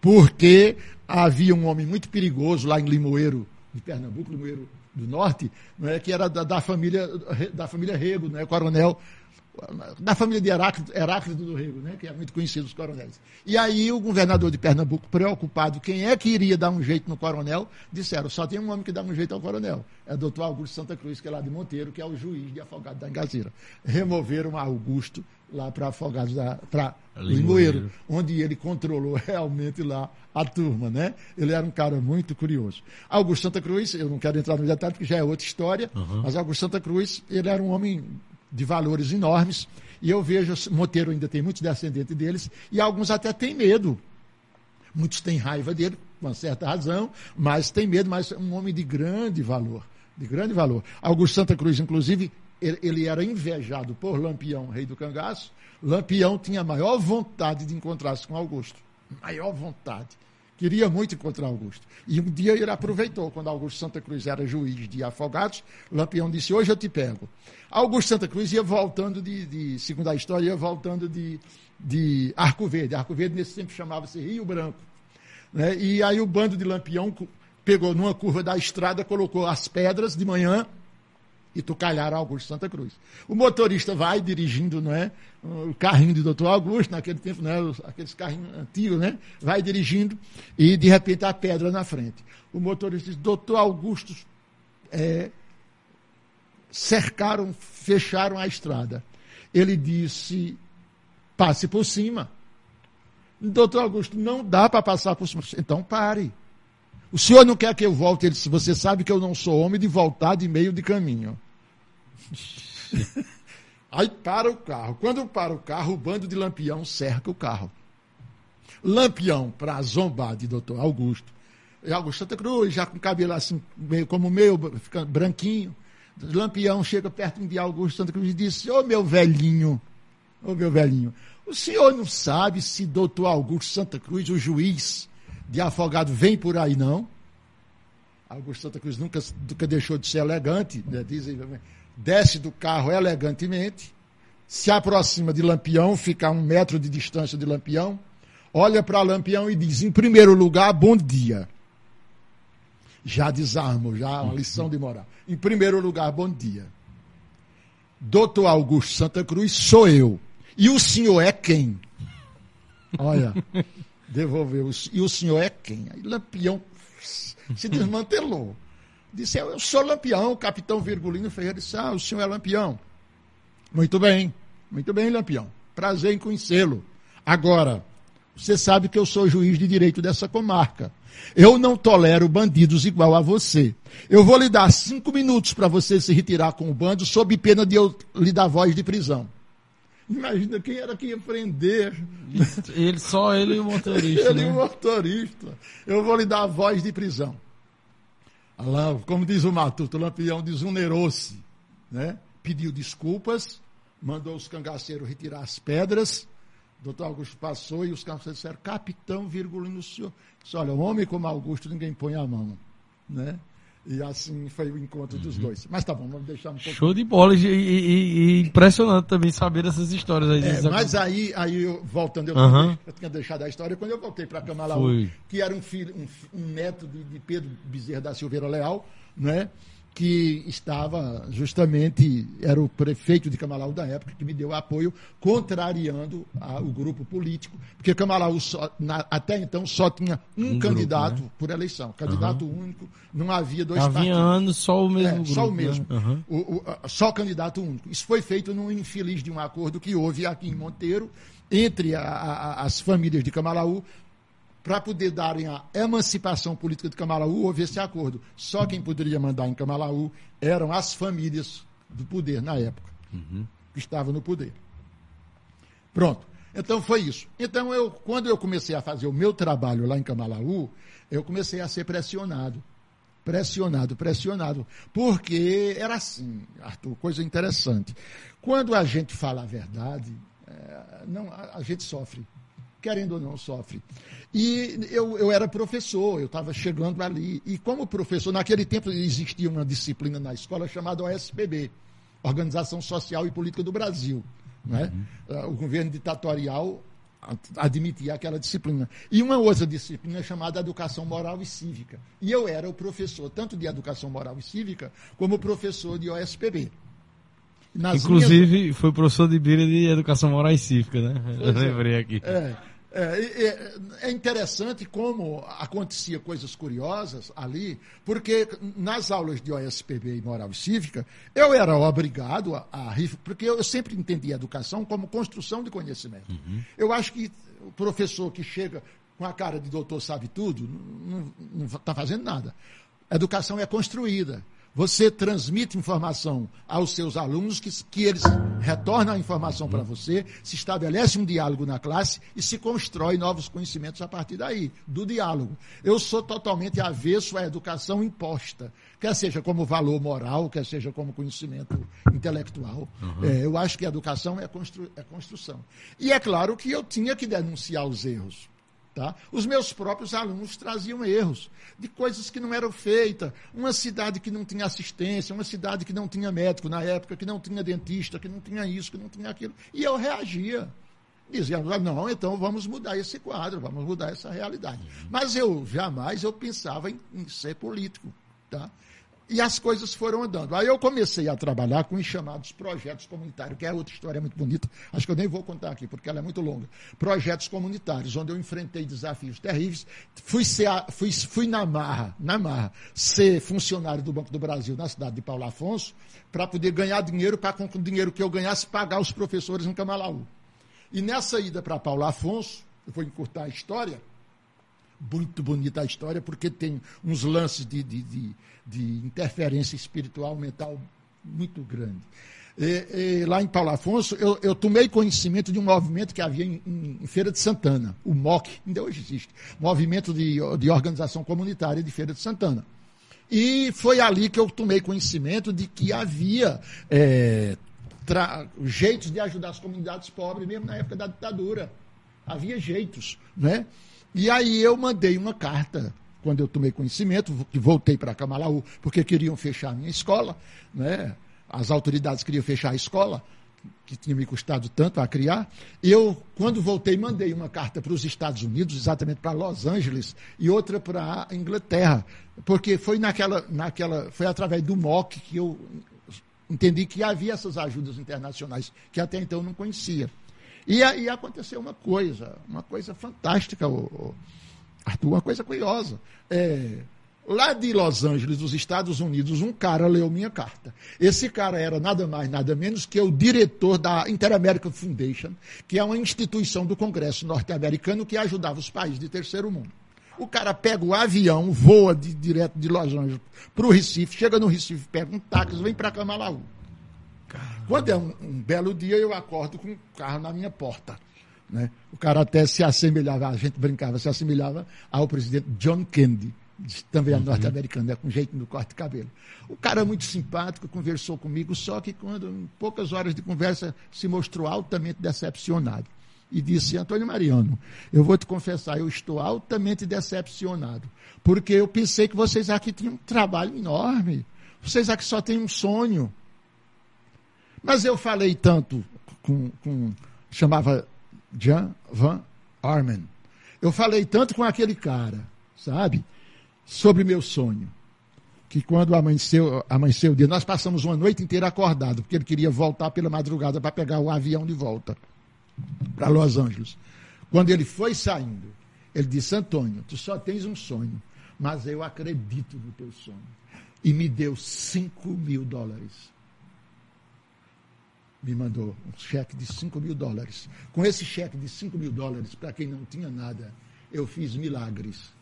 porque havia um homem muito perigoso lá em Limoeiro, de Pernambuco, Limoeiro do Norte, né, que era da, da, família da família Rego, né, coronel da família de Heráclito, Heráclito do Rego, né, que é muito conhecido os coronéis. E aí o governador de Pernambuco, preocupado, quem é que iria dar um jeito no coronel, disseram, só tem um homem que dá um jeito ao coronel. É o doutor Augusto Santa Cruz, que é lá de Monteiro, que é o juiz de Afogados da Engazeira. Removeram Augusto lá para Afogados da para Limoeiro, onde ele controlou realmente lá a turma, né? Ele era um cara muito curioso. Augusto Santa Cruz, eu não quero entrar no detalhe porque já é outra história, uhum. mas Augusto Santa Cruz, ele era um homem de valores enormes. E eu vejo, Monteiro ainda tem muitos descendentes deles, e alguns até têm medo. Muitos têm raiva dele, com uma certa razão, mas têm medo, mas é um homem de grande valor. De grande valor. Augusto Santa Cruz, inclusive, ele, era invejado por Lampião, rei do cangaço. Lampião tinha maior vontade de encontrar-se com Augusto. Maior vontade. Queria muito encontrar Augusto. E um dia ele aproveitou, quando Augusto Santa Cruz era juiz de afogados, Lampião disse, hoje eu te pego. Augusto Santa Cruz ia voltando de, de segundo a história, ia voltando de, de Arco Verde. Arco Verde nesse tempo chamava-se Rio Branco. Né? E aí o bando de Lampião pegou numa curva da estrada, colocou as pedras de manhã, e Tucalhar Augusto Santa Cruz. O motorista vai dirigindo, não é? O carrinho de doutor Augusto, naquele tempo, né? Aqueles carrinhos antigos, né? Vai dirigindo e de repente a pedra na frente. O motorista diz, doutor Augusto, é, cercaram, fecharam a estrada. Ele disse, passe por cima. Doutor Augusto, não dá para passar por cima. Então pare. O senhor não quer que eu volte? Ele disse, você sabe que eu não sou homem de voltar de meio de caminho. Aí para o carro. Quando para o carro, o bando de Lampião cerca o carro. Lampião, para zombar de doutor Augusto. E Augusto Santa Cruz, já com cabelo assim, meio como o meu, branquinho. Lampião chega perto de Augusto Santa Cruz e diz: Ô meu velhinho, ô meu velhinho, o senhor não sabe se doutor Augusto Santa Cruz, o juiz, de afogado vem por aí, não. Augusto Santa Cruz nunca, nunca deixou de ser elegante, né? dizem, desce do carro elegantemente, se aproxima de Lampião, fica a um metro de distância de Lampião, olha para Lampião e diz, em primeiro lugar, bom dia. Já desarmo, já uma lição de moral. Em primeiro lugar, bom dia. Doutor Augusto Santa Cruz sou eu. E o senhor é quem? Olha, devolveu. E o senhor é quem? Aí Lampião se desmantelou. Disse, eu sou Lampião, capitão Virgulino Ferreira disse, ah, o senhor é Lampião. Muito bem, muito bem, Lampião. Prazer em conhecê-lo. Agora, você sabe que eu sou juiz de direito dessa comarca. Eu não tolero bandidos igual a você. Eu vou lhe dar cinco minutos para você se retirar com o bando, sob pena de eu lhe dar voz de prisão. Imagina quem era que ia prender. Ele, só ele e o motorista. ele né? e o motorista. Eu vou lhe dar voz de prisão. Como diz o Matuto, o Lampião desunerou-se. Né? Pediu desculpas, mandou os cangaceiros retirar as pedras. Doutor Augusto passou e os cangaceiros disseram, capitão, Virgulino, senhor. Disse, olha, um homem como Augusto ninguém põe a mão. Né? E assim foi o encontro dos uhum. dois. Mas tá bom, vamos deixar um pouco. Show de bola e, e, e impressionante também saber essas histórias aí. É, mas aí, aí eu, voltando, eu, uhum. tinha, eu tinha deixado a história quando eu voltei para Camalaú, que era um filho, um, um neto de, de Pedro Bezerra da Silveira Leal, né? Que estava justamente, era o prefeito de Camalaú da época, que me deu apoio, contrariando a, o grupo político, porque Camalaú só, na, até então só tinha um, um candidato grupo, né? por eleição, candidato uhum. único, não havia dois havia partidos. anos só o mesmo é, grupo. Só o mesmo, né? uhum. o, o, só candidato único. Isso foi feito num infeliz de um acordo que houve aqui em Monteiro, entre a, a, as famílias de Camalaú, para poder darem a emancipação política de Camalaú, houve esse acordo. Só quem poderia mandar em Camalaú eram as famílias do poder na época, uhum. que estavam no poder. Pronto. Então foi isso. Então, eu, quando eu comecei a fazer o meu trabalho lá em Camalaú, eu comecei a ser pressionado. Pressionado, pressionado. Porque era assim, Arthur, coisa interessante. Quando a gente fala a verdade, é, não, a, a gente sofre querendo ou não, sofre. E eu, eu era professor, eu estava chegando ali. E como professor, naquele tempo existia uma disciplina na escola chamada OSPB, Organização Social e Política do Brasil. Né? Uhum. O governo ditatorial admitia aquela disciplina. E uma outra disciplina chamada Educação Moral e Cívica. E eu era o professor tanto de Educação Moral e Cívica como professor de OSPB. Inclusive, minhas... foi professor de Bíblia de Educação Moral e Cívica, né? Pois Eu lembrei aqui. É. É, é, é, interessante como acontecia coisas curiosas ali, porque nas aulas de OSPB e Moral e Cívica, eu era obrigado a, a porque eu sempre entendi a educação como construção de conhecimento. Uhum. Eu acho que o professor que chega com a cara de doutor sabe tudo, não está fazendo nada. A educação é construída. Você transmite informação aos seus alunos, que, que eles retornam a informação para você, se estabelece um diálogo na classe e se constrói novos conhecimentos a partir daí, do diálogo. Eu sou totalmente avesso à educação imposta, quer seja como valor moral, quer seja como conhecimento intelectual. Uhum. É, eu acho que a educação é, constru, é construção. E é claro que eu tinha que denunciar os erros. Tá? Os meus próprios alunos traziam erros de coisas que não eram feitas. Uma cidade que não tinha assistência, uma cidade que não tinha médico na época, que não tinha dentista, que não tinha isso, que não tinha aquilo. E eu reagia. Dizia, não, então vamos mudar esse quadro, vamos mudar essa realidade. Mas eu jamais eu pensava em, em ser político. Tá? E as coisas foram andando. Aí eu comecei a trabalhar com os chamados projetos comunitários, que é outra história muito bonita, acho que eu nem vou contar aqui, porque ela é muito longa. Projetos comunitários, onde eu enfrentei desafios terríveis. Fui, ser, fui, fui na marra, na marra, ser funcionário do Banco do Brasil na cidade de Paulo Afonso, para poder ganhar dinheiro, para com o dinheiro que eu ganhasse, pagar os professores em Camalaú. E nessa ida para Paulo Afonso, eu vou encurtar a história, muito bonita a história, porque tem uns lances de, de, de, de interferência espiritual, mental muito grande. E, e, lá em Paulo Afonso, eu, eu, tomei conhecimento de um movimento que havia em, em, Feira de Santana, o MOC, ainda hoje existe, Movimento de, de Organização Comunitária de Feira de Santana. E foi ali que eu tomei conhecimento de que havia é, jeitos de ajudar as comunidades pobres, mesmo na época da ditadura. Havia jeitos, né? E aí eu mandei uma carta, quando eu tomei conhecimento, que voltei para Camalaú, porque queriam fechar a minha escola, né? as autoridades queriam fechar a escola, que tinha me custado tanto a criar. Eu, quando voltei, mandei uma carta para os Estados Unidos, exatamente para Los Angeles, e outra para a Inglaterra, porque foi naquela, naquela, foi através do MOC que eu entendi que havia essas ajudas internacionais que até então não conhecia. E aí aconteceu uma coisa, uma coisa fantástica, Arthur, uma coisa curiosa. É, lá de Los Angeles, dos Estados Unidos, um cara leu minha carta. Esse cara era nada mais, nada menos que o diretor da Inter-American Foundation, que é uma instituição do Congresso norte-americano que ajudava os países de terceiro mundo. O cara pega o avião, voa de, direto de Los Angeles para o Recife, chega no Recife, pega um táxi, vem para Camalaú. Quando é um, um, belo dia, eu acordo com um carro na minha porta. Né? O cara até se assemelhava, a gente brincava, se assemelhava ao presidente John Kennedy, também uhum. norte-americano, né? com jeito no corte de cabelo. O cara muito simpático, conversou comigo, só que quando, em poucas horas de conversa, se mostrou altamente decepcionado. E disse, Antônio Mariano, eu vou te confessar, eu estou altamente decepcionado, porque eu pensei que vocês aqui tinham um trabalho enorme, vocês aqui só têm um sonho, mas eu falei tanto com, com chamava Jan Van Armen. Eu falei tanto com aquele cara, sabe? Sobre meu sonho. Que quando amanheceu, amanheceu o dia, nós passamos uma noite inteira acordado, porque ele queria voltar pela madrugada para pegar o avião de volta para Los Angeles. Quando ele foi saindo, ele disse: Antônio, tu só tens um sonho, mas eu acredito no teu sonho. E me deu 5 mil dólares me mandou um cheque de 5 mil dólares. Com esse cheque de 5 mil dólares, para quem não tinha nada, eu fiz milagres.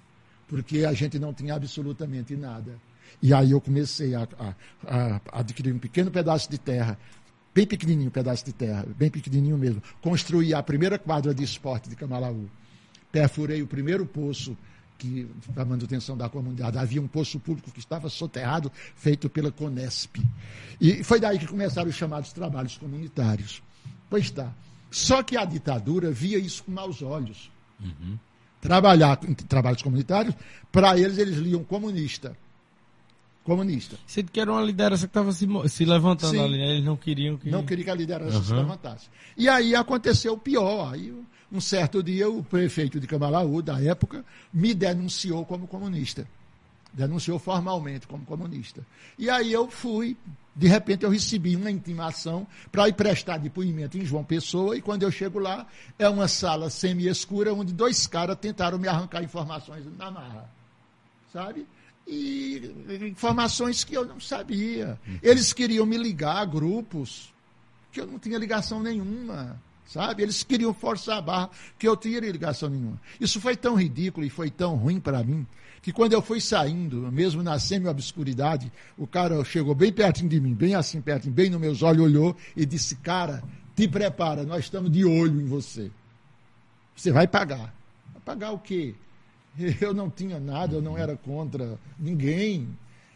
Porque a gente não tinha absolutamente nada. E aí eu comecei a, a, a adquirir um pequeno pedaço de terra, bem pequenininho pedaço de terra, bem pequenininho mesmo. Construí a primeira quadra de esporte de Camalaú. Perfurei o primeiro poço que para manutenção da comunidade. Havia um poço público que estava soterrado, feito pela Conesp. E foi daí que começaram os chamados trabalhos comunitários. Pois está. Só que a ditadura via isso com maus olhos. Uhum. Trabalhar em trabalhos comunitários, para eles, eles liam comunista. Comunista. Você que era uma liderança que estava se, se, levantando Sim. ali, né? eles não queriam que. Não queriam que a liderança uhum. se levantasse. E aí aconteceu o pior. Aí um certo dia, o prefeito de Camalaú, da época, me denunciou como comunista. denunciou formalmente como comunista. E aí eu fui, de repente eu recebi uma intimação para ir prestar depoimento em João Pessoa, e quando eu chego lá, é uma sala semi-escura onde dois caras tentaram me arrancar informações na marra. Sabe? E informações que eu não sabia. Eles queriam me ligar a grupos que eu não tinha ligação nenhuma sabe? Eles queriam forçar a barra, que eu tinha ligação nenhuma. Isso foi tão ridículo e foi tão ruim para mim, que quando eu fui saindo, mesmo na semi-obscuridade, o cara chegou bem pertinho de mim, bem assim pertinho, bem nos meus olhos, olhou e disse, cara, te prepara, nós estamos de olho em você. Você vai pagar. Vai pagar o quê? Eu não tinha nada, eu não era contra ninguém.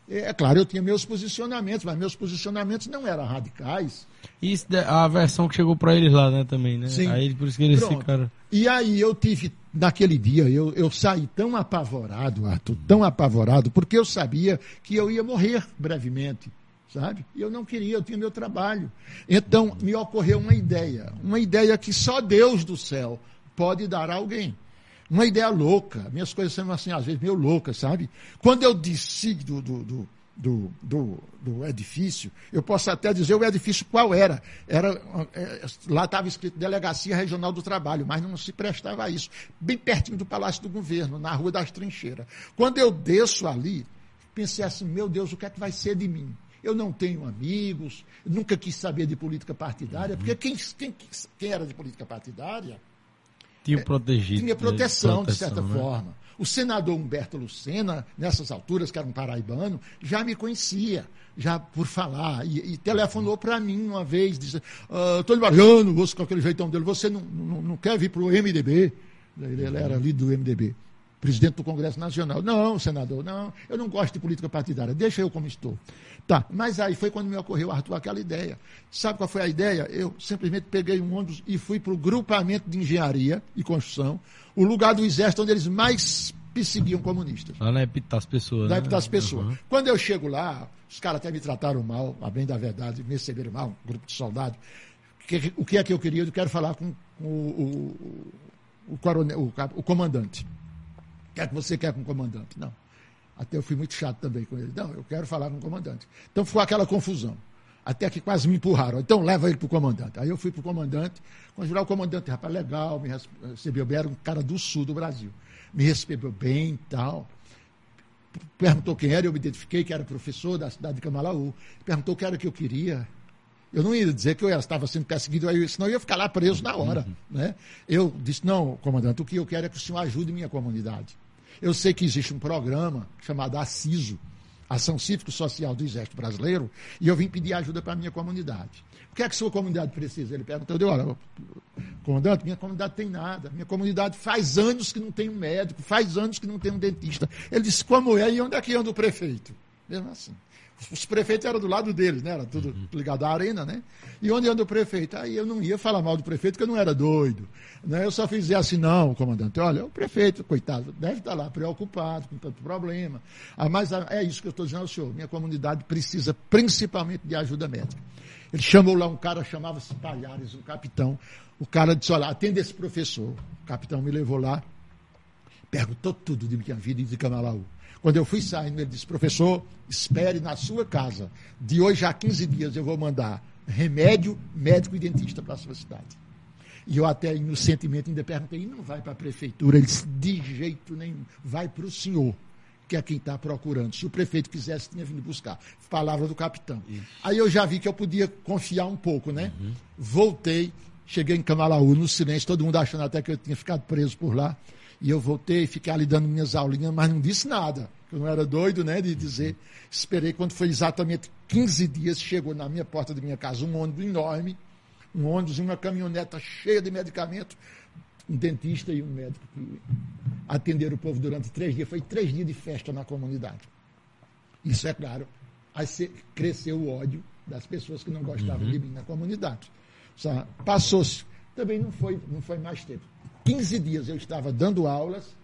É claro, eu tinha meus posicionamentos, mas meus posicionamentos não eram radicais. Isso, a versão que chegou para eles lá, né, também, né? Sim. Aí por isso que eles Pronto. ficaram. E aí eu tive, naquele dia, eu, eu saí tão apavorado, Arthur, tão apavorado, porque eu sabia que eu ia morrer brevemente, sabe? E eu não queria, eu tinha meu trabalho. Então me ocorreu uma ideia, uma ideia que só Deus do céu pode dar a alguém. Uma ideia louca. Minhas coisas são assim, às vezes, meio loucas, sabe? Quando eu desci do, do, do, do, do, do edifício, eu posso até dizer o edifício qual era. era é, lá estava escrito Delegacia Regional do Trabalho, mas não se prestava a isso. Bem pertinho do Palácio do Governo, na Rua das Trincheiras. Quando eu desço ali, pensei assim, meu Deus, o que é que vai ser de mim? Eu não tenho amigos, nunca quis saber de política partidária, porque quem, quem, quem era de política partidária Tinha protegido. tinha proteção, né? de certa né? forma. O senador Humberto Lucena, nessas alturas, que era um paraibano, já me conhecia, já por falar, e, e telefonou para mim uma vez, disse, Antônio Mariano, você, com aquele jeitão dele, você não, não, não quer vir para o MDB? Ele, ele era líder do MDB, presidente do Congresso Nacional. Não, senador, não, eu não gosto de política partidária, deixa eu como estou. Tá, mas aí foi quando me ocorreu, Arthur, aquela ideia. Sabe qual foi a ideia? Eu simplesmente peguei um ônibus e fui para o grupamento de engenharia e construção, o lugar do exército onde eles mais perseguiam comunistas. Lá na Epitas Pessoas. Da né? das pessoas. Uhum. Quando eu chego lá, os caras até me trataram mal, a bem da verdade, me receberam mal, um grupo de soldados. O que, é que eu queria? Eu quero falar com, com o, o, o, coronel, o, o comandante. O que é que você quer com o comandante? Não. Até eu fui muito chato também com ele. Não, eu quero falar com o comandante. Então ficou aquela confusão. Até que quase me empurraram. Então leva ele para o comandante. Aí eu fui para o comandante. Quando o comandante, rapaz, legal, me recebeu bem. Era um cara do sul do Brasil. Me recebeu bem e tal. Perguntou quem era, eu me identifiquei que era professor da cidade de Camalaú. Perguntou o que era que eu queria. Eu não ia dizer que eu estava sendo perseguido, aí, senão eu ia ficar lá preso na hora. Né? Eu disse, não, comandante, o que eu quero é que o senhor ajude minha comunidade. Eu sei que existe um programa chamado ACISO, Ação Cívico-Social do Exército Brasileiro, e eu vim pedir ajuda para a minha comunidade. O que é que sua comunidade precisa? Ele perguntou, eu olha, comandante, minha comunidade tem nada. Minha comunidade faz anos que não tem um médico, faz anos que não tem um dentista. Ele disse, como é? E onde é que anda o prefeito? Mesmo assim. Os prefeitos eram do lado deles, né? Era tudo ligado à arena, né? E onde anda o prefeito? Aí eu não ia falar mal do prefeito, porque eu não era doido. Né? Eu só fiz dizer assim, não, comandante, olha, o prefeito, coitado, deve estar lá preocupado com tanto problema. Ah, mas ah, é isso que eu estou dizendo ao senhor. Minha comunidade precisa principalmente de ajuda médica. Ele chamou lá um cara, chamava-se Palhares, um capitão. O cara disse, olha, atende esse professor. O capitão me levou lá, perguntou tudo de minha vida e de Camalaú. Quando eu fui saindo, ele disse, professor, espere na sua casa. De hoje a 15 dias eu vou mandar remédio, médico e dentista para a sua cidade. E eu até inocentemente ainda perguntei, e não vai para a prefeitura? Ele disse, de jeito nenhum, vai para o senhor, que é quem está procurando. Se o prefeito quisesse, tinha vindo buscar. Palavra do capitão. Aí eu já vi que eu podia confiar um pouco, né? Voltei, cheguei em Camalaú, no silêncio, todo mundo achando até que eu tinha ficado preso por lá. E eu voltei, fiquei ali dando minhas aulinhas, mas não disse nada. Eu não era doido, né, de dizer. Esperei quando foi exatamente 15 dias, chegou na minha porta da minha casa um ônibus enorme, um ônibus e uma caminhoneta cheia de medicamento, um dentista e um médico que atenderam o povo durante três dias. Foi três dias de festa na comunidade. Isso é claro. Aí cresceu o ódio das pessoas que não gostavam de mim na comunidade. Passou-se. Também não foi, não foi mais tempo. 15 dias eu estava dando aulas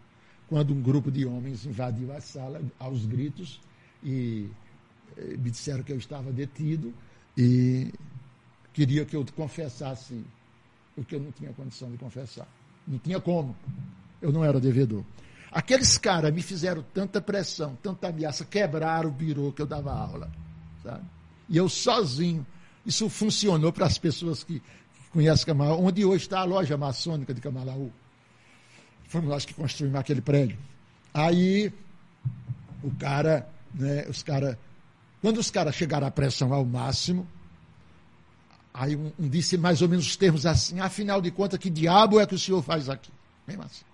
quando um grupo de homens invadiu a sala aos gritos e eh, me disseram que eu estava detido e queria que eu confessasse o que eu não tinha condição de confessar. Não tinha como. Eu não era devedor. Aqueles caras me fizeram tanta pressão, tanta ameaça, quebraram o birô que eu dava aula. Sabe? E eu sozinho. Isso funcionou para as pessoas que, que conhecem Camalaú, onde hoje está a loja maçônica de Camalaú. Fomos nós que construímos aquele prédio. Aí, o cara, né, os caras, quando os caras chegaram à pressão ao máximo, aí um, um, disse mais ou menos os termos assim, afinal de contas, que diabo é que o senhor faz aqui? Mesmo assim.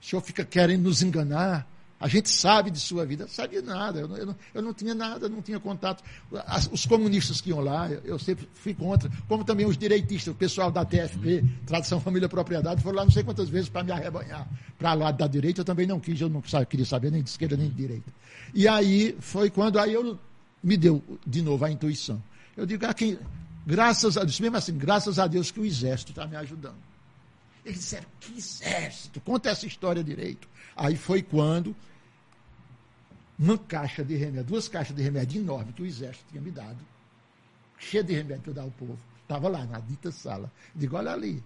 O senhor fica querendo nos enganar. A gente sabe de sua vida, sabia nada, eu não, eu, não, eu não, tinha nada, não tinha contato. As, os comunistas que iam lá, eu, eu, sempre fui contra, como também os direitistas, o pessoal da TFP, Tradição Família Propriedade, foram lá não sei quantas vezes para me arrebanhar. Para lá da direita eu também não quis, eu não queria saber nem de esquerda nem de direita. E aí foi quando aí eu me deu de novo a intuição. Eu digo, ah, quem, graças a Deus, mesmo assim, graças a Deus que o exército está me ajudando. Eles disseram, que exército? Conta essa história direito. Aí foi quando uma caixa de remédio, duas caixas de remédio enormes que o exército tinha me dado, cheia de remédio para dar ao povo, estava lá na dita sala. Digo, olha ali.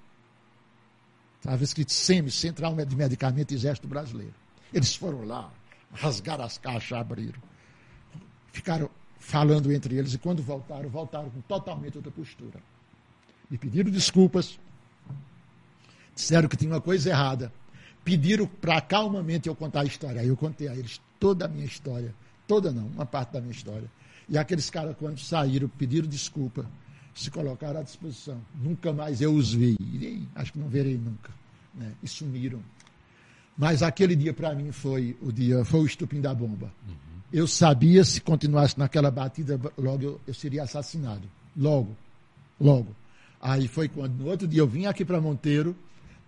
Estava escrito SEMI, Central de Medicamento Exército Brasileiro. Eles foram lá, rasgaram as caixas, abriram. Ficaram falando entre eles e quando voltaram, voltaram com totalmente outra postura. Me pediram desculpas, disseram que tinha uma coisa errada, pediram para calmamente eu contar a história. Aí eu contei a eles toda a minha história. Toda não, uma parte da minha história. E aqueles caras, quando saíram, pediram desculpa, se colocaram à disposição. Nunca mais eu os vi. E, acho que não verei nunca. Né? E sumiram. Mas aquele dia, para mim, foi o dia, foi o estupim da bomba. Uhum. Eu sabia, se continuasse naquela batida, logo eu, eu seria assassinado. Logo. Logo. Aí foi quando, no outro dia, eu vim aqui para Monteiro,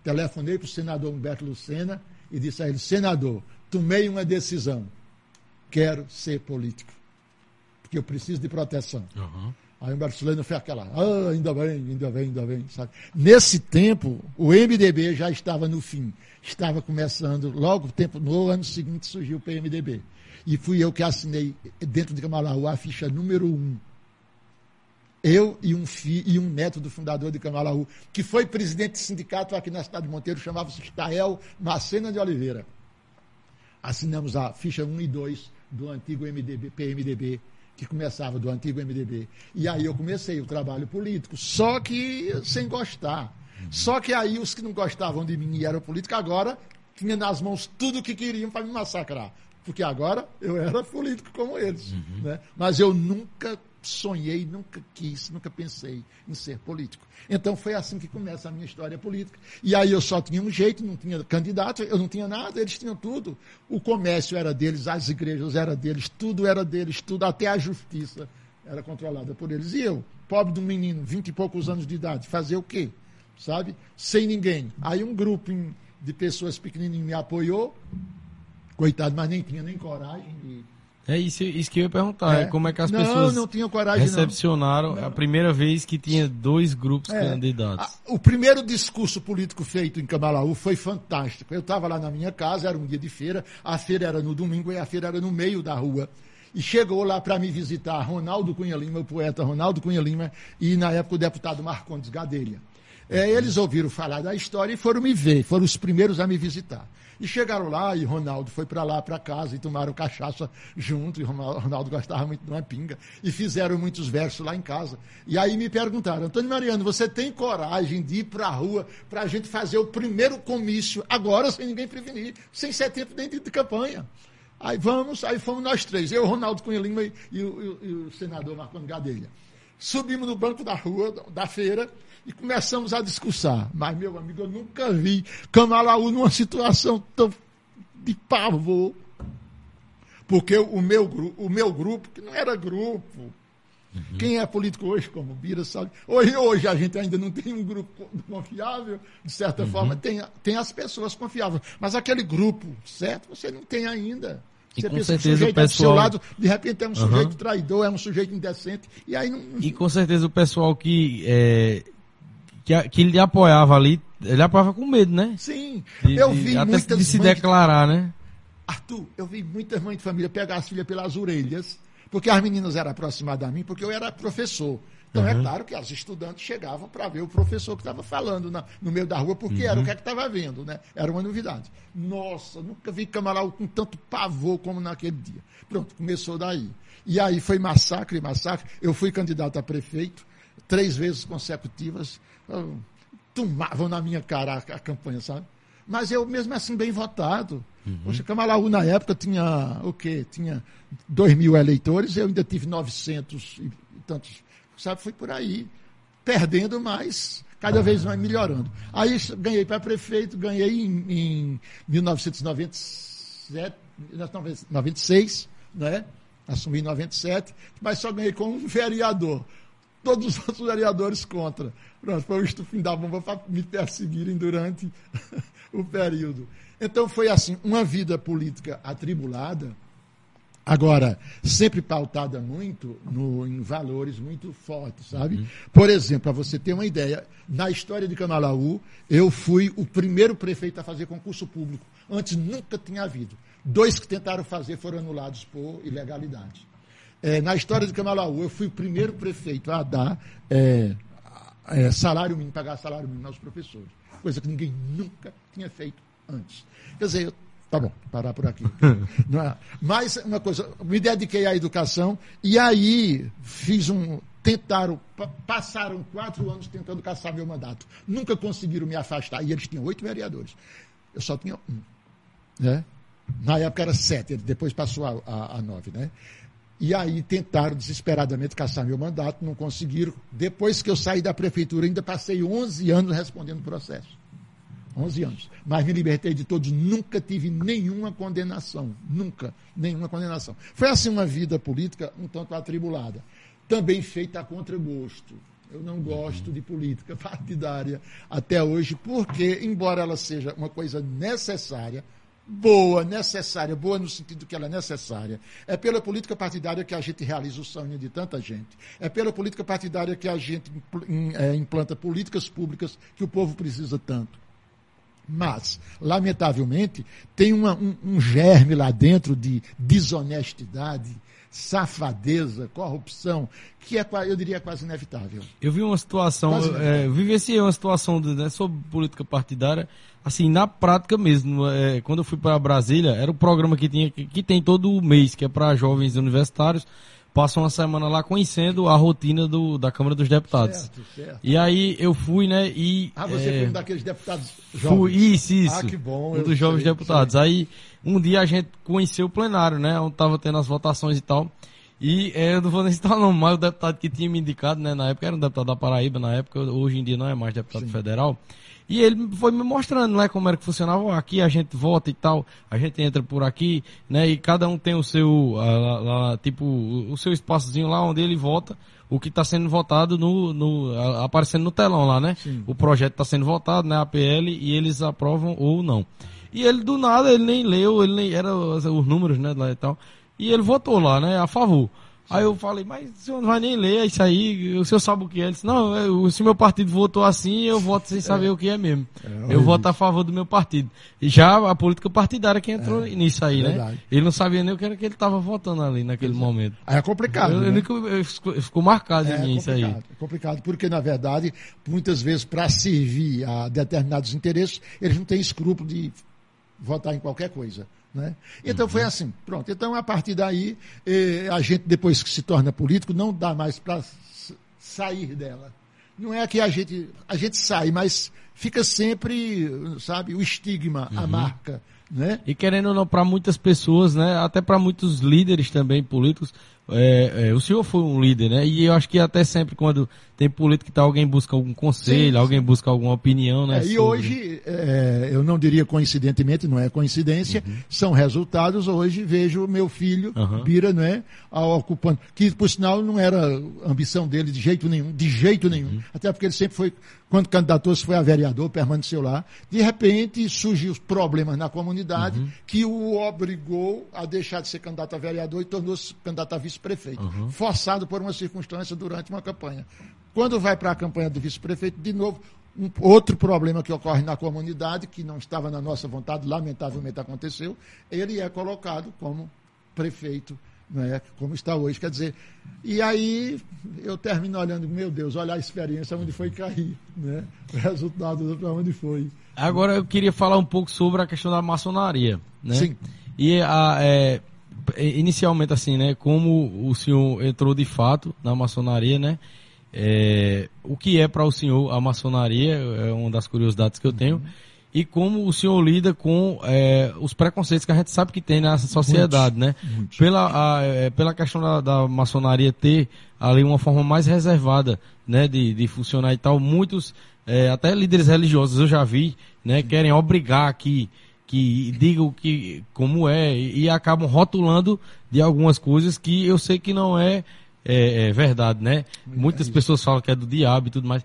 telefonei para o senador Humberto Lucena e disse a ele: senador, tomei uma decisão. Quero ser político. Porque eu preciso de proteção. Uhum. Aí o Humberto Lucena foi aquela, ah, ainda bem, ainda bem, ainda bem. Sabe? Nesse tempo, o MDB já estava no fim. Estava começando, logo tempo, no ano seguinte surgiu o PMDB. E fui eu que assinei, dentro de Camalaú, a ficha número um eu e um filho e um neto do fundador de Camalaú, que foi presidente de sindicato aqui na cidade de Monteiro, chamava-se Estael Macena de Oliveira. Assinamos a ficha 1 e 2 do antigo MDB, PMDB, que começava do antigo MDB. E aí eu comecei o trabalho político, só que sem gostar. Só que aí os que não gostavam de mim e eram políticos, agora tinham nas mãos tudo o que queriam para me massacrar. Porque agora eu era político como eles. Uhum. Né? Mas eu nunca sonhei, nunca quis, nunca pensei em ser político. Então foi assim que começa a minha história política. E aí eu só tinha um jeito, não tinha candidato, eu não tinha nada, eles tinham tudo. O comércio era deles, as igrejas eram deles, tudo era deles, tudo, até a justiça era controlada por eles. E eu, pobre de um menino, vinte e poucos anos de idade, fazer o quê? Sabe? Sem ninguém. Aí um grupo de pessoas pequenininhas me apoiou, coitado, mas nem tinha nem coragem de é isso, isso que eu ia perguntar, é. como é que as não, pessoas não tinham coragem, recepcionaram não. a primeira vez que tinha dois grupos é. candidatos. o primeiro discurso político feito em Camalaú foi fantástico. Eu estava lá na minha casa, era um dia de feira, a feira era no domingo e a feira era no meio da rua. E chegou lá para me visitar Ronaldo Cunha Lima, o poeta Ronaldo Cunha Lima, e na época o deputado Marcondes Gadelha. É, eles ouviram falar da história e foram me ver, foram os primeiros a me visitar. E chegaram lá e Ronaldo foi para lá, para casa, e tomaram cachaça junto, e Ronaldo gostava muito de uma pinga, e fizeram muitos versos lá em casa. E aí me perguntaram, Antônio Mariano, você tem coragem de ir para a rua para a gente fazer o primeiro comício, agora sem ninguém prevenir, sem ser tempo nem de campanha? Aí vamos, aí fomos nós três, eu, Ronaldo Cunha Lima e, e, e, e o senador Marconi Gadelha. Subimos no banco da rua, da feira, e começamos a discursar. Mas, meu amigo, eu nunca vi Camalaú numa situação tão de pavor. Porque o meu, o meu grupo, que não era grupo, uhum. quem é político hoje, como Bira sabe, hoje, hoje a gente ainda não tem um grupo confiável, de certa uhum. forma, tem, tem as pessoas confiáveis. Mas aquele grupo, certo, você não tem ainda. Você e com certeza o sujeito o pessoal... do seu lado, de repente é um sujeito uhum. traidor, é um sujeito indecente, e aí não... E com certeza o pessoal que é, que, que ele apoiava ali, ele apoiava com medo, né? Sim, de, eu vi de, até de se declarar, né? Arthur, eu vi muitas mães de família pegar as filhas pelas orelhas Porque as meninas eram aproximadas a mim, porque eu era professor. Então, é claro que as estudantes chegavam para ver o professor que estava falando na, no meio da rua, porque era o que é estava vendo, né? Era uma novidade. Nossa, nunca vi Camalau com tanto pavor como naquele dia. Pronto, começou daí. E aí foi massacre, massacre. Eu fui candidato a prefeito, três vezes consecutivas. Tomavam na minha cara a, a campanha, sabe? Mas eu, mesmo assim, bem votado. Uhum. Poxa, Camalaú, na época, tinha o quê? Tinha 2 mil eleitores, eu ainda tive 900 e tantos sabe? Fui por aí, perdendo mais, cada vez mais melhorando. Aí ganhei para prefeito, ganhei em, em 1997, 96, né? Assumi em 97, mas só ganhei com um vereador. Todos os outros vereadores contra. Pronto, foi o estufim da bomba para me perseguirem durante o período. Então foi assim, uma vida política atribulada, Agora, sempre pautada muito no, em valores muito fortes, sabe? Uhum. Por exemplo, para você ter uma ideia, na história de Camalaú, eu fui o primeiro prefeito a fazer concurso público. Antes nunca tinha havido. Dois que tentaram fazer foram anulados por ilegalidade. É, na história de Camalaú, eu fui o primeiro prefeito a dar é, é, salário mínimo, pagar salário mínimo aos professores. Coisa que ninguém nunca tinha feito antes. Quer dizer, Tá bom, parar por aqui. é? Mas uma coisa, me dediquei à educação e aí fiz um. Tentaram, passaram quatro anos tentando caçar meu mandato. Nunca conseguiram me afastar. E eles tinham oito vereadores. Eu só tinha um. Né? Na época era sete, depois passou a, a, a nove, né? E aí tentaram desesperadamente caçar meu mandato, não conseguiram. Depois que eu saí da prefeitura, ainda passei 11 anos respondendo processo. 11 anos. Mas me libertei de todos, nunca tive nenhuma condenação. Nunca, nenhuma condenação. Foi assim uma vida política um tanto atribulada. Também feita a contragosto. Eu não gosto de política partidária até hoje, porque, embora ela seja uma coisa necessária, boa, necessária, boa no sentido que ela é necessária. É pela política partidária que a gente realiza o sonho de tanta gente. É pela política partidária que a gente é, implanta políticas públicas que o povo precisa tanto. Mas, lamentavelmente, tem uma, um, um germe lá dentro de desonestidade, safadeza, corrupção, que é, eu diria, quase inevitável. Eu vi uma situação, é, vivenciei uma situação né, sobre política partidária, assim, na prática mesmo. É, quando eu fui para Brasília, era o programa que, tinha, que, que tem todo o mês, que é para jovens universitários, passam uma semana lá conhecendo a rotina do, da Câmara dos Deputados. Certo, certo. E aí eu fui, né, e... Ah, você é, foi um daqueles deputados jovens? Fui, isso, isso. Ah, que bom. Um dos jovens sei, deputados. Sei. Aí, um dia a gente conheceu o plenário, né, onde tava tendo as votações e tal. E é, eu não vou nem citar não, mas o deputado que tinha me indicado, né, na época era um deputado da Paraíba, na época, hoje em dia não é mais deputado Sim. federal. E ele foi me mostrando, né, como era que funcionava. Aqui a gente vota e tal, a gente entra por aqui, né, e cada um tem o seu, lá, lá, tipo, o seu espaçozinho lá onde ele vota, o que está sendo votado no, no, aparecendo no telão lá, né? Sim. O projeto está sendo votado, né, a PL, e eles aprovam ou não. E ele, do nada, ele nem leu, ele nem, era os, os números, né, lá e tal, e ele votou lá, né, a favor. Aí eu falei, mas o senhor não vai nem ler isso aí, o senhor sabe o que é? Ele disse, não, eu, se meu partido votou assim, eu voto sem saber é. o que é mesmo. É, eu voto a favor do meu partido. E já a política partidária que entrou é, nisso aí, né? Ele não sabia nem o que era que ele estava votando ali naquele momento. Aí é complicado. Eu, né? eu, eu, ficou, ficou marcado em é mim isso aí. É complicado, porque na verdade, muitas vezes, para servir a determinados interesses, eles não têm escrúpulo de votar em qualquer coisa. Né? Então uhum. foi assim, pronto. Então, a partir daí, eh, a gente, depois que se torna político, não dá mais para sair dela. Não é que a gente, a gente sai, mas fica sempre, sabe, o estigma, uhum. a marca. Né? E querendo ou não, para muitas pessoas, né, até para muitos líderes também políticos, é, é, o senhor foi um líder, né? E eu acho que até sempre quando tem política que tá, alguém busca algum conselho, sim, alguém busca alguma opinião, né? É, e hoje, é, eu não diria coincidentemente, não é coincidência, uhum. são resultados. Hoje vejo meu filho, uhum. Bira, né, ocupando, que por sinal não era ambição dele de jeito nenhum, de jeito nenhum. Uhum. Até porque ele sempre foi, quando candidatou-se foi a vereador, permaneceu lá. De repente surgiu os problemas na comunidade uhum. que o obrigou a deixar de ser candidato a vereador e tornou-se candidato a vice-prefeito, uhum. forçado por uma circunstância durante uma campanha. Quando vai para a campanha do vice-prefeito, de novo, um outro problema que ocorre na comunidade, que não estava na nossa vontade, lamentavelmente aconteceu, ele é colocado como prefeito né, como está hoje. Quer dizer, e aí eu termino olhando, meu Deus, olha a experiência onde foi cair, né? O resultado para onde foi. Agora eu queria falar um pouco sobre a questão da maçonaria, né? Sim. E a, é, inicialmente assim, né? Como o senhor entrou de fato na maçonaria, né? É, o que é para o senhor a maçonaria é uma das curiosidades que eu tenho. Uhum. E como o senhor lida com é, os preconceitos que a gente sabe que tem nessa sociedade, né? Pela, a, é, pela questão da, da, maçonaria ter ali uma forma mais reservada né, de, de funcionar e tal, muitos, é, até líderes religiosos eu já vi, né, querem obrigar que, que digam que, como é e, e acabam rotulando de algumas coisas que eu sei que não é é, é, verdade, né? Muitas pessoas falam que é do diabo e tudo mais.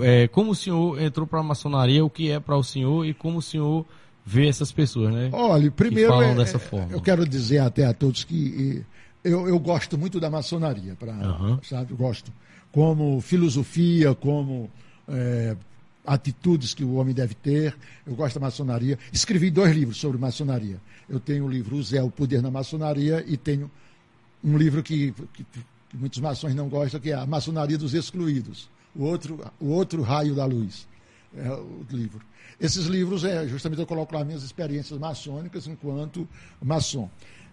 É, como o senhor entrou para a maçonaria, o que é para o senhor e como o senhor vê essas pessoas, né? Olha, primeiro falam é, dessa forma. eu quero dizer até a todos que eu, eu gosto muito da maçonaria, para uhum. sabe, gosto como filosofia, como é, atitudes que o homem deve ter. Eu gosto da maçonaria. Escrevi dois livros sobre maçonaria. Eu tenho o livro O Zé, o Poder na Maçonaria e tenho um livro que, que que muitos maçons não gostam, que é a maçonaria dos excluídos, o outro, o outro raio da luz, é o livro. Esses livros, é, justamente eu coloco lá minhas experiências maçônicas enquanto maçom.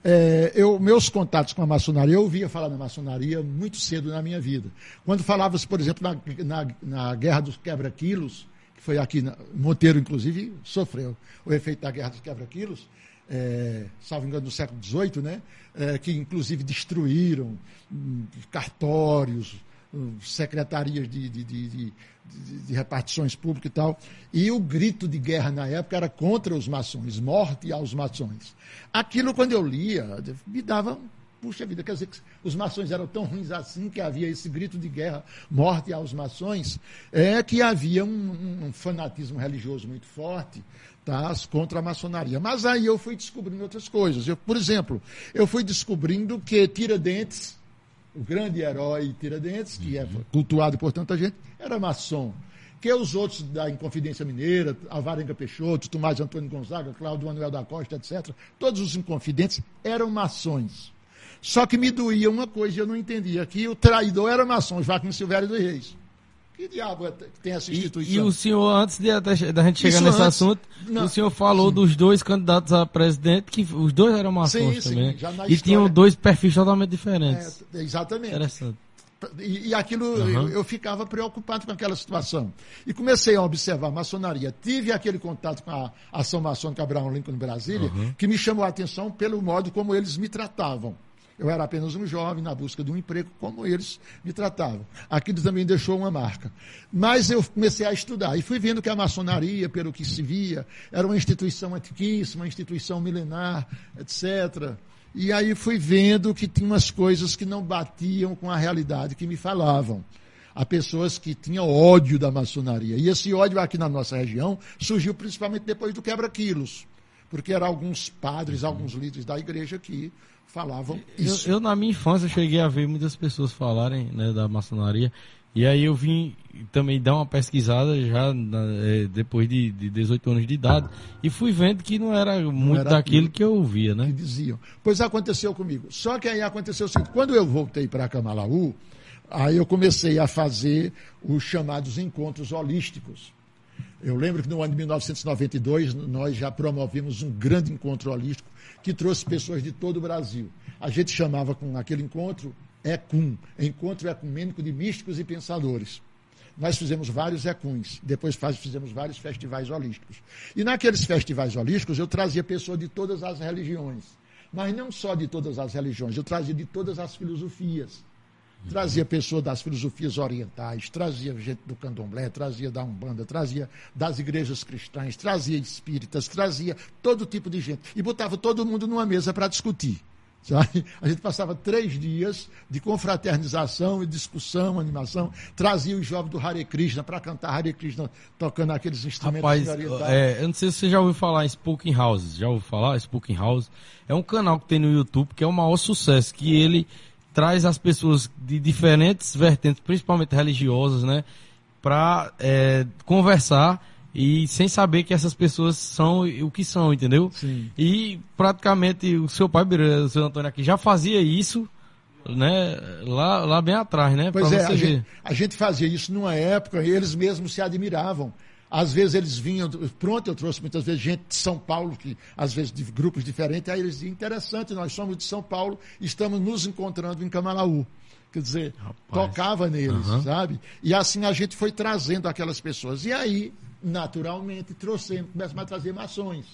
É, eu, meus contatos com a maçonaria, eu ouvia falar na maçonaria muito cedo na minha vida. Quando falava-se, por exemplo, na, na, na Guerra dos Quebra-Quilos, que foi aqui, na, Monteiro, inclusive, sofreu o efeito da Guerra dos Quebra-Quilos, é, salvo engano, do século XVIII, né? É, que inclusive destruíram hum, cartórios, hum, secretarias de, de, de, de, repartições públicas e tal. E o grito de guerra na época era contra os maçons, morte aos maçons. Aquilo, quando eu lia, me dava puxa vida, quer dizer que os maçons eram tão ruins assim que havia esse grito de guerra, morte aos maçons, é que havia um, um fanatismo religioso muito forte tá, contra a maçonaria. Mas aí eu fui descobrindo outras coisas. Eu, por exemplo, eu fui descobrindo que Tiradentes, o grande herói Tiradentes, que é cultuado por tanta gente, era maçom que os outros da Inconfidência Mineira, Alvarenga Peixoto, Tomás Antônio Gonzaga, Cláudio Manuel da Costa, etc., todos os inconfidentes eram maçons. Só que me doía uma coisa, eu não entendia, que o traidor era maçom, Joaquim Silvério dos Reis. Que diabo é tem essa instituição? E, e o senhor, antes de, da gente chegar Isso nesse antes, assunto, não, o senhor falou sim. dos dois candidatos a presidente, que os dois eram maçons sim, também. Sim, já na e tinham dois perfis totalmente diferentes. É, exatamente. Interessante. E, e aquilo, uhum. eu, eu, ficava preocupado com aquela situação. E comecei a observar a maçonaria. Tive aquele contato com a ação maçônica Abraão Lincoln Brasília, uhum. que me chamou a atenção pelo modo como eles me tratavam. Eu era apenas um jovem na busca de um emprego, como eles me tratavam. Aquilo também deixou uma marca. Mas eu comecei a estudar e fui vendo que a maçonaria, pelo que se via, era uma instituição antiquíssima, uma instituição milenar, etc. E aí fui vendo que tinha umas coisas que não batiam com a realidade que me falavam. Há pessoas que tinham ódio da maçonaria. E esse ódio aqui na nossa região surgiu principalmente depois do quebra-quilos. Porque eram alguns padres, alguns líderes da igreja que falavam isso. Eu, eu, na minha infância, cheguei a ver muitas pessoas falarem né, da maçonaria. E aí eu vim também dar uma pesquisada já na, é, depois de, de 18 anos de idade e fui vendo que não era muito não era daquilo que eu ouvia, né? Que diziam. Pois aconteceu comigo. Só que aí aconteceu o seguinte, quando eu voltei para Camalaú, aí eu comecei a fazer os chamados encontros holísticos. Eu lembro que no ano de 1992 nós já promovemos um grande encontro holístico que trouxe pessoas de todo o Brasil. A gente chamava com aquele encontro ECUM, Encontro Ecumênico de Místicos e Pensadores. Nós fizemos vários ECUNs, depois fizemos vários festivais holísticos. E naqueles festivais holísticos eu trazia pessoas de todas as religiões. Mas não só de todas as religiões, eu trazia de todas as filosofias Trazia pessoas das filosofias orientais, trazia gente do candomblé, trazia da Umbanda, trazia das igrejas cristãs, trazia espíritas, trazia todo tipo de gente. E botava todo mundo numa mesa para discutir. Sabe? A gente passava três dias de confraternização e discussão, animação. Trazia os jovens do Hare Krishna para cantar Hare Krishna, tocando aqueles instrumentos Rapaz, é, eu não sei se você já ouviu falar em Spooking House. Já ouviu falar? Spooking House. É um canal que tem no YouTube que é o maior sucesso, que ele traz as pessoas de diferentes vertentes, principalmente religiosas, né, para é, conversar e sem saber que essas pessoas são o que são, entendeu? Sim. E praticamente o seu pai, o seu Antônio aqui, já fazia isso, né? Lá, lá bem atrás, né? Pois é, a gente, a gente, fazia isso numa época e eles mesmos se admiravam. Às vezes eles vinham, pronto, eu trouxe muitas vezes gente de São Paulo, que às vezes de grupos diferentes, aí eles diziam, interessante, nós somos de São Paulo, estamos nos encontrando em Camalaú. Quer dizer, Rapaz. tocava neles, uhum. sabe? E assim a gente foi trazendo aquelas pessoas. E aí, naturalmente, trouxemos, começamos a trazer maçons.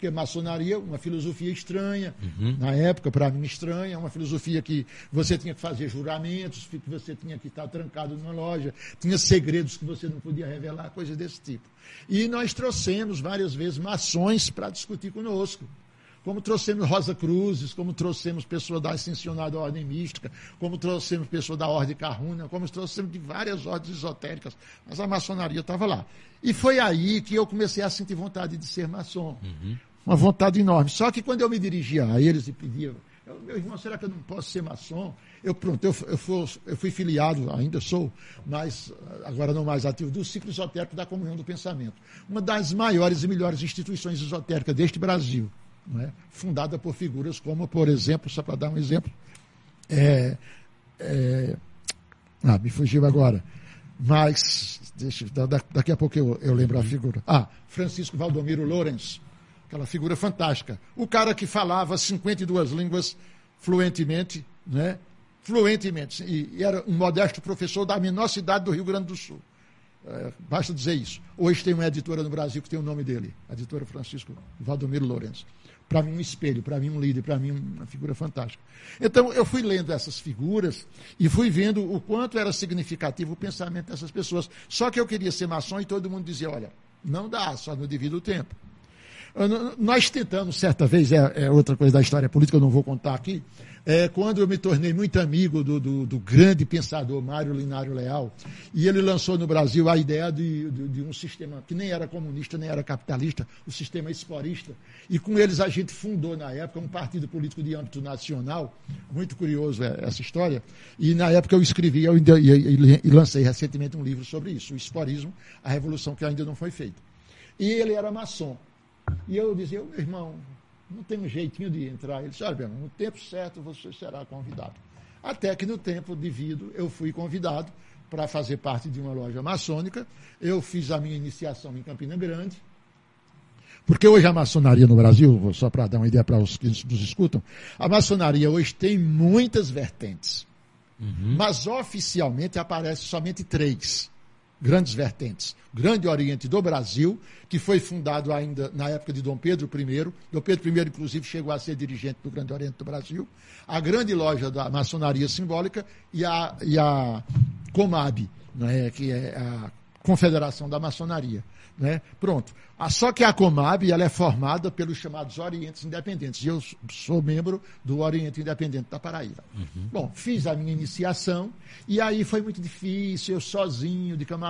Porque maçonaria, uma filosofia estranha, uhum. na época, para mim, estranha, uma filosofia que você tinha que fazer juramentos, que você tinha que estar trancado numa loja, tinha segredos que você não podia revelar, coisas desse tipo. E nós trouxemos várias vezes maçons para discutir conosco como trouxemos Rosa Cruzes, como trouxemos pessoas da Ascensionada Ordem Mística, como trouxemos pessoas da Ordem Carruna, como trouxemos de várias ordens esotéricas, mas a maçonaria estava lá. E foi aí que eu comecei a sentir vontade de ser maçom. Uhum. Uma vontade enorme. Só que quando eu me dirigia a eles e pedia, meu irmão, será que eu não posso ser maçom? Eu, pronto, eu, eu, fui, eu fui filiado, ainda sou, mas agora não mais ativo, do ciclo esotérico da Comunhão do Pensamento. Uma das maiores e melhores instituições esotéricas deste Brasil é? fundada por figuras como, por exemplo, só para dar um exemplo, é, é, ah, me fugiu agora, mas deixa, daqui a pouco eu, eu lembro a figura. Ah, Francisco Valdomiro Lorenz, aquela figura fantástica. O cara que falava 52 línguas fluentemente, né? Fluentemente. E, era um modesto professor da menor cidade do Rio Grande do Sul. É, basta dizer isso. Hoje tem uma editora no Brasil que tem o nome dele, a editora Francisco Valdomiro Lourenço para mim um espelho, para mim um líder, para mim uma figura fantástica. Então eu fui lendo essas figuras e fui vendo o quanto era significativo o pensamento dessas pessoas. Só que eu queria ser maçom e todo mundo dizia, olha, não dá, só no devido tempo. Nós tentamos, certa vez, é, é, outra coisa da história política, eu não vou contar aqui, é, quando eu me tornei muito amigo do, do, do, grande pensador Mário Linário Leal, e ele lançou no Brasil a ideia de, de, de, um sistema que nem era comunista, nem era capitalista, o sistema esporista. E com eles a gente fundou, na época, um partido político de âmbito nacional, muito curioso é, essa história, e na época eu escrevi eu, e, e lancei recentemente um livro sobre isso, o esporismo, a revolução que ainda não foi feita. E ele era maçom. E eu dizia, meu irmão, não tem um jeitinho de entrar. Ele disse, olha, no tempo certo você será convidado. Até que no tempo devido eu fui convidado para fazer parte de uma loja maçônica. Eu fiz a minha iniciação em Campina Grande. Porque hoje a maçonaria no Brasil, só para dar uma ideia para os que nos escutam, a maçonaria hoje tem muitas vertentes. Uhum. Mas oficialmente aparece somente três grandes vertentes. Grande Oriente do Brasil, que foi fundado ainda na época de Dom Pedro I. Dom Pedro I, inclusive, chegou a ser dirigente do Grande Oriente do Brasil. A grande loja da maçonaria simbólica e a, e a Comab, né, que é a Confederação da Maçonaria. Né? Pronto. Só que a Comab ela é formada pelos chamados Orientes Independentes. E eu sou membro do Oriente Independente da Paraíba. Uhum. Bom, fiz a minha iniciação e aí foi muito difícil, eu sozinho, de cama